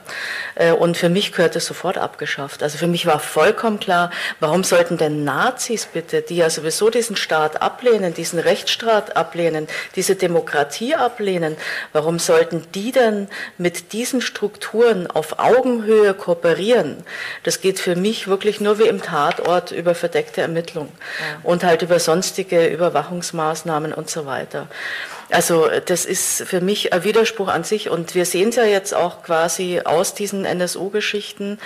Äh, und für mich gehört es sofort abgeschafft. Also für mich war vollkommen klar, warum sollten denn Nazis bitte, die ja sowieso diesen Staat ablehnen, diesen Rechtsstaat ablehnen, diese Demokratie ablehnen, warum sollten die denn mit diesen Strukturen auf Augenhöhe kooperieren? Das geht für mich wirklich nur wie im Tatort über verdeckte Ermittlungen Ermittlung und halt über sonstige Überwachungsmaßnahmen und so weiter. Also das ist für mich ein Widerspruch an sich und wir sehen es ja jetzt auch quasi aus diesen NSU-Geschichten.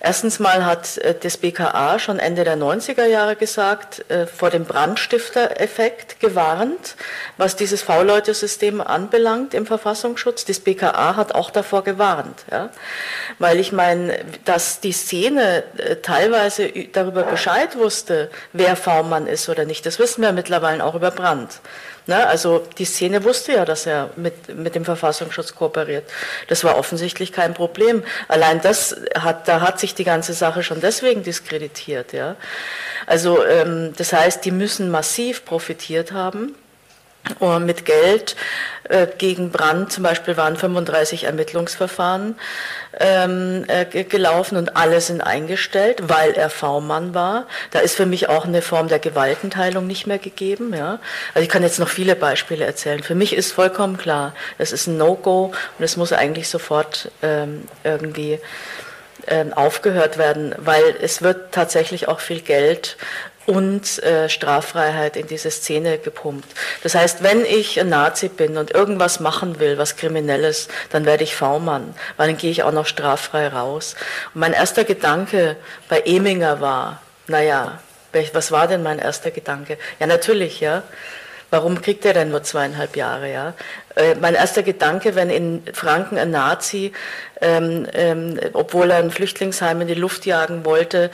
Erstens mal hat äh, das BKA schon Ende der 90er Jahre gesagt, äh, vor dem Brandstifter-Effekt gewarnt, was dieses V-Leute-System anbelangt im Verfassungsschutz. Das BKA hat auch davor gewarnt, ja? weil ich meine, dass die Szene äh, teilweise darüber Bescheid wusste, wer V-Mann ist oder nicht, das wissen wir mittlerweile auch über Brand. Ne? Also die Szene wusste ja, dass er mit, mit dem Verfassungsschutz kooperiert. Das war offensichtlich kein Problem. Allein das hat, da hat sich die ganze Sache schon deswegen diskreditiert. Ja? Also ähm, das heißt, die müssen massiv profitiert haben mit Geld äh, gegen Brand zum Beispiel waren 35 Ermittlungsverfahren ähm, äh, gelaufen und alle sind eingestellt, weil er V-Mann war. Da ist für mich auch eine Form der Gewaltenteilung nicht mehr gegeben. Ja? Also ich kann jetzt noch viele Beispiele erzählen. Für mich ist vollkommen klar, es ist ein No-Go und es muss eigentlich sofort ähm, irgendwie ähm, aufgehört werden, weil es wird tatsächlich auch viel Geld und äh, Straffreiheit in diese Szene gepumpt. Das heißt, wenn ich ein Nazi bin und irgendwas machen will, was kriminelles, dann werde ich V-Mann, weil dann gehe ich auch noch straffrei raus. Und mein erster Gedanke bei Eminger war, naja, was war denn mein erster Gedanke? Ja, natürlich, ja. Warum kriegt er denn nur zweieinhalb Jahre? Ja? Äh, mein erster Gedanke, wenn in Franken ein Nazi, ähm, ähm, obwohl er ein Flüchtlingsheim in die Luft jagen wollte,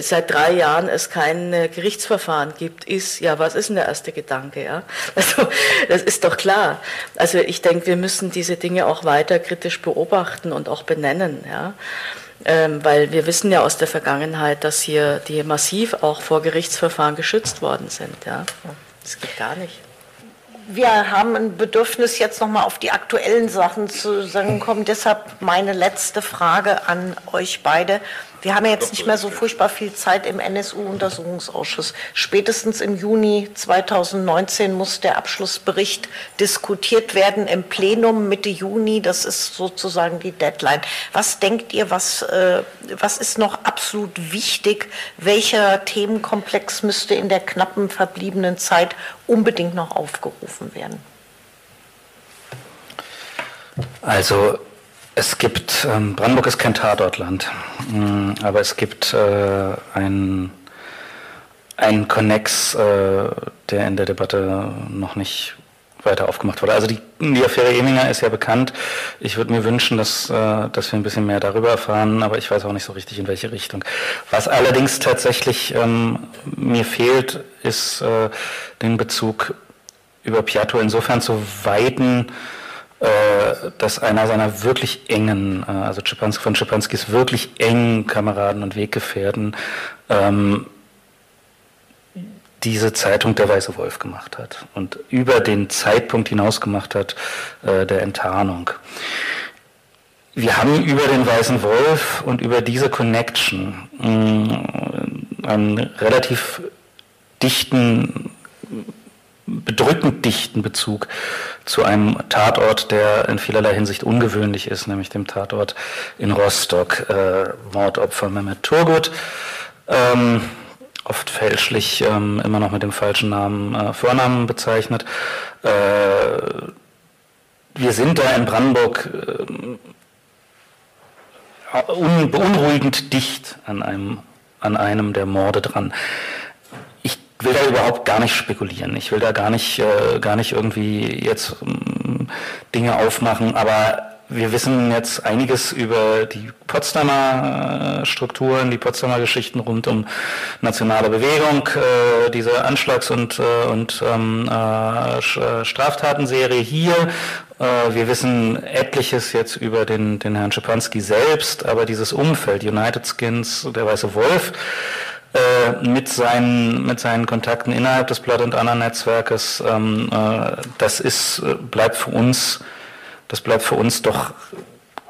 seit drei Jahren es kein äh, Gerichtsverfahren gibt, ist, ja, was ist denn der erste Gedanke? Ja? (laughs) Also, das ist doch klar. Also ich denke, wir müssen diese Dinge auch weiter kritisch beobachten und auch benennen. Ja? Ähm, weil wir wissen ja aus der Vergangenheit, dass hier die massiv auch vor Gerichtsverfahren geschützt worden sind. Ja? Das geht gar nicht. Wir haben ein Bedürfnis, jetzt nochmal auf die aktuellen Sachen zu sagen kommen. Deshalb meine letzte Frage an euch beide. Wir haben ja jetzt nicht mehr so furchtbar viel Zeit im NSU-Untersuchungsausschuss. Spätestens im Juni 2019 muss der Abschlussbericht diskutiert werden im Plenum Mitte Juni. Das ist sozusagen die Deadline. Was denkt ihr, was, äh, was ist noch absolut wichtig? Welcher Themenkomplex müsste in der knappen verbliebenen Zeit unbedingt noch aufgerufen werden? Also es gibt, ähm, Brandenburg ist kein Tatortland, mm, aber es gibt äh, ein, ein Connex, äh, der in der Debatte noch nicht weiter aufgemacht wurde. Also die, die Affäre Eminger ist ja bekannt. Ich würde mir wünschen, dass, äh, dass wir ein bisschen mehr darüber erfahren, aber ich weiß auch nicht so richtig, in welche Richtung. Was allerdings tatsächlich ähm, mir fehlt, ist äh, den Bezug über Piatto insofern zu weiten, dass einer seiner wirklich engen, äh, also Schipanski, von Schipanskis wirklich engen Kameraden und Weggefährten ähm, diese Zeitung Der Weiße Wolf gemacht hat und über den Zeitpunkt hinaus gemacht hat äh, der Enttarnung. Wir haben über den Weißen Wolf und über diese Connection mh, einen relativ dichten bedrückend dichten Bezug zu einem Tatort, der in vielerlei Hinsicht ungewöhnlich ist, nämlich dem Tatort in Rostock, äh, Mordopfer Mehmet Turgut. Ähm, oft fälschlich ähm, immer noch mit dem falschen Namen, äh, Vornamen bezeichnet. Äh, wir sind da in Brandenburg äh, un beunruhigend dicht an einem, an einem der Morde dran will da überhaupt gar nicht spekulieren. Ich will da gar nicht, äh, gar nicht irgendwie jetzt ähm, Dinge aufmachen, aber wir wissen jetzt einiges über die Potsdamer äh, Strukturen, die Potsdamer Geschichten rund um nationale Bewegung, äh, diese Anschlags- und, äh, und ähm, äh, äh Straftatenserie hier. Wir wissen etliches jetzt über den, den Herrn Schipanski selbst, aber dieses Umfeld, United Skins, der Weiße Wolf, äh, mit, seinen, mit seinen Kontakten innerhalb des Blood and Honor Netzwerkes, ähm, äh, das ist, äh, bleibt für uns, das bleibt für uns doch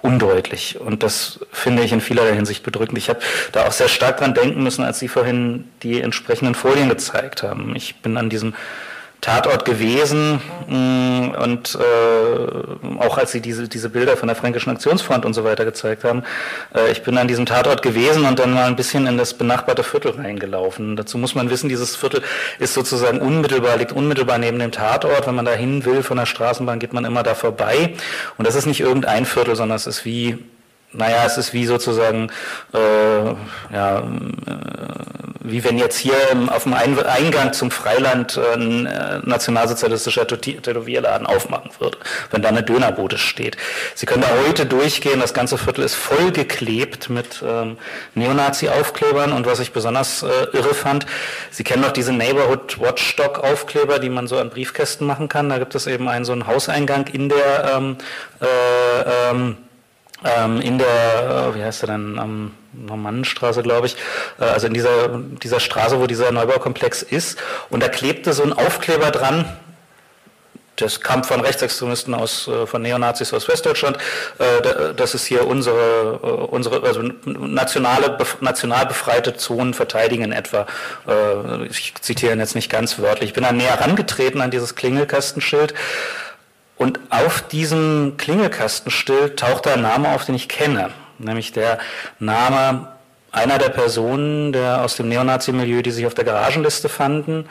undeutlich. Und das finde ich in vielerlei Hinsicht bedrückend. Ich habe da auch sehr stark dran denken müssen, als Sie vorhin die entsprechenden Folien gezeigt haben. Ich bin an diesem Tatort gewesen mh, und äh, auch als sie diese, diese Bilder von der Fränkischen Aktionsfront und so weiter gezeigt haben, äh, ich bin an diesem Tatort gewesen und dann mal ein bisschen in das benachbarte Viertel reingelaufen. Dazu muss man wissen, dieses Viertel ist sozusagen unmittelbar, liegt unmittelbar neben dem Tatort. Wenn man da hin will von der Straßenbahn, geht man immer da vorbei. Und das ist nicht irgendein Viertel, sondern es ist wie naja, es ist wie sozusagen, äh, ja, äh, wie wenn jetzt hier auf dem Eingang zum Freiland äh, ein äh, nationalsozialistischer Tätowierladen aufmachen würde, wenn da eine Dönerbude steht. Sie können da heute durchgehen, das ganze Viertel ist vollgeklebt mit ähm, Neonazi-Aufklebern und was ich besonders äh, irre fand, Sie kennen doch diese Neighborhood Watchdog-Aufkleber, die man so an Briefkästen machen kann. Da gibt es eben einen so einen Hauseingang in der ähm, äh, ähm, ähm, in der, äh, wie heißt er denn, am Normannenstraße, glaube ich, äh, also in dieser, dieser Straße, wo dieser Neubaukomplex ist. Und da klebte so ein Aufkleber dran, das kam von Rechtsextremisten aus, äh, von Neonazis aus Westdeutschland. Das ist hier unsere, unsere also nationale, national befreite Zonen verteidigen in etwa. Ich zitiere ihn jetzt nicht ganz wörtlich. Ich bin dann näher herangetreten an dieses Klingelkastenschild und auf diesem Klingelkastenschild taucht ein Name auf, den ich kenne, nämlich der Name einer der Personen der aus dem Neonazi-Milieu, die sich auf der Garagenliste fanden,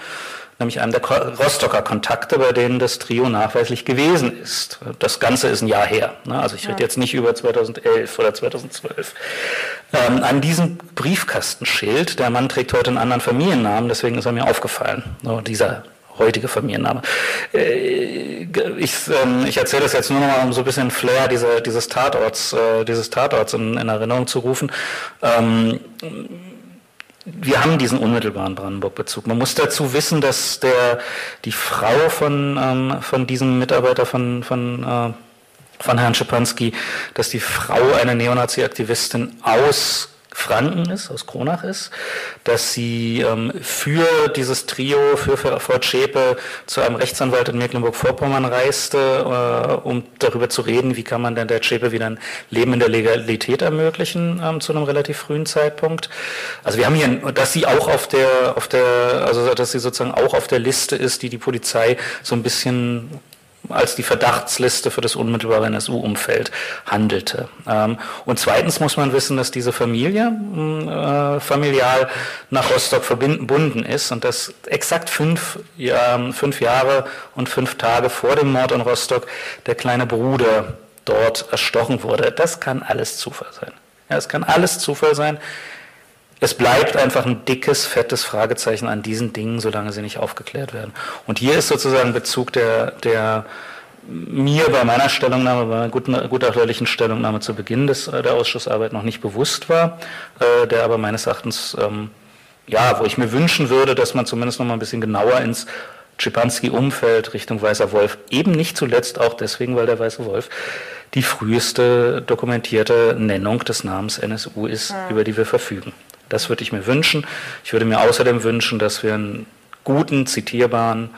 nämlich einem der Rostocker Kontakte, bei denen das Trio nachweislich gewesen ist. Das Ganze ist ein Jahr her. Ne? Also ich rede jetzt nicht über 2011 oder 2012. Ähm, an diesem Briefkastenschild, der Mann trägt heute einen anderen Familiennamen, deswegen ist er mir aufgefallen. So, dieser heutige Familienname. Äh, ich, ähm, ich erzähle das jetzt nur noch mal, um so ein bisschen Flair dieser, dieses Tatorts, äh, dieses Tatorts in, in Erinnerung zu rufen. Ähm, wir haben diesen unmittelbaren Brandenburg-Bezug. Man muss dazu wissen, dass der, die Frau von, ähm, von diesem Mitarbeiter von, von, äh, von Herrn Schipanski, dass die Frau eine Neonazi-Aktivistin aus Franken ist, aus Kronach ist, dass sie ähm, für dieses Trio, für, Frau Zschäpe zu einem Rechtsanwalt in Mecklenburg-Vorpommern reiste, äh, um darüber zu reden, wie kann man denn der Zschäpe wieder ein Leben in der Legalität ermöglichen ähm, zu einem relativ frühen Zeitpunkt. Also wir haben hier, dass sie auch auf der, auf der, also dass sie sozusagen auch auf der Liste ist, die die Polizei so ein bisschen als die Verdachtsliste für das unmittelbare NSU-Umfeld handelte. Ähm, und zweitens muss man wissen, dass diese Familie äh, familial nach Rostock verbunden ist und dass exakt fünf, fünf Jahre und fünf Tage vor dem Mord in Rostock der kleine Bruder dort erstochen wurde. Das kann alles Zufall sein. Ja, es kann alles Zufall sein. Es bleibt einfach ein dickes, fettes Fragezeichen an diesen Dingen, solange sie nicht aufgeklärt werden. Und hier ist sozusagen Bezug der, der mir bei meiner Stellungnahme, bei meiner guten, gutachterlichen Stellungnahme zu Beginn des, äh, der Ausschussarbeit noch nicht bewusst war, äh, der aber meines Erachtens, ähm, ja, wo ich mir wünschen würde, dass man zumindest noch mal ein bisschen genauer ins Schipanski-Umfeld Richtung Weißer Wolf, eben nicht zuletzt auch deswegen, weil der Weiße Wolf die früheste dokumentierte Nennung des Namens NSU ist, ja. über die wir verfügen. Das würde ich mir wünschen. Ich würde mir außerdem wünschen, dass wir einen guten, zitierbaren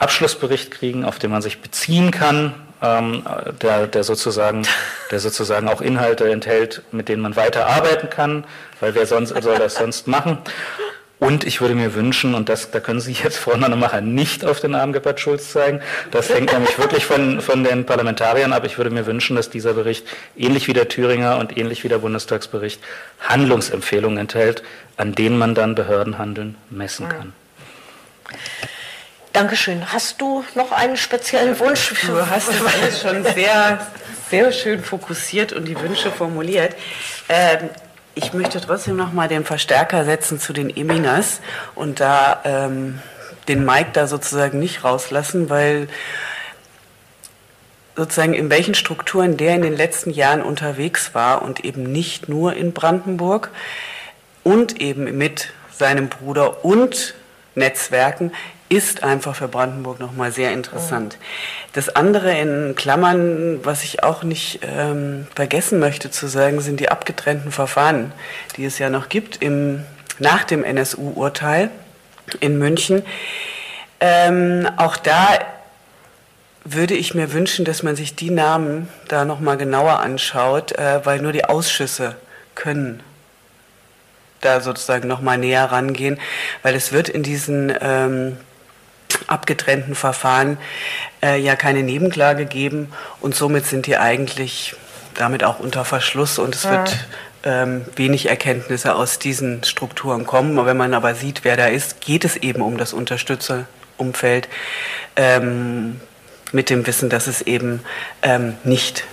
Abschlussbericht kriegen, auf den man sich beziehen kann, ähm, der, der, sozusagen, (laughs) der sozusagen auch Inhalte enthält, mit denen man weiterarbeiten kann, weil wer sonst soll das sonst machen? Und ich würde mir wünschen, und das, da können Sie jetzt, Frau Nannemacher, nicht auf den Arm Gebhard Schulz zeigen, das hängt nämlich wirklich von, von den Parlamentariern ab. Ich würde mir wünschen, dass dieser Bericht, ähnlich wie der Thüringer und ähnlich wie der Bundestagsbericht, Handlungsempfehlungen enthält, an denen man dann Behördenhandeln messen kann. Dankeschön. Hast du noch einen speziellen Wunsch? Du hast es schon sehr, sehr schön fokussiert und die Wünsche formuliert. Ähm, ich möchte trotzdem noch mal den Verstärker setzen zu den Eminas und da ähm, den Mike da sozusagen nicht rauslassen, weil sozusagen in welchen Strukturen der in den letzten Jahren unterwegs war und eben nicht nur in Brandenburg und eben mit seinem Bruder und Netzwerken ist einfach für Brandenburg nochmal sehr interessant. Das andere in Klammern, was ich auch nicht ähm, vergessen möchte zu sagen, sind die abgetrennten Verfahren, die es ja noch gibt im, nach dem NSU-Urteil in München. Ähm, auch da würde ich mir wünschen, dass man sich die Namen da nochmal genauer anschaut, äh, weil nur die Ausschüsse können da sozusagen nochmal näher rangehen, weil es wird in diesen ähm, abgetrennten Verfahren äh, ja keine Nebenklage geben und somit sind die eigentlich damit auch unter Verschluss und es wird ähm, wenig Erkenntnisse aus diesen Strukturen kommen. Und wenn man aber sieht, wer da ist, geht es eben um das Unterstützerumfeld ähm, mit dem Wissen, dass es eben ähm, nicht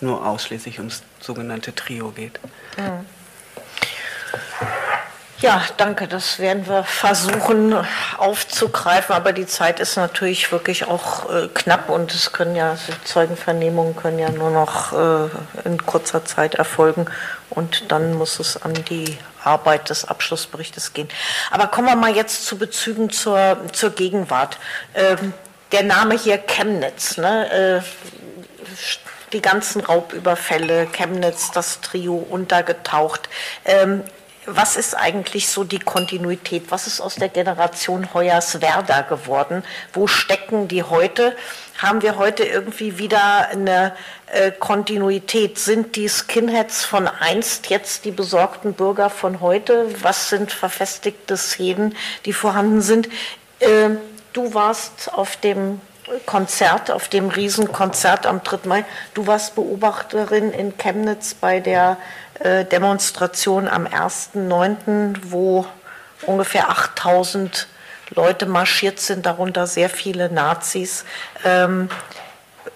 nur ausschließlich ums sogenannte Trio geht. Mhm. Ja, danke. Das werden wir versuchen aufzugreifen, aber die Zeit ist natürlich wirklich auch äh, knapp und es können ja Zeugenvernehmungen können ja nur noch äh, in kurzer Zeit erfolgen und dann muss es an die Arbeit des Abschlussberichtes gehen. Aber kommen wir mal jetzt zu Bezügen zur, zur Gegenwart. Ähm, der Name hier Chemnitz, ne? Äh, die ganzen Raubüberfälle, Chemnitz, das Trio untergetaucht. Ähm, was ist eigentlich so die Kontinuität? Was ist aus der Generation Hoyerswerda geworden? Wo stecken die heute? Haben wir heute irgendwie wieder eine äh, Kontinuität? Sind die Skinheads von einst jetzt die besorgten Bürger von heute? Was sind verfestigte Szenen, die vorhanden sind? Äh, du warst auf dem Konzert, auf dem Riesenkonzert am 3. Mai. Du warst Beobachterin in Chemnitz bei der Demonstration am 1.9., wo ungefähr 8000 Leute marschiert sind, darunter sehr viele Nazis. Ähm,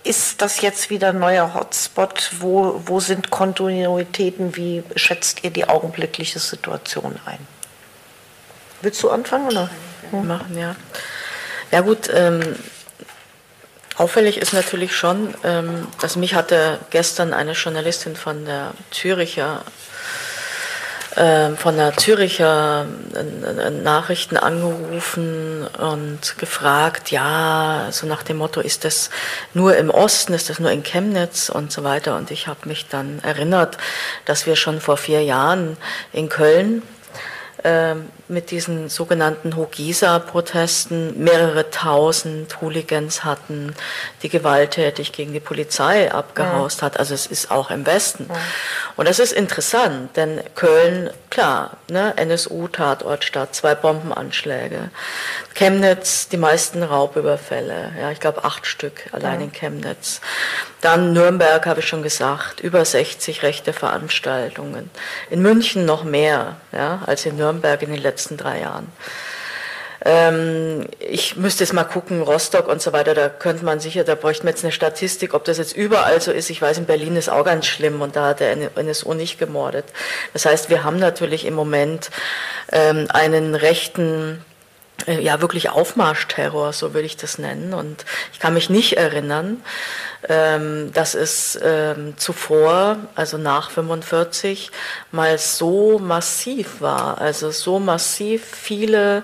ist das jetzt wieder ein neuer Hotspot? Wo, wo sind Kontinuitäten? Wie schätzt ihr die augenblickliche Situation ein? Willst du anfangen oder? Machen, ja. Ja gut, ähm, Auffällig ist natürlich schon, ähm, dass mich hatte gestern eine Journalistin von der Züricher ähm, von der Züricher äh, Nachrichten angerufen und gefragt, ja, so nach dem Motto, ist das nur im Osten, ist das nur in Chemnitz und so weiter. Und ich habe mich dann erinnert, dass wir schon vor vier Jahren in Köln ähm, mit diesen sogenannten Hogisa-Protesten mehrere tausend Hooligans hatten, die gewalttätig gegen die Polizei abgehaust ja. hat. Also es ist auch im Westen. Ja. Und das ist interessant, denn Köln, klar, ne, NSU-Tatortstadt, zwei Bombenanschläge. Chemnitz, die meisten Raubüberfälle, ja, ich glaube acht Stück allein ja. in Chemnitz. Dann Nürnberg, habe ich schon gesagt, über 60 rechte Veranstaltungen. In München noch mehr ja, als in Nürnberg in den letzten drei Jahren. Ähm, ich müsste jetzt mal gucken, Rostock und so weiter, da könnte man sicher, da bräuchte man jetzt eine Statistik, ob das jetzt überall so ist. Ich weiß, in Berlin ist auch ganz schlimm und da hat der NSU nicht gemordet. Das heißt, wir haben natürlich im Moment ähm, einen rechten äh, ja wirklich Aufmarschterror, so würde ich das nennen. Und ich kann mich nicht erinnern, ähm, dass es ähm, zuvor, also nach 45, mal so massiv war, also so massiv viele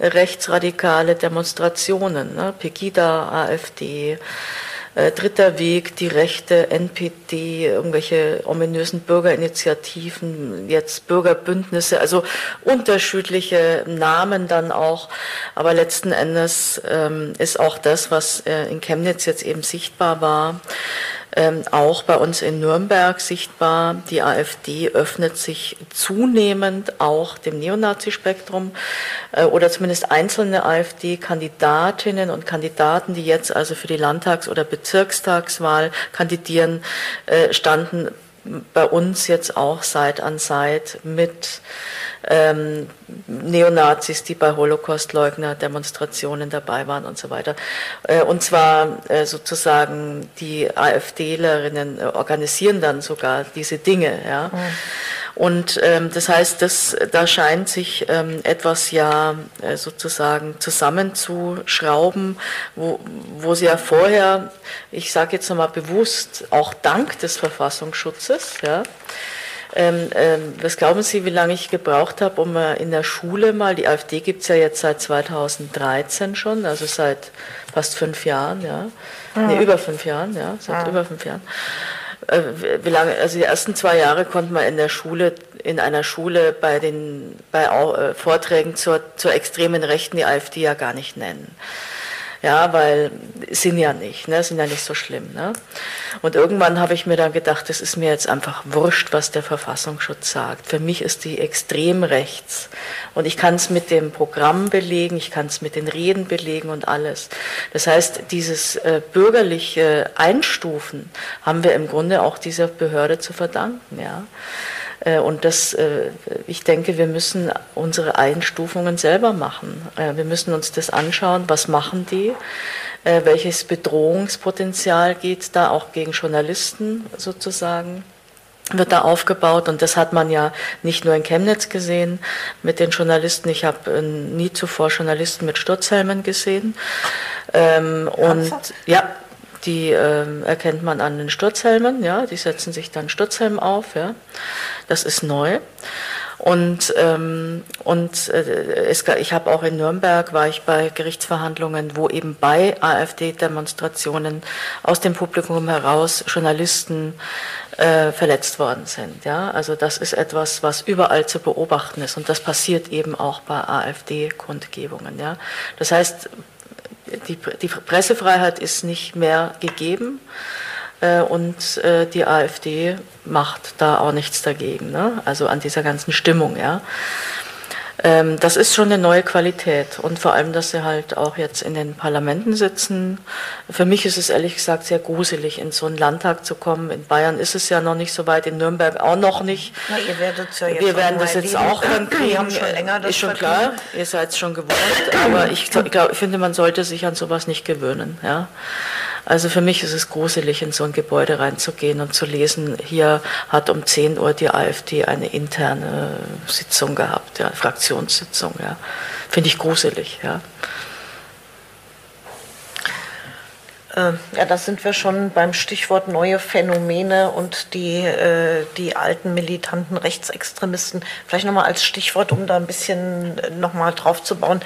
rechtsradikale Demonstrationen, ne? Pegida, AfD, dritter Weg, die rechte NPD, irgendwelche ominösen Bürgerinitiativen, jetzt Bürgerbündnisse, also unterschiedliche Namen dann auch. Aber letzten Endes ähm, ist auch das, was äh, in Chemnitz jetzt eben sichtbar war, ähm, auch bei uns in Nürnberg sichtbar. Die AfD öffnet sich zunehmend auch dem Neonazi-Spektrum äh, oder zumindest einzelne AfD-Kandidatinnen und Kandidaten, die jetzt also für die Landtags- oder Bezirkstagswahl kandidieren, äh, standen bei uns jetzt auch Seit an Seit mit ähm, Neonazis, die bei Holocaust-Leugner-Demonstrationen dabei waren und so weiter. Äh, und zwar äh, sozusagen die AfDlerinnen äh, organisieren dann sogar diese Dinge. Ja. Mhm. Und ähm, das heißt, das, da scheint sich ähm, etwas ja äh, sozusagen zusammenzuschrauben, wo, wo sie ja vorher, ich sage jetzt nochmal bewusst, auch dank des Verfassungsschutzes, ja, ähm, ähm, was glauben Sie, wie lange ich gebraucht habe, um äh, in der Schule mal, die AfD gibt es ja jetzt seit 2013 schon, also seit fast fünf Jahren, ja. Mhm. Nee, über fünf Jahren, ja, seit mhm. über fünf Jahren. Äh, wie lange, also die ersten zwei Jahre konnte man in der Schule, in einer Schule bei den bei äh, Vorträgen zur, zur extremen Rechten die AfD ja gar nicht nennen. Ja, weil sind ja nicht, ne? sind ja nicht so schlimm. Ne? Und irgendwann habe ich mir dann gedacht, es ist mir jetzt einfach wurscht, was der Verfassungsschutz sagt. Für mich ist die extrem rechts. Und ich kann es mit dem Programm belegen, ich kann es mit den Reden belegen und alles. Das heißt, dieses äh, bürgerliche Einstufen haben wir im Grunde auch dieser Behörde zu verdanken. Ja? Äh, und das, äh, ich denke, wir müssen unsere Einstufungen selber machen. Äh, wir müssen uns das anschauen, was machen die, welches Bedrohungspotenzial geht da auch gegen Journalisten sozusagen wird da aufgebaut und das hat man ja nicht nur in Chemnitz gesehen mit den Journalisten. Ich habe nie zuvor Journalisten mit Sturzhelmen gesehen. Ähm, und ja, die äh, erkennt man an den Sturzhelmen, ja, die setzen sich dann Sturzhelm auf, ja. Das ist neu. Und, ähm, und äh, es, ich habe auch in Nürnberg, war ich bei Gerichtsverhandlungen, wo eben bei AfD-Demonstrationen aus dem Publikum heraus Journalisten äh, verletzt worden sind. Ja? Also das ist etwas, was überall zu beobachten ist und das passiert eben auch bei AfD-Kundgebungen. Ja? Das heißt, die, die Pressefreiheit ist nicht mehr gegeben äh, und äh, die AfD macht da auch nichts dagegen, ne? also an dieser ganzen Stimmung. Ja? Ähm, das ist schon eine neue Qualität und vor allem, dass sie halt auch jetzt in den Parlamenten sitzen. Für mich ist es ehrlich gesagt sehr gruselig, in so einen Landtag zu kommen. In Bayern ist es ja noch nicht so weit, in Nürnberg auch noch nicht. Na, ihr werdet ja jetzt Wir werden das jetzt auch (clears throat) hinkriegen. haben schon länger das Ist schon klar, ihr seid es schon gewohnt, aber ich, glaub, ich finde, man sollte sich an sowas nicht gewöhnen. Ja? Also für mich ist es gruselig, in so ein Gebäude reinzugehen und zu lesen, hier hat um 10 Uhr die AfD eine interne Sitzung gehabt, ja, Fraktionssitzung. Ja. Finde ich gruselig. Ja. Äh, ja, da sind wir schon beim Stichwort neue Phänomene und die, äh, die alten militanten Rechtsextremisten. Vielleicht nochmal als Stichwort, um da ein bisschen nochmal drauf zu bauen.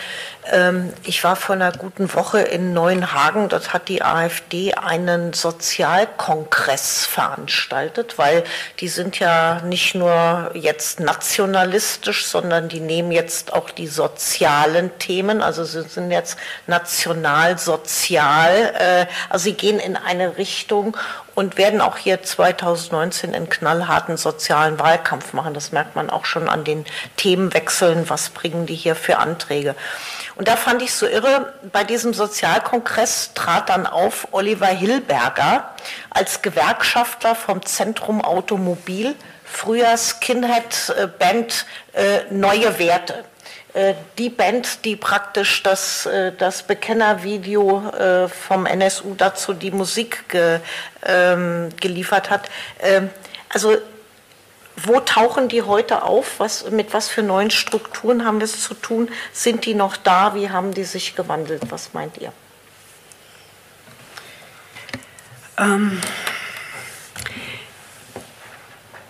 Ähm, ich war vor einer guten Woche in Neuenhagen. Dort hat die AfD einen Sozialkongress veranstaltet, weil die sind ja nicht nur jetzt nationalistisch, sondern die nehmen jetzt auch die sozialen Themen. Also sie sind jetzt nationalsozial. Äh, also sie gehen in eine Richtung und werden auch hier 2019 einen knallharten sozialen Wahlkampf machen. Das merkt man auch schon an den Themenwechseln. Was bringen die hier für Anträge? Und da fand ich so irre, bei diesem Sozialkongress trat dann auf Oliver Hilberger als Gewerkschafter vom Zentrum Automobil, früher Skinhead-Band äh, Neue Werte äh, die Band, die praktisch das, äh, das Bekennervideo vom NSU dazu die Musik ge, ähm, geliefert hat. Ähm, also wo tauchen die heute auf? Was, mit was für neuen Strukturen haben wir es zu tun? Sind die noch da? Wie haben die sich gewandelt? Was meint ihr? Ähm,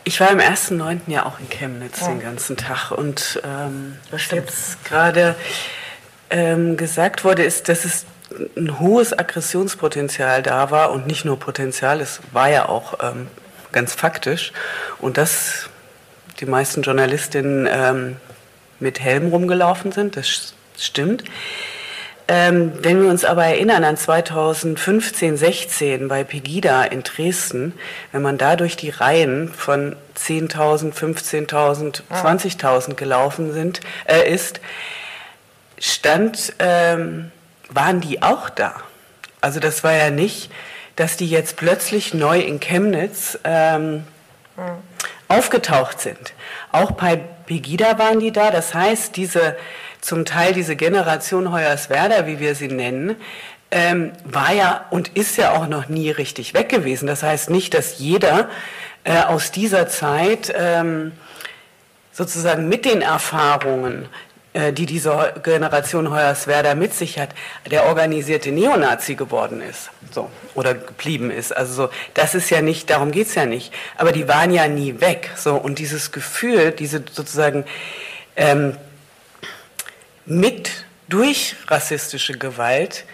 ich war im ersten Neunten ja auch in Chemnitz ja. den ganzen Tag und ähm, was jetzt gerade ähm, gesagt wurde, ist, dass es ein hohes Aggressionspotenzial da war und nicht nur Potenzial, es war ja auch ähm, ganz faktisch. Und dass die meisten Journalistinnen ähm, mit Helm rumgelaufen sind, das stimmt. Ähm, wenn wir uns aber erinnern an 2015, 16 bei Pegida in Dresden, wenn man da durch die Reihen von 10.000, 15.000, 20.000 gelaufen sind, äh, ist, stand, ähm, waren die auch da. Also das war ja nicht, dass die jetzt plötzlich neu in Chemnitz ähm, mhm. aufgetaucht sind. Auch bei Pegida waren die da. Das heißt, diese zum Teil diese Generation Hoyerswerda, wie wir sie nennen, ähm, war ja und ist ja auch noch nie richtig weg gewesen. Das heißt nicht, dass jeder äh, aus dieser Zeit ähm, sozusagen mit den Erfahrungen äh, die diese Generation Hoyerswerda mit sich hat, der organisierte Neonazi geworden ist, so oder geblieben ist. Also so, das ist ja nicht, darum geht's ja nicht. Aber die waren ja nie weg, so und dieses Gefühl, diese sozusagen ähm, mit durch rassistische Gewalt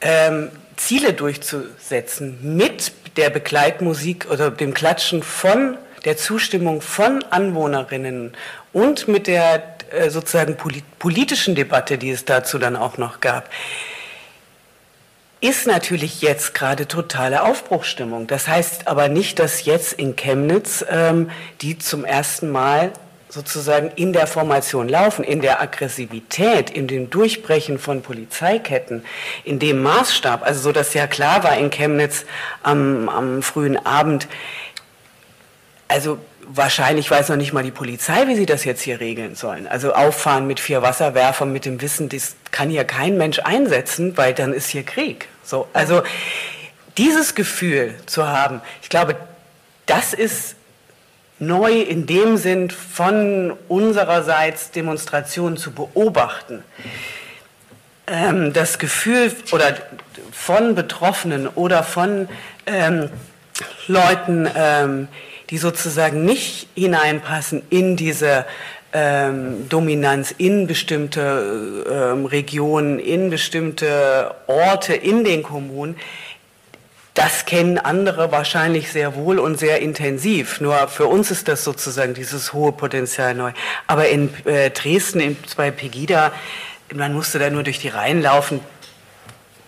ähm, Ziele durchzusetzen, mit der Begleitmusik oder dem Klatschen von der Zustimmung von Anwohnerinnen und mit der äh, sozusagen politischen Debatte, die es dazu dann auch noch gab, ist natürlich jetzt gerade totale Aufbruchstimmung. Das heißt aber nicht, dass jetzt in Chemnitz ähm, die zum ersten Mal sozusagen in der Formation laufen, in der Aggressivität, in dem Durchbrechen von Polizeiketten, in dem Maßstab, also so dass ja klar war in Chemnitz am, am frühen Abend, also wahrscheinlich weiß noch nicht mal die Polizei, wie sie das jetzt hier regeln sollen. Also auffahren mit vier Wasserwerfern mit dem Wissen, das kann hier kein Mensch einsetzen, weil dann ist hier Krieg. So, also dieses Gefühl zu haben, ich glaube, das ist neu in dem Sinn von unsererseits Demonstrationen zu beobachten. Ähm, das Gefühl oder von Betroffenen oder von ähm, Leuten, ähm, die sozusagen nicht hineinpassen in diese ähm, Dominanz in bestimmte ähm, Regionen, in bestimmte Orte in den Kommunen, das kennen andere wahrscheinlich sehr wohl und sehr intensiv. Nur für uns ist das sozusagen dieses hohe Potenzial neu. Aber in äh, Dresden, in, bei Pegida, man musste da nur durch die Reihen laufen,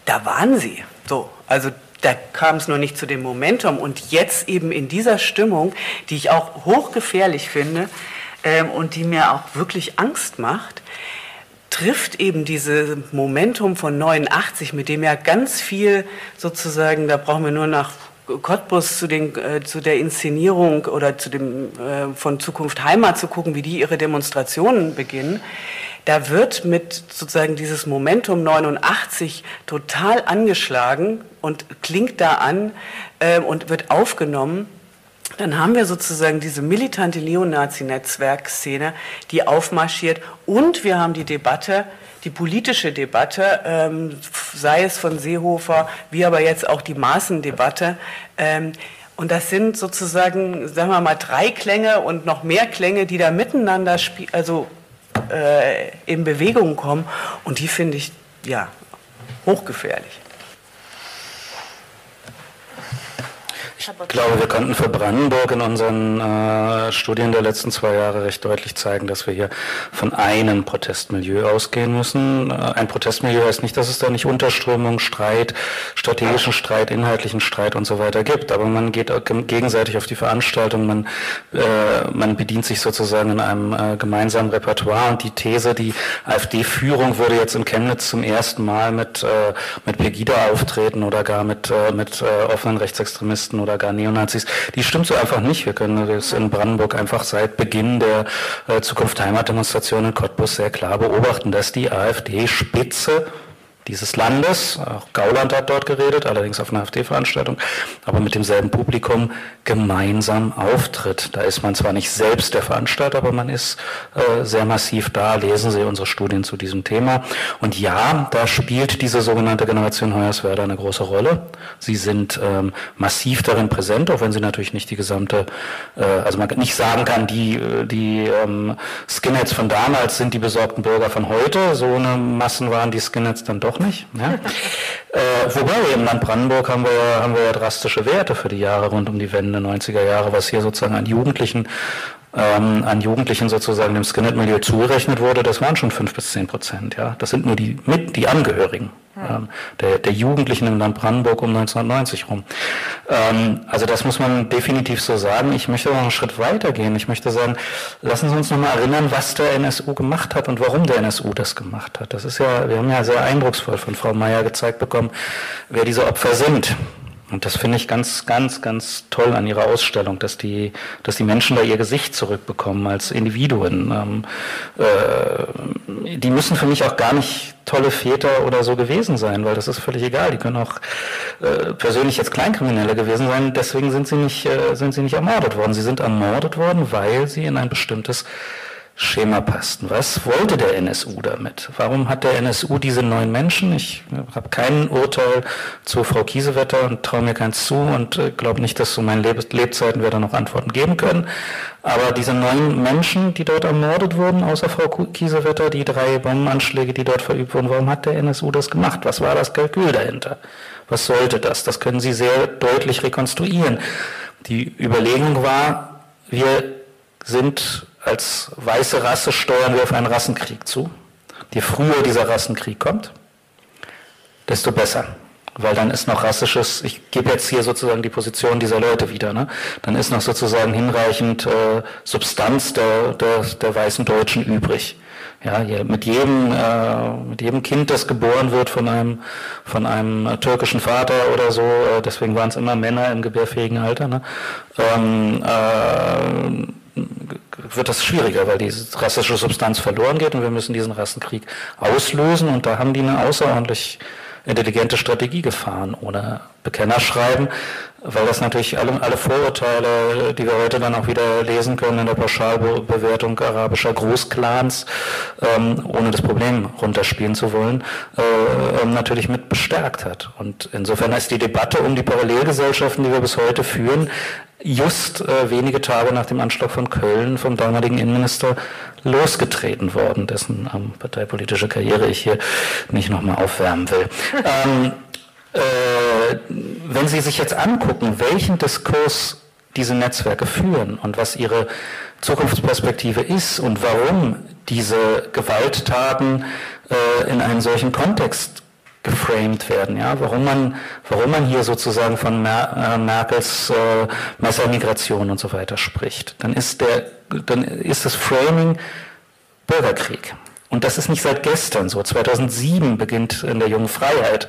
da waren sie. So, also da kam es nur nicht zu dem Momentum. Und jetzt eben in dieser Stimmung, die ich auch hochgefährlich finde ähm, und die mir auch wirklich Angst macht, trifft eben dieses Momentum von 89, mit dem ja ganz viel sozusagen, da brauchen wir nur nach Cottbus zu, den, äh, zu der Inszenierung oder zu dem äh, von Zukunft Heimat zu gucken, wie die ihre Demonstrationen beginnen da wird mit sozusagen dieses Momentum 89 total angeschlagen und klingt da an äh, und wird aufgenommen. Dann haben wir sozusagen diese militante Neonazi-Netzwerkszene, die aufmarschiert und wir haben die Debatte, die politische Debatte, ähm, sei es von Seehofer, wie aber jetzt auch die Maßendebatte. Ähm, und das sind sozusagen, sagen wir mal, drei Klänge und noch mehr Klänge, die da miteinander also äh, in Bewegung kommen. Und die finde ich ja hochgefährlich. Ich glaube, wir konnten für Brandenburg in unseren äh, Studien der letzten zwei Jahre recht deutlich zeigen, dass wir hier von einem Protestmilieu ausgehen müssen. Äh, ein Protestmilieu heißt nicht, dass es da nicht Unterströmung, Streit, strategischen Streit, inhaltlichen Streit und so weiter gibt. Aber man geht gegenseitig auf die Veranstaltung, man, äh, man bedient sich sozusagen in einem äh, gemeinsamen Repertoire. Und die These, die AfD-Führung würde jetzt in Chemnitz zum ersten Mal mit, äh, mit Pegida auftreten oder gar mit, äh, mit offenen Rechtsextremisten oder gar Neonazis, die stimmt so einfach nicht. Wir können das in Brandenburg einfach seit Beginn der äh, Zukunft Heimatdemonstration in Cottbus sehr klar beobachten, dass die AfD-Spitze dieses Landes. Auch Gauland hat dort geredet, allerdings auf einer AfD-Veranstaltung, aber mit demselben Publikum gemeinsam auftritt. Da ist man zwar nicht selbst der Veranstalter, aber man ist äh, sehr massiv da. Lesen Sie unsere Studien zu diesem Thema. Und ja, da spielt diese sogenannte Generation Hoyerswerda eine große Rolle. Sie sind ähm, massiv darin präsent, auch wenn sie natürlich nicht die gesamte, äh, also man nicht sagen kann, die, die ähm, Skinheads von damals sind die besorgten Bürger von heute. So eine Massen waren die Skinheads dann doch auch nicht. Ja? äh, wobei im Land Brandenburg haben wir, haben wir ja drastische Werte für die Jahre rund um die Wende 90er Jahre, was hier sozusagen an Jugendlichen ähm, an Jugendlichen sozusagen dem Skinhead-Milieu zugerechnet wurde, das waren schon fünf bis zehn Prozent. Ja, das sind nur die mit die Angehörigen ähm, der, der Jugendlichen im Land Brandenburg um 1990 rum. Ähm, also das muss man definitiv so sagen. Ich möchte noch einen Schritt weiter gehen. Ich möchte sagen, lassen Sie uns noch mal erinnern, was der NSU gemacht hat und warum der NSU das gemacht hat. Das ist ja, wir haben ja sehr eindrucksvoll von Frau Mayer gezeigt bekommen, wer diese Opfer sind. Und das finde ich ganz, ganz, ganz toll an ihrer Ausstellung, dass die, dass die Menschen da ihr Gesicht zurückbekommen als Individuen. Ähm, äh, die müssen für mich auch gar nicht tolle Väter oder so gewesen sein, weil das ist völlig egal. Die können auch äh, persönlich jetzt Kleinkriminelle gewesen sein. Deswegen sind sie nicht, äh, sind sie nicht ermordet worden. Sie sind ermordet worden, weil sie in ein bestimmtes Schema passten. Was wollte der NSU damit? Warum hat der NSU diese neun Menschen? Ich habe kein Urteil zu Frau Kiesewetter und traue mir keins zu und äh, glaube nicht, dass zu meinen Leb Lebzeiten wir da noch Antworten geben können. Aber diese neun Menschen, die dort ermordet wurden, außer Frau Kiesewetter, die drei Bombenanschläge, die dort verübt wurden, warum hat der NSU das gemacht? Was war das Kalkül dahinter? Was sollte das? Das können Sie sehr deutlich rekonstruieren. Die Überlegung war, wir sind als weiße Rasse steuern wir auf einen Rassenkrieg zu. Je früher dieser Rassenkrieg kommt, desto besser. weil dann ist noch rassisches, ich gebe jetzt hier sozusagen die Position dieser Leute wieder, ne? dann ist noch sozusagen hinreichend äh, Substanz der, der, der weißen Deutschen übrig. Ja, mit jedem, äh, mit jedem Kind, das geboren wird von einem, von einem äh, türkischen Vater oder so, äh, deswegen waren es immer Männer im gebärfähigen Alter, ne? ähm, äh, wird das schwieriger, weil diese rassische Substanz verloren geht und wir müssen diesen Rassenkrieg auslösen. Und da haben die eine außerordentlich intelligente Strategie gefahren, ohne Bekennerschreiben, weil das natürlich alle, alle Vorurteile, die wir heute dann auch wieder lesen können in der Pauschalbewertung arabischer Großclans, ähm, ohne das Problem runterspielen zu wollen, äh, ähm, natürlich mit bestärkt hat. Und insofern ist die Debatte um die Parallelgesellschaften, die wir bis heute führen, just äh, wenige Tage nach dem Anschlag von Köln vom damaligen Innenminister losgetreten worden, dessen ähm, parteipolitische Karriere ich hier nicht nochmal aufwärmen will. (laughs) ähm, äh, wenn Sie sich jetzt angucken, welchen Diskurs diese Netzwerke führen und was ihre Zukunftsperspektive ist und warum diese Gewalttaten äh, in einen solchen Kontext geframed werden, ja, warum man, warum man hier sozusagen von Mer äh, Merkels äh, Messermigration und so weiter spricht, dann ist der, dann ist das Framing Bürgerkrieg. Und das ist nicht seit gestern so. 2007 beginnt in der Jungen Freiheit,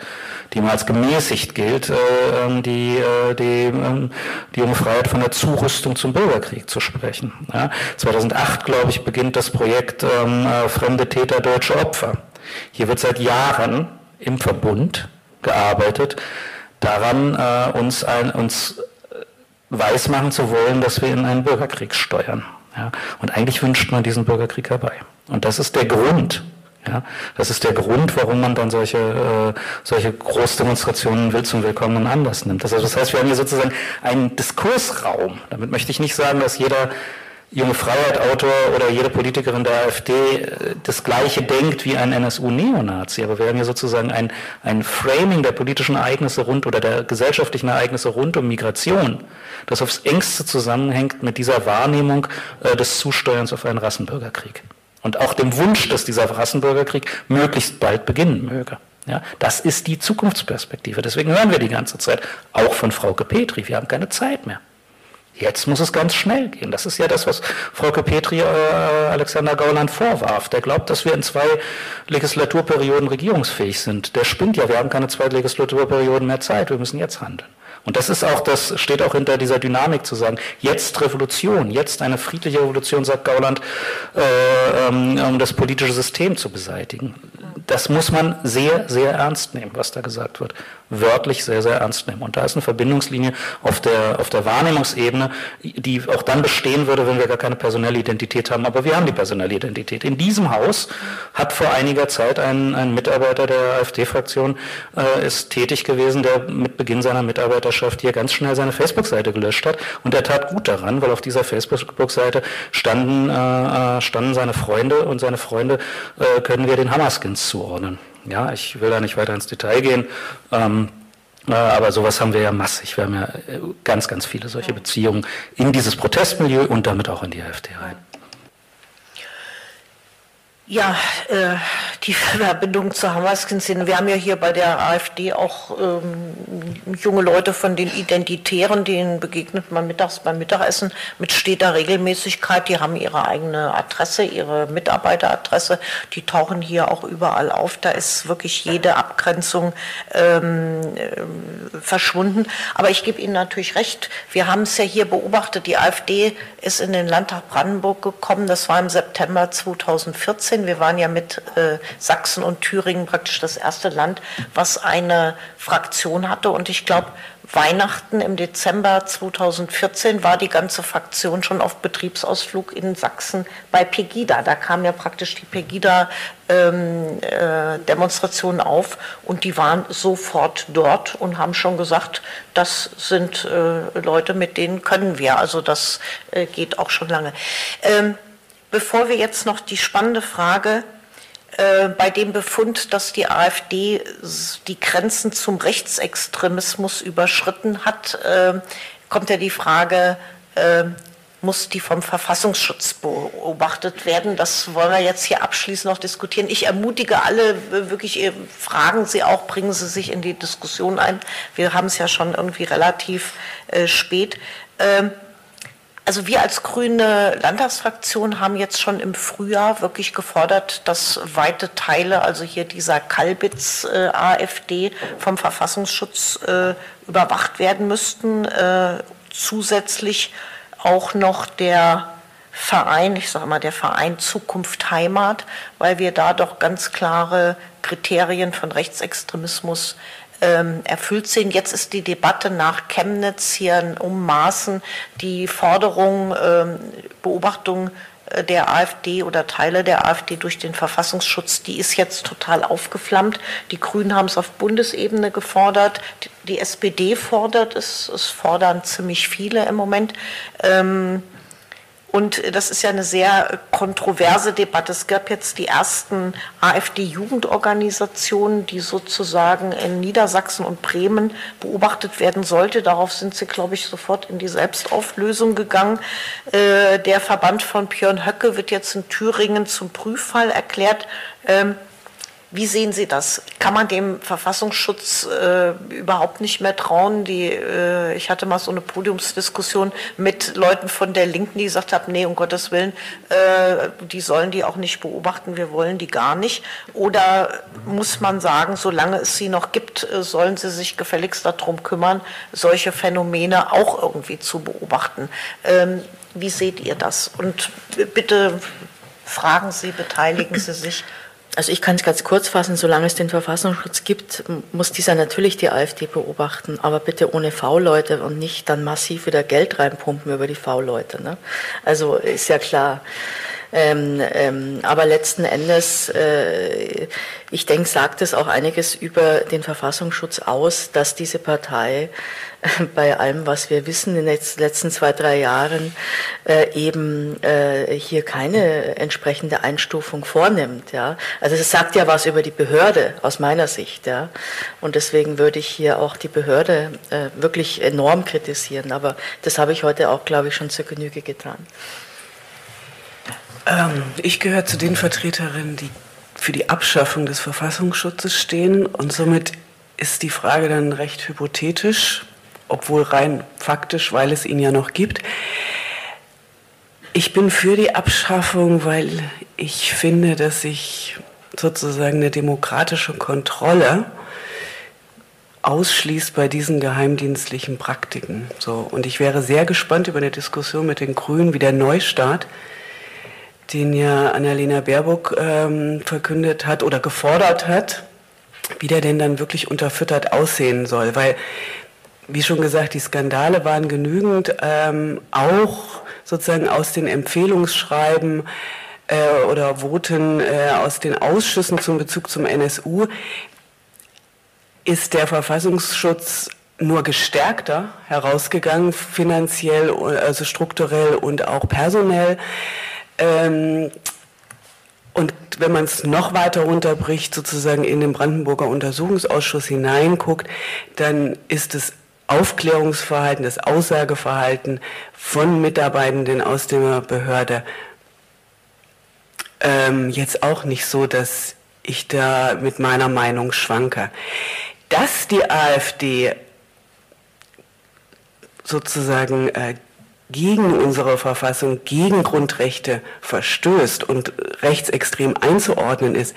die mal als gemäßigt gilt, äh, ähm, die, äh, die, äh, die Junge Freiheit von der Zurüstung zum Bürgerkrieg zu sprechen. Ja? 2008, glaube ich, beginnt das Projekt ähm, äh, Fremde Täter, deutsche Opfer. Hier wird seit Jahren im Verbund gearbeitet, daran äh, uns, ein, uns weismachen zu wollen, dass wir in einen Bürgerkrieg steuern. Ja? Und eigentlich wünscht man diesen Bürgerkrieg herbei. Und das ist der Grund. Ja? Das ist der Grund, warum man dann solche, äh, solche Großdemonstrationen will zum Willkommen anders nimmt. Heißt, das heißt, wir haben hier sozusagen einen Diskursraum. Damit möchte ich nicht sagen, dass jeder junge Freiheit-Autor oder jede Politikerin der AfD äh, das Gleiche denkt wie ein NSU-Neonazi. Aber wir haben hier sozusagen ein, ein Framing der politischen Ereignisse rund oder der gesellschaftlichen Ereignisse rund um Migration, das aufs engste zusammenhängt mit dieser Wahrnehmung äh, des Zusteuerns auf einen Rassenbürgerkrieg. Und auch dem Wunsch, dass dieser Rassenbürgerkrieg möglichst bald beginnen möge. Ja, das ist die Zukunftsperspektive. Deswegen hören wir die ganze Zeit auch von Frau Petri. Wir haben keine Zeit mehr. Jetzt muss es ganz schnell gehen. Das ist ja das, was Frau Petri äh, Alexander Gauland vorwarf. Der glaubt, dass wir in zwei Legislaturperioden regierungsfähig sind. Der spinnt ja, wir haben keine zwei Legislaturperioden mehr Zeit, wir müssen jetzt handeln. Und das ist auch, das steht auch hinter dieser Dynamik zu sagen, jetzt Revolution, jetzt eine friedliche Revolution, sagt Gauland, äh, ähm, um das politische System zu beseitigen. Das muss man sehr, sehr ernst nehmen, was da gesagt wird wörtlich sehr, sehr ernst nehmen. Und da ist eine Verbindungslinie auf der, auf der Wahrnehmungsebene, die auch dann bestehen würde, wenn wir gar keine personelle Identität haben. Aber wir haben die personelle Identität. In diesem Haus hat vor einiger Zeit ein, ein Mitarbeiter der AfD-Fraktion äh, ist tätig gewesen, der mit Beginn seiner Mitarbeiterschaft hier ganz schnell seine Facebook-Seite gelöscht hat. Und er tat gut daran, weil auf dieser Facebook-Seite standen, äh, äh standen seine Freunde und seine Freunde äh, können wir den Hammerskins zuordnen. Ja, ich will da nicht weiter ins Detail gehen. Ähm, äh, aber sowas haben wir ja massig. Wir haben ja äh, ganz, ganz viele solche Beziehungen in dieses Protestmilieu und damit auch in die AfD rein. Ja, äh, die Verbindung zur Hamaskin-Szene. Wir haben ja hier bei der AfD auch ähm, junge Leute von den Identitären, denen begegnet man mittags beim Mittagessen mit steter Regelmäßigkeit. Die haben ihre eigene Adresse, ihre Mitarbeiteradresse. Die tauchen hier auch überall auf. Da ist wirklich jede Abgrenzung ähm, äh, verschwunden. Aber ich gebe Ihnen natürlich recht. Wir haben es ja hier beobachtet. Die AfD ist in den Landtag Brandenburg gekommen. Das war im September 2014. 2014. Wir waren ja mit äh, Sachsen und Thüringen praktisch das erste Land, was eine Fraktion hatte. Und ich glaube, Weihnachten im Dezember 2014 war die ganze Fraktion schon auf Betriebsausflug in Sachsen bei Pegida. Da kam ja praktisch die Pegida-Demonstration ähm, äh, auf und die waren sofort dort und haben schon gesagt, das sind äh, Leute, mit denen können wir. Also das äh, geht auch schon lange. Ähm, bevor wir jetzt noch die spannende Frage äh, bei dem Befund, dass die AfD die Grenzen zum Rechtsextremismus überschritten hat, äh, kommt ja die Frage, äh, muss die vom Verfassungsschutz beobachtet werden. Das wollen wir jetzt hier abschließend noch diskutieren. Ich ermutige alle wirklich, fragen Sie auch, bringen Sie sich in die Diskussion ein. Wir haben es ja schon irgendwie relativ äh, spät. Ähm, also wir als grüne Landtagsfraktion haben jetzt schon im Frühjahr wirklich gefordert, dass weite Teile, also hier dieser Kalbitz äh, AfD vom Verfassungsschutz äh, überwacht werden müssten. Äh, zusätzlich auch noch der Verein, ich sage mal der Verein Zukunft Heimat, weil wir da doch ganz klare Kriterien von Rechtsextremismus erfüllt sind. Jetzt ist die Debatte nach Chemnitz hier um Maßen die Forderung, ähm, Beobachtung äh, der AfD oder Teile der AfD durch den Verfassungsschutz, die ist jetzt total aufgeflammt. Die Grünen haben es auf Bundesebene gefordert, die SPD fordert es, es fordern ziemlich viele im Moment. Ähm, und das ist ja eine sehr kontroverse Debatte. Es gab jetzt die ersten AfD-Jugendorganisationen, die sozusagen in Niedersachsen und Bremen beobachtet werden sollte. Darauf sind sie, glaube ich, sofort in die Selbstauflösung gegangen. Äh, der Verband von Björn Höcke wird jetzt in Thüringen zum Prüffall erklärt. Wie sehen Sie das? Kann man dem Verfassungsschutz äh, überhaupt nicht mehr trauen? Die, äh, ich hatte mal so eine Podiumsdiskussion mit Leuten von der Linken, die gesagt haben, nee, um Gottes Willen, äh, die sollen die auch nicht beobachten, wir wollen die gar nicht. Oder muss man sagen, solange es sie noch gibt, äh, sollen sie sich gefälligst darum kümmern, solche Phänomene auch irgendwie zu beobachten? Ähm, wie seht ihr das? Und bitte fragen Sie, beteiligen Sie sich. Also ich kann es ganz kurz fassen, solange es den Verfassungsschutz gibt, muss dieser natürlich die AfD beobachten, aber bitte ohne V-Leute und nicht dann massiv wieder Geld reinpumpen über die V-Leute. Ne? Also ist ja klar. Ähm, ähm, aber letzten Endes, äh, ich denke, sagt es auch einiges über den Verfassungsschutz aus, dass diese Partei äh, bei allem, was wir wissen in den letzten zwei, drei Jahren, äh, eben äh, hier keine entsprechende Einstufung vornimmt. Ja? Also es sagt ja was über die Behörde aus meiner Sicht. Ja? Und deswegen würde ich hier auch die Behörde äh, wirklich enorm kritisieren. Aber das habe ich heute auch, glaube ich, schon zur Genüge getan. Ähm, ich gehöre zu den Vertreterinnen, die für die Abschaffung des Verfassungsschutzes stehen und somit ist die Frage dann recht hypothetisch, obwohl rein faktisch, weil es ihn ja noch gibt. Ich bin für die Abschaffung, weil ich finde, dass sich sozusagen eine demokratische Kontrolle ausschließt bei diesen geheimdienstlichen Praktiken. So, und ich wäre sehr gespannt über eine Diskussion mit den Grünen, wie der Neustart den ja Annalena Baerbock ähm, verkündet hat oder gefordert hat, wie der denn dann wirklich unterfüttert aussehen soll. Weil, wie schon gesagt, die Skandale waren genügend, ähm, auch sozusagen aus den Empfehlungsschreiben äh, oder Voten äh, aus den Ausschüssen zum Bezug zum NSU ist der Verfassungsschutz nur gestärkter herausgegangen, finanziell, also strukturell und auch personell. Ähm, und wenn man es noch weiter runterbricht, sozusagen in den Brandenburger Untersuchungsausschuss hineinguckt, dann ist das Aufklärungsverhalten, das Aussageverhalten von Mitarbeitenden aus der Behörde ähm, jetzt auch nicht so, dass ich da mit meiner Meinung schwanke. Dass die AfD sozusagen äh, gegen unsere Verfassung, gegen Grundrechte verstößt und rechtsextrem einzuordnen ist,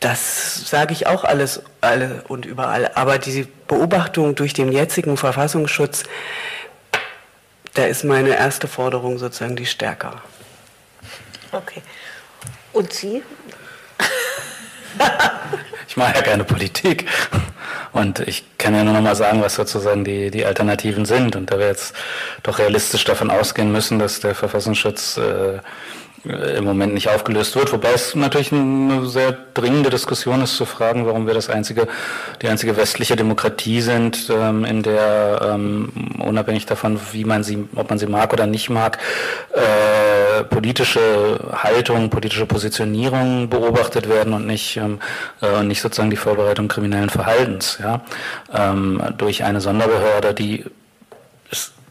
das sage ich auch alles alle und überall. Aber die Beobachtung durch den jetzigen Verfassungsschutz, da ist meine erste Forderung sozusagen die stärker. Okay. Und Sie? (laughs) ich mache ja keine Politik. Und ich kann ja nur noch mal sagen, was sozusagen die, die Alternativen sind. Und da wir jetzt doch realistisch davon ausgehen müssen, dass der Verfassungsschutz äh, im Moment nicht aufgelöst wird, wobei es natürlich eine sehr dringende Diskussion ist zu fragen, warum wir das einzige, die einzige westliche Demokratie sind, ähm, in der ähm, unabhängig davon, wie man sie, ob man sie mag oder nicht mag, äh, politische Haltung, politische Positionierung beobachtet werden und nicht ähm, äh, nicht sozusagen die Vorbereitung kriminellen Verhaltens, ja, ähm, durch eine Sonderbehörde, die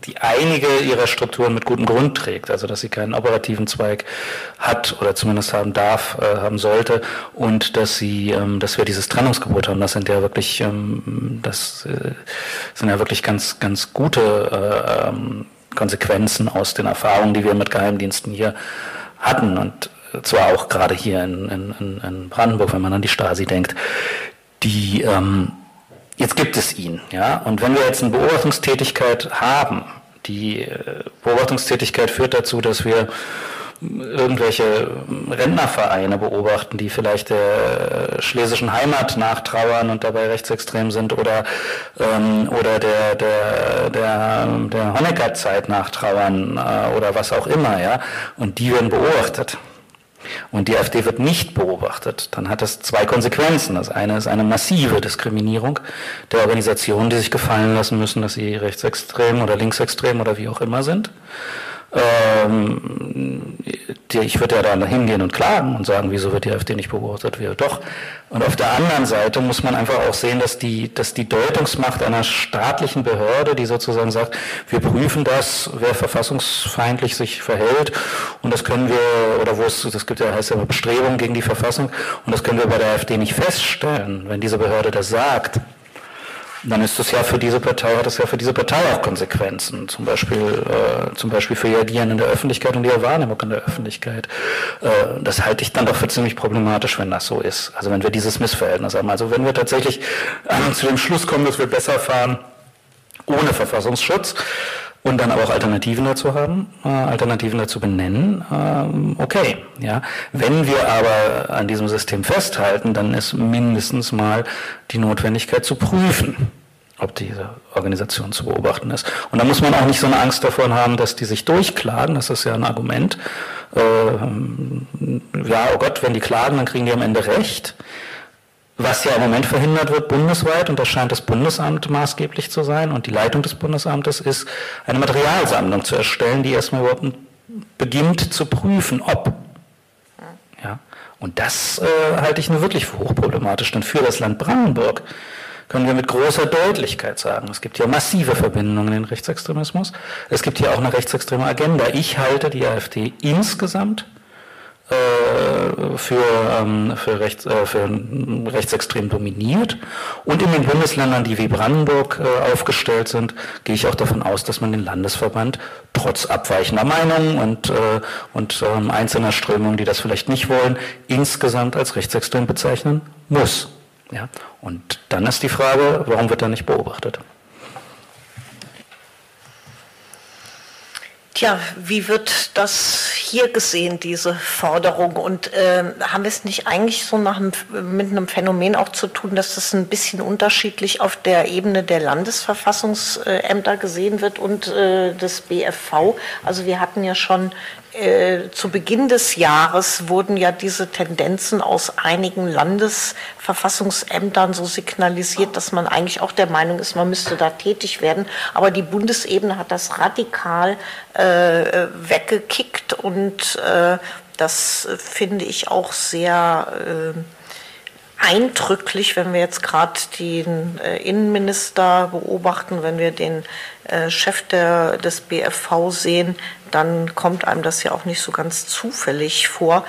die einige ihrer Strukturen mit gutem Grund trägt, also dass sie keinen operativen Zweig hat oder zumindest haben darf, äh, haben sollte. Und dass sie, ähm, dass wir dieses Trennungsgebot haben. Das sind ja wirklich, ähm, das äh, sind ja wirklich ganz, ganz gute äh, ähm, Konsequenzen aus den Erfahrungen, die wir mit Geheimdiensten hier hatten. Und zwar auch gerade hier in, in, in Brandenburg, wenn man an die Stasi denkt, die ähm, jetzt gibt es ihn, ja, und wenn wir jetzt eine Beobachtungstätigkeit haben, die äh, Beobachtungstätigkeit führt dazu, dass wir irgendwelche Rentnervereine beobachten, die vielleicht der schlesischen Heimat nachtrauern und dabei rechtsextrem sind oder, ähm, oder der, der, der, der Honecker-Zeit nachtrauern äh, oder was auch immer, ja, und die werden beobachtet und die AfD wird nicht beobachtet, dann hat das zwei Konsequenzen. Das eine ist eine massive Diskriminierung der Organisationen, die sich gefallen lassen müssen, dass sie rechtsextrem oder linksextrem oder wie auch immer sind. Ähm, ich würde ja da hingehen und klagen und sagen, wieso wird die AfD nicht beobachtet? Wir doch. Und auf der anderen Seite muss man einfach auch sehen, dass die, dass die Deutungsmacht einer staatlichen Behörde, die sozusagen sagt, wir prüfen das, wer verfassungsfeindlich sich verhält und das können wir, oder wo es, das gibt ja, heißt ja Bestrebungen gegen die Verfassung und das können wir bei der AfD nicht feststellen, wenn diese Behörde das sagt dann ist das ja für diese Partei, hat das ja für diese Partei auch Konsequenzen. Zum Beispiel, äh, zum Beispiel für ihr Agieren in der Öffentlichkeit und ihre Wahrnehmung in der Öffentlichkeit. Äh, das halte ich dann doch für ziemlich problematisch, wenn das so ist. Also wenn wir dieses Missverhältnis haben. Also wenn wir tatsächlich äh, zu dem Schluss kommen, dass wir besser fahren ohne Verfassungsschutz, und dann aber auch Alternativen dazu haben, äh, Alternativen dazu benennen, äh, okay. Ja. Wenn wir aber an diesem System festhalten, dann ist mindestens mal die Notwendigkeit zu prüfen, ob diese Organisation zu beobachten ist. Und da muss man auch nicht so eine Angst davon haben, dass die sich durchklagen, das ist ja ein Argument. Äh, ja, oh Gott, wenn die klagen, dann kriegen die am Ende recht. Was ja im Moment verhindert wird bundesweit, und das scheint das Bundesamt maßgeblich zu sein, und die Leitung des Bundesamtes ist, eine Materialsammlung zu erstellen, die erstmal überhaupt beginnt zu prüfen, ob. Ja. Und das äh, halte ich nur wirklich für hochproblematisch, denn für das Land Brandenburg können wir mit großer Deutlichkeit sagen, es gibt hier massive Verbindungen in den Rechtsextremismus. Es gibt hier auch eine rechtsextreme Agenda. Ich halte die AfD insgesamt äh, für, ähm, für, rechts, äh, für rechtsextrem dominiert. Und in den Bundesländern, die wie Brandenburg äh, aufgestellt sind, gehe ich auch davon aus, dass man den Landesverband trotz abweichender Meinungen und, äh, und ähm, einzelner Strömungen, die das vielleicht nicht wollen, insgesamt als rechtsextrem bezeichnen muss. Ja? Und dann ist die Frage, warum wird er nicht beobachtet? Tja, wie wird das hier gesehen, diese Forderung? Und äh, haben wir es nicht eigentlich so einem, mit einem Phänomen auch zu tun, dass das ein bisschen unterschiedlich auf der Ebene der Landesverfassungsämter gesehen wird und äh, des BFV? Also wir hatten ja schon äh, zu Beginn des Jahres wurden ja diese Tendenzen aus einigen Landesverfassungsämtern so signalisiert, dass man eigentlich auch der Meinung ist, man müsste da tätig werden. Aber die Bundesebene hat das radikal äh, weggekickt und äh, das finde ich auch sehr äh, eindrücklich, wenn wir jetzt gerade den äh, Innenminister beobachten, wenn wir den äh, Chef der, des BFV sehen, dann kommt einem das ja auch nicht so ganz zufällig vor.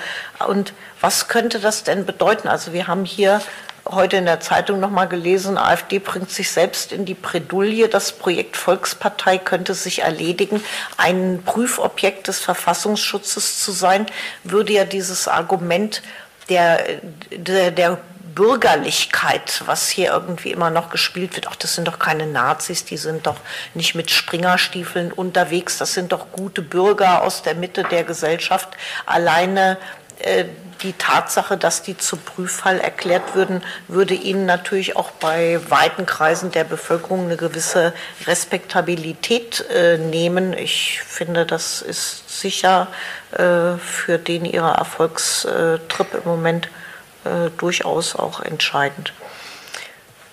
Und was könnte das denn bedeuten? Also wir haben hier heute in der Zeitung noch mal gelesen, AfD bringt sich selbst in die Bredouille, das Projekt Volkspartei könnte sich erledigen. Ein Prüfobjekt des Verfassungsschutzes zu sein, würde ja dieses Argument der, der, der Bürgerlichkeit, was hier irgendwie immer noch gespielt wird, ach, das sind doch keine Nazis, die sind doch nicht mit Springerstiefeln unterwegs, das sind doch gute Bürger aus der Mitte der Gesellschaft. Alleine äh, die Tatsache, dass die zu Prüffall erklärt würden, würde ihnen natürlich auch bei weiten Kreisen der Bevölkerung eine gewisse Respektabilität äh, nehmen. Ich finde, das ist sicher äh, für den ihrer Erfolgstrip im Moment äh, durchaus auch entscheidend.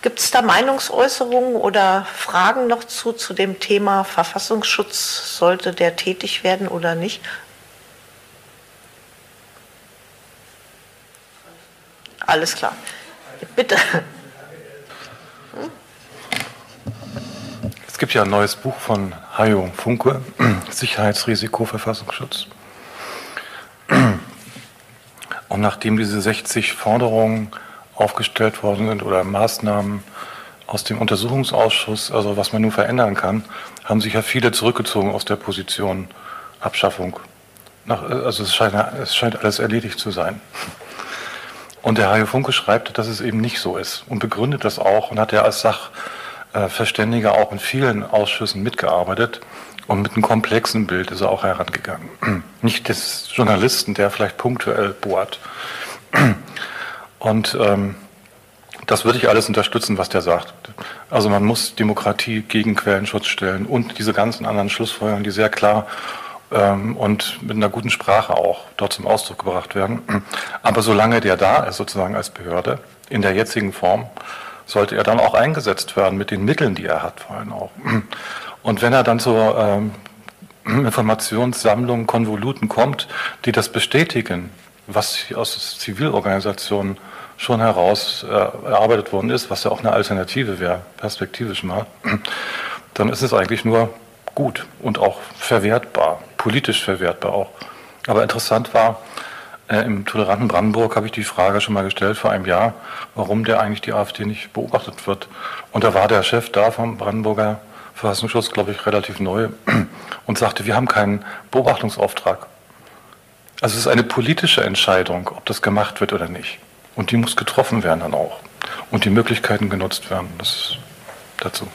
Gibt es da Meinungsäußerungen oder Fragen noch zu, zu dem Thema Verfassungsschutz? Sollte der tätig werden oder nicht? Alles klar. Bitte. Es gibt ja ein neues Buch von Hajo Funke, (clears throat) Sicherheitsrisiko Verfassungsschutz. Und nachdem diese 60 Forderungen aufgestellt worden sind oder Maßnahmen aus dem Untersuchungsausschuss, also was man nun verändern kann, haben sich ja viele zurückgezogen aus der Position Abschaffung. Nach, also es scheint, es scheint alles erledigt zu sein. Und der Hajo Funke schreibt, dass es eben nicht so ist und begründet das auch und hat ja als Sachverständiger auch in vielen Ausschüssen mitgearbeitet und mit einem komplexen Bild ist er auch herangegangen. (clears throat) Nicht des Journalisten, der vielleicht punktuell bohrt. (clears throat) Und ähm, das würde ich alles unterstützen, was der sagt. Also man muss Demokratie gegen Quellenschutz stellen und diese ganzen anderen Schlussfolgerungen, die sehr klar ähm, und mit einer guten Sprache auch dort zum Ausdruck gebracht werden. (clears throat) Aber solange der da ist, sozusagen als Behörde, in der jetzigen Form, sollte er dann auch eingesetzt werden mit den Mitteln, die er hat, vor allem auch. Und wenn er dann zur ähm, (clears throat) Informationssammlung, Konvoluten kommt, die das bestätigen, was aus Zivilorganisationen schon heraus äh, erarbeitet worden ist, was ja auch eine Alternative wäre, perspektivisch mal, (clears throat) dann ist es eigentlich nur gut und auch verwertbar, politisch verwertbar auch. Aber interessant war, äh, im toleranten Brandenburg habe ich die Frage schon mal gestellt vor einem Jahr, warum der eigentlich die AfD nicht beobachtet wird. Und da war der Chef da vom Brandenburger Verfassungsschutz, glaube ich, relativ neu (clears throat) und sagte, wir haben keinen Beobachtungsauftrag. Also es ist eine politische Entscheidung, ob das gemacht wird oder nicht. Und die muss getroffen werden dann auch. Und die Möglichkeiten genutzt werden. Das ist dazu.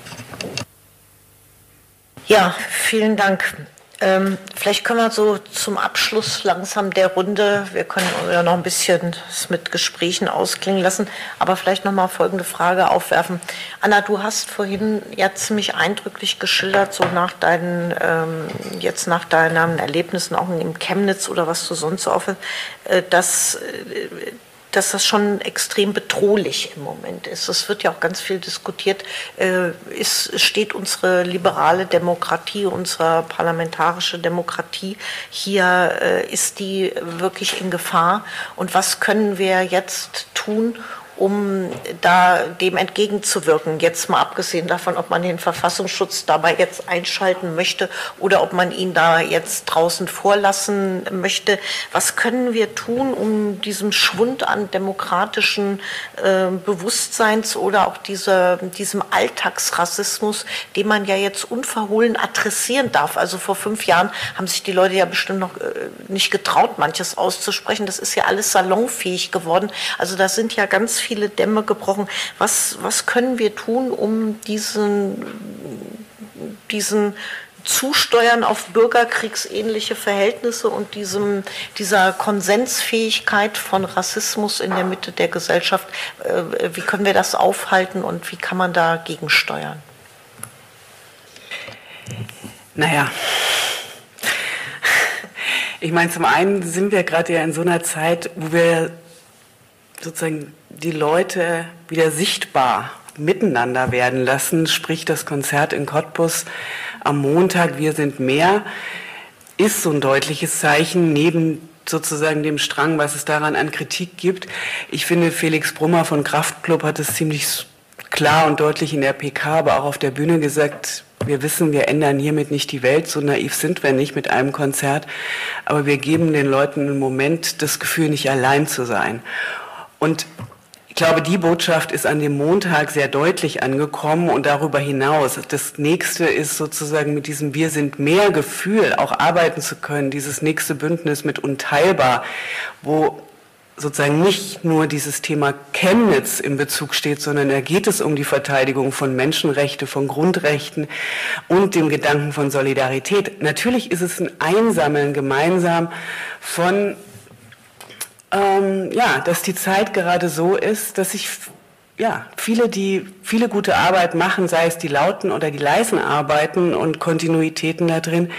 Ja, vielen Dank. Ähm, vielleicht können wir so zum Abschluss langsam der Runde, wir können ja noch ein bisschen es mit Gesprächen ausklingen lassen, aber vielleicht noch mal folgende Frage aufwerfen. Anna, du hast vorhin ja ziemlich eindrücklich geschildert, so nach deinen, ähm, jetzt nach deinen Erlebnissen auch in Chemnitz oder was du sonst so auf, äh, dass äh, dass das schon extrem bedrohlich im Moment ist. Es wird ja auch ganz viel diskutiert. Äh, ist, steht unsere liberale Demokratie, unsere parlamentarische Demokratie hier, äh, ist die wirklich in Gefahr? Und was können wir jetzt tun, um da dem entgegenzuwirken. Jetzt mal abgesehen davon, ob man den Verfassungsschutz dabei jetzt einschalten möchte oder ob man ihn da jetzt draußen vorlassen möchte. Was können wir tun, um diesem Schwund an demokratischen äh, Bewusstseins oder auch dieser, diesem Alltagsrassismus, den man ja jetzt unverhohlen adressieren darf. Also vor fünf Jahren haben sich die Leute ja bestimmt noch äh, nicht getraut, manches auszusprechen. Das ist ja alles salonfähig geworden. Also da sind ja ganz viele viele Dämme gebrochen. Was, was können wir tun, um diesen, diesen Zusteuern auf bürgerkriegsähnliche Verhältnisse und diesem, dieser Konsensfähigkeit von Rassismus in der Mitte der Gesellschaft, äh, wie können wir das aufhalten und wie kann man dagegen steuern? Naja, ich meine, zum einen sind wir gerade ja in so einer Zeit, wo wir sozusagen die Leute wieder sichtbar miteinander werden lassen, sprich das Konzert in Cottbus am Montag, wir sind mehr, ist so ein deutliches Zeichen neben sozusagen dem Strang, was es daran an Kritik gibt. Ich finde, Felix Brummer von Kraftklub hat es ziemlich klar und deutlich in der PK, aber auch auf der Bühne gesagt, wir wissen, wir ändern hiermit nicht die Welt, so naiv sind wir nicht mit einem Konzert, aber wir geben den Leuten im Moment das Gefühl, nicht allein zu sein. Und ich glaube, die Botschaft ist an dem Montag sehr deutlich angekommen und darüber hinaus. Das nächste ist sozusagen mit diesem Wir sind mehr Gefühl auch arbeiten zu können, dieses nächste Bündnis mit Unteilbar, wo sozusagen nicht nur dieses Thema Chemnitz im Bezug steht, sondern da geht es um die Verteidigung von Menschenrechten, von Grundrechten und dem Gedanken von Solidarität. Natürlich ist es ein Einsammeln gemeinsam von ähm, ja, dass die Zeit gerade so ist, dass sich ja, viele, die viele gute Arbeit machen, sei es die lauten oder die leisen Arbeiten und Kontinuitäten da drin,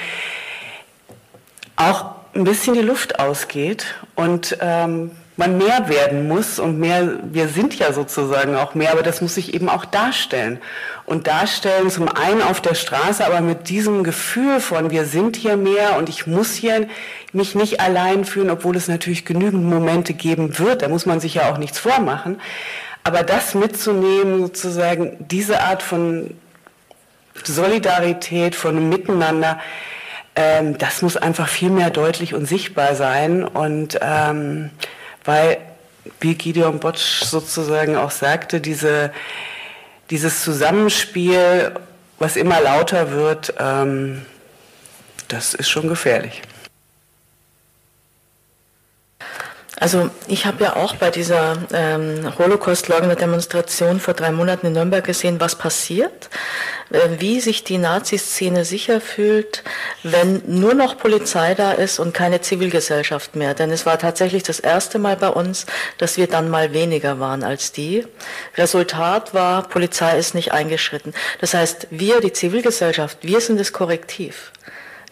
auch ein bisschen die Luft ausgeht und ähm, man mehr werden muss und mehr, wir sind ja sozusagen auch mehr, aber das muss sich eben auch darstellen. Und darstellen zum einen auf der Straße, aber mit diesem Gefühl von, wir sind hier mehr und ich muss hier mich nicht allein fühlen, obwohl es natürlich genügend Momente geben wird, da muss man sich ja auch nichts vormachen. Aber das mitzunehmen, sozusagen diese Art von Solidarität, von Miteinander, ähm, das muss einfach viel mehr deutlich und sichtbar sein. Und ähm, weil, wie Gideon Botsch sozusagen auch sagte, diese, dieses Zusammenspiel, was immer lauter wird, ähm, das ist schon gefährlich. Also ich habe ja auch bei dieser ähm, Holocaust-Leugner-Demonstration vor drei Monaten in Nürnberg gesehen, was passiert, wie sich die Nazi-Szene sicher fühlt, wenn nur noch Polizei da ist und keine Zivilgesellschaft mehr. Denn es war tatsächlich das erste Mal bei uns, dass wir dann mal weniger waren als die. Resultat war, Polizei ist nicht eingeschritten. Das heißt, wir, die Zivilgesellschaft, wir sind das Korrektiv.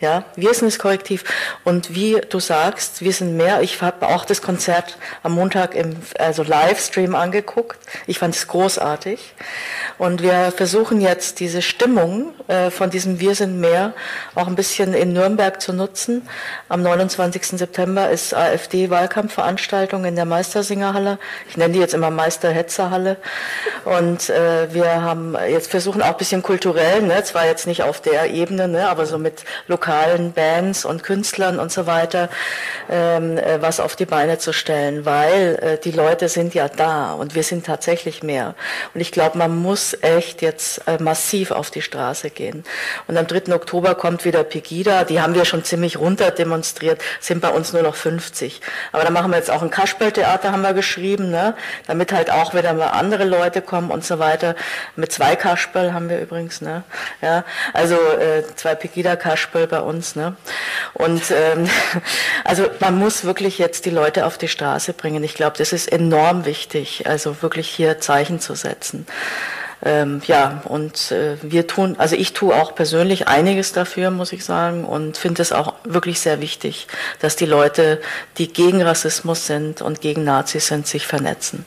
Ja, wir sind das Korrektiv. Und wie du sagst, wir sind mehr. Ich habe auch das Konzert am Montag im also Livestream angeguckt. Ich fand es großartig. Und wir versuchen jetzt diese Stimmung äh, von diesem Wir sind mehr auch ein bisschen in Nürnberg zu nutzen. Am 29. September ist AfD-Wahlkampfveranstaltung in der Meistersingerhalle. Ich nenne die jetzt immer Meisterhetzerhalle. Und äh, wir haben jetzt versuchen auch ein bisschen kulturell, ne, zwar jetzt nicht auf der Ebene, ne, aber so mit lokalen lokalen Bands und Künstlern und so weiter ähm, äh, was auf die Beine zu stellen, weil äh, die Leute sind ja da und wir sind tatsächlich mehr. Und ich glaube, man muss echt jetzt äh, massiv auf die Straße gehen. Und am 3. Oktober kommt wieder Pegida, die haben wir schon ziemlich runter demonstriert, sind bei uns nur noch 50. Aber da machen wir jetzt auch ein Kasperltheater, haben wir geschrieben, ne? damit halt auch wieder mal andere Leute kommen und so weiter. Mit zwei Kasperl haben wir übrigens, ne? ja, also äh, zwei Pegida-Kasperl bei uns. Ne? Und ähm, (laughs) also man muss wirklich jetzt die Leute auf die Straße bringen. Ich glaube, das ist enorm wichtig, also wirklich hier Zeichen zu setzen. Ähm, ja, und äh, wir tun, also ich tue auch persönlich einiges dafür, muss ich sagen, und finde es auch wirklich sehr wichtig, dass die Leute, die gegen Rassismus sind und gegen Nazis sind, sich vernetzen.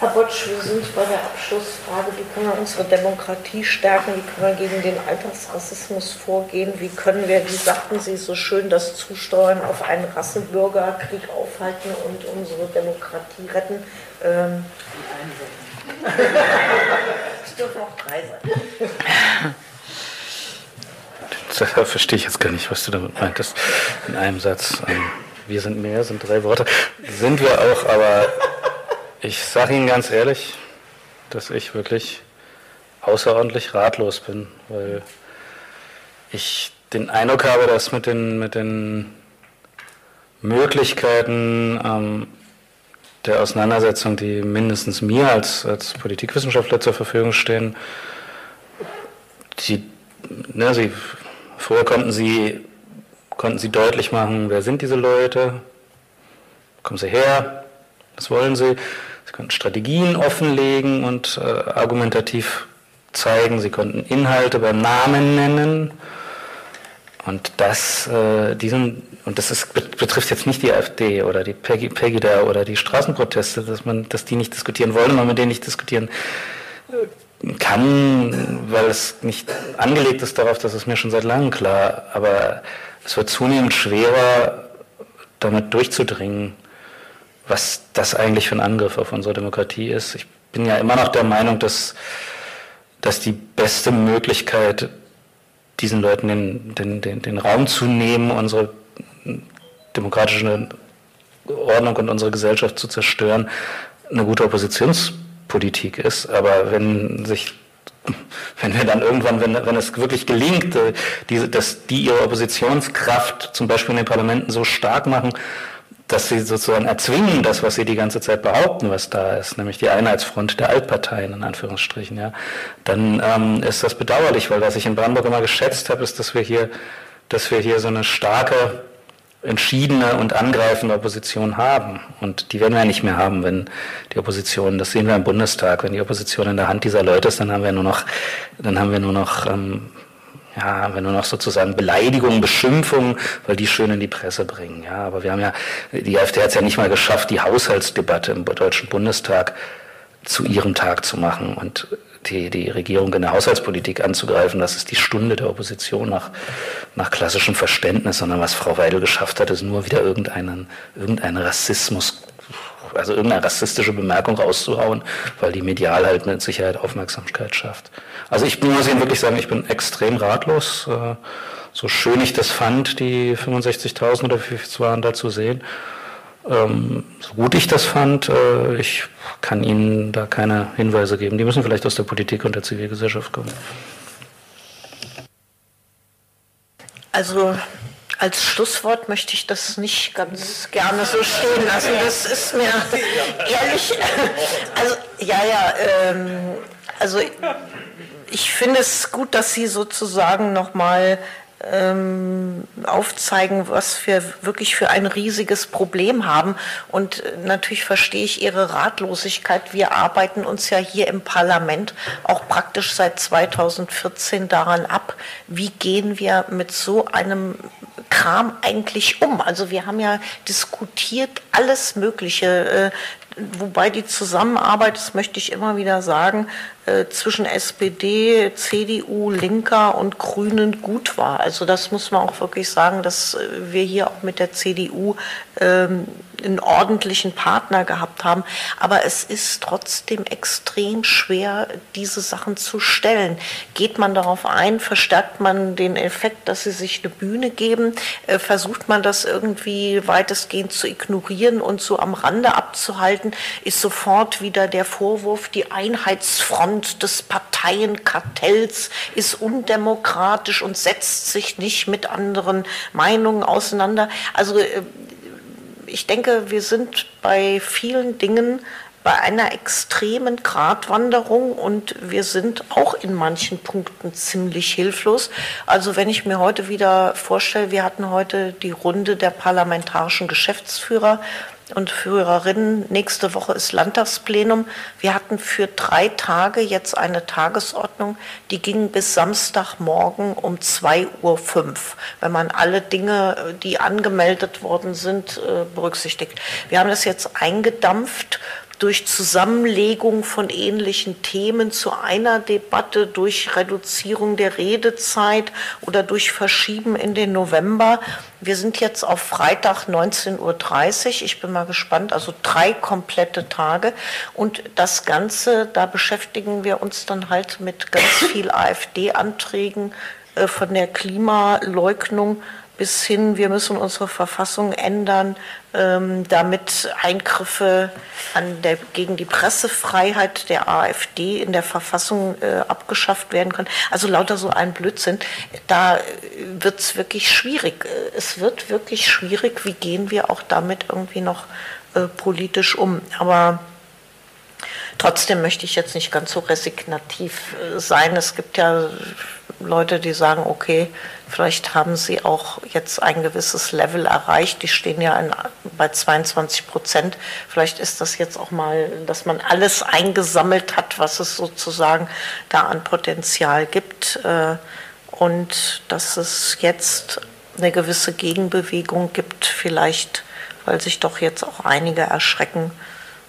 Herr Botsch, wir sind bei der Abschlussfrage. Wie können wir unsere Demokratie stärken? Wie können wir gegen den Alltagsrassismus vorgehen? Wie können wir, wie sagten Sie so schön, das Zusteuern auf einen Rassebürgerkrieg aufhalten und unsere Demokratie retten? Ähm es dürfen auch drei sein. Da verstehe ich jetzt gar nicht, was du damit meintest. In einem Satz. Ähm, wir sind mehr, sind drei Worte. Sind wir auch, aber ich sage Ihnen ganz ehrlich, dass ich wirklich außerordentlich ratlos bin, weil ich den Eindruck habe, dass mit den, mit den Möglichkeiten ähm, der Auseinandersetzung, die mindestens mir als, als Politikwissenschaftler zur Verfügung stehen, die, ne, sie, vorher konnten sie, konnten sie deutlich machen, wer sind diese Leute, kommen sie her, was wollen sie. Sie konnten Strategien offenlegen und äh, argumentativ zeigen. Sie konnten Inhalte beim Namen nennen. Und das, äh, diesen, und das ist, betrifft jetzt nicht die AfD oder die Pegida oder die Straßenproteste, dass man, dass die nicht diskutieren wollen, man mit denen nicht diskutieren äh, kann, weil es nicht angelegt ist darauf, das ist mir schon seit langem klar. Aber es wird zunehmend schwerer, damit durchzudringen was das eigentlich für ein Angriff auf unsere Demokratie ist. Ich bin ja immer noch der Meinung, dass, dass die beste Möglichkeit, diesen Leuten den, den, den, den Raum zu nehmen, unsere demokratische Ordnung und unsere Gesellschaft zu zerstören, eine gute Oppositionspolitik ist. Aber wenn sich wenn wir dann irgendwann, wenn, wenn es wirklich gelingt, äh, die, dass die ihre Oppositionskraft zum Beispiel in den Parlamenten so stark machen, dass sie sozusagen erzwingen, das, was sie die ganze Zeit behaupten, was da ist, nämlich die Einheitsfront der Altparteien in Anführungsstrichen, ja, dann ähm, ist das bedauerlich, weil was ich in Brandenburg immer geschätzt habe, ist, dass wir hier, dass wir hier so eine starke, entschiedene und angreifende Opposition haben. Und die werden wir nicht mehr haben, wenn die Opposition, das sehen wir im Bundestag, wenn die Opposition in der Hand dieser Leute ist, dann haben wir nur noch, dann haben wir nur noch ähm, ja, wenn nur noch sozusagen Beleidigungen, Beschimpfungen, weil die schön in die Presse bringen. Ja, aber wir haben ja, die AfD hat es ja nicht mal geschafft, die Haushaltsdebatte im Deutschen Bundestag zu ihrem Tag zu machen und die, die Regierung in der Haushaltspolitik anzugreifen. Das ist die Stunde der Opposition nach, nach klassischem Verständnis, sondern was Frau Weidel geschafft hat, ist nur wieder irgendeinen, irgendeinen Rassismus also irgendeine rassistische Bemerkung rauszuhauen, weil die medial halt mit Sicherheit Aufmerksamkeit schafft. Also ich muss Ihnen wirklich sagen, ich bin extrem ratlos. Äh, so schön ich das fand, die 65.000 oder wie viel waren da zu sehen. Ähm, so gut ich das fand, äh, ich kann Ihnen da keine Hinweise geben. Die müssen vielleicht aus der Politik und der Zivilgesellschaft kommen. Also als Schlusswort möchte ich das nicht ganz gerne so stehen lassen. Das ist mir ehrlich, also ja, ja, ähm, also ich finde es gut, dass Sie sozusagen nochmal ähm, aufzeigen, was wir wirklich für ein riesiges Problem haben. Und äh, natürlich verstehe ich Ihre Ratlosigkeit. Wir arbeiten uns ja hier im Parlament auch praktisch seit 2014 daran ab, wie gehen wir mit so einem Kram eigentlich um. Also wir haben ja diskutiert alles Mögliche, äh, wobei die Zusammenarbeit, das möchte ich immer wieder sagen, zwischen SPD, CDU, Linker und Grünen gut war. Also das muss man auch wirklich sagen, dass äh, wir hier auch mit der CDU ähm, einen ordentlichen Partner gehabt haben. Aber es ist trotzdem extrem schwer, diese Sachen zu stellen. Geht man darauf ein, verstärkt man den Effekt, dass sie sich eine Bühne geben, äh, versucht man das irgendwie weitestgehend zu ignorieren und so am Rande abzuhalten, ist sofort wieder der Vorwurf, die Einheitsfront des Parteienkartells ist undemokratisch und setzt sich nicht mit anderen Meinungen auseinander. Also äh, ich denke, wir sind bei vielen Dingen bei einer extremen Gratwanderung und wir sind auch in manchen Punkten ziemlich hilflos. Also wenn ich mir heute wieder vorstelle, wir hatten heute die Runde der parlamentarischen Geschäftsführer und Führerinnen. Nächste Woche ist Landtagsplenum. Wir hatten für drei Tage jetzt eine Tagesordnung, die ging bis Samstagmorgen um 2.05 Uhr, wenn man alle Dinge, die angemeldet worden sind, äh, berücksichtigt. Wir haben das jetzt eingedampft durch Zusammenlegung von ähnlichen Themen zu einer Debatte, durch Reduzierung der Redezeit oder durch Verschieben in den November. Wir sind jetzt auf Freitag 19.30 Uhr. Ich bin mal gespannt. Also drei komplette Tage. Und das Ganze, da beschäftigen wir uns dann halt mit ganz viel (coughs) AfD-Anträgen äh, von der Klimaleugnung bis hin, wir müssen unsere Verfassung ändern, ähm, damit Eingriffe der, gegen die Pressefreiheit der AfD in der Verfassung äh, abgeschafft werden können. Also lauter so ein Blödsinn. Da äh, wird es wirklich schwierig. Es wird wirklich schwierig, wie gehen wir auch damit irgendwie noch äh, politisch um. Aber trotzdem möchte ich jetzt nicht ganz so resignativ äh, sein. Es gibt ja Leute, die sagen, okay, vielleicht haben sie auch jetzt ein gewisses Level erreicht. Die stehen ja in, bei 22 Prozent. Vielleicht ist das jetzt auch mal, dass man alles eingesammelt hat, was es sozusagen da an Potenzial gibt. Äh, und dass es jetzt eine gewisse Gegenbewegung gibt, vielleicht, weil sich doch jetzt auch einige erschrecken.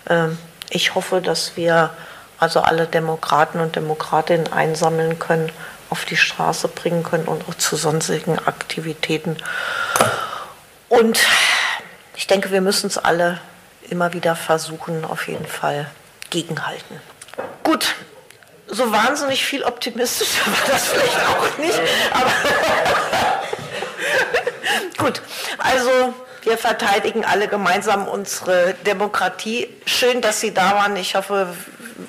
Äh, ich hoffe, dass wir also alle Demokraten und Demokratinnen einsammeln können auf die Straße bringen können und auch zu sonstigen Aktivitäten. Und ich denke, wir müssen es alle immer wieder versuchen, auf jeden Fall gegenhalten. Gut, so wahnsinnig viel optimistischer war das vielleicht auch nicht, aber (laughs) gut, also wir verteidigen alle gemeinsam unsere Demokratie. Schön, dass Sie da waren. Ich hoffe,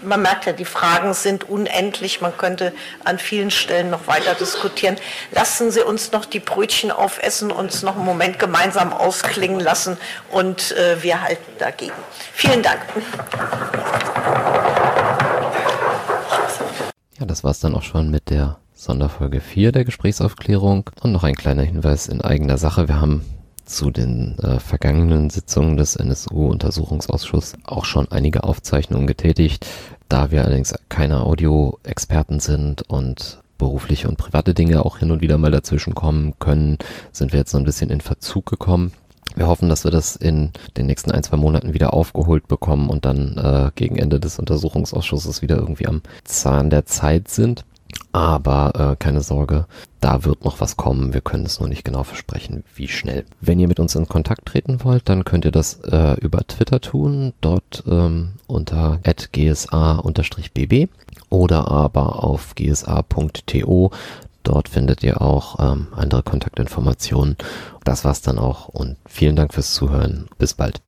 man merkt ja, die Fragen sind unendlich. Man könnte an vielen Stellen noch weiter diskutieren. Lassen Sie uns noch die Brötchen aufessen, uns noch einen Moment gemeinsam ausklingen lassen und äh, wir halten dagegen. Vielen Dank. Ja, das war es dann auch schon mit der Sonderfolge 4 der Gesprächsaufklärung. Und noch ein kleiner Hinweis in eigener Sache. Wir haben zu den äh, vergangenen Sitzungen des NSU-Untersuchungsausschusses auch schon einige Aufzeichnungen getätigt. Da wir allerdings keine Audioexperten sind und berufliche und private Dinge auch hin und wieder mal dazwischen kommen können, sind wir jetzt so ein bisschen in Verzug gekommen. Wir hoffen, dass wir das in den nächsten ein, zwei Monaten wieder aufgeholt bekommen und dann äh, gegen Ende des Untersuchungsausschusses wieder irgendwie am Zahn der Zeit sind. Aber äh, keine Sorge, da wird noch was kommen. Wir können es nur nicht genau versprechen, wie schnell. Wenn ihr mit uns in Kontakt treten wollt, dann könnt ihr das äh, über Twitter tun, dort ähm, unter gsa-bb oder aber auf gsa.to. Dort findet ihr auch ähm, andere Kontaktinformationen. Das war's dann auch und vielen Dank fürs Zuhören. Bis bald.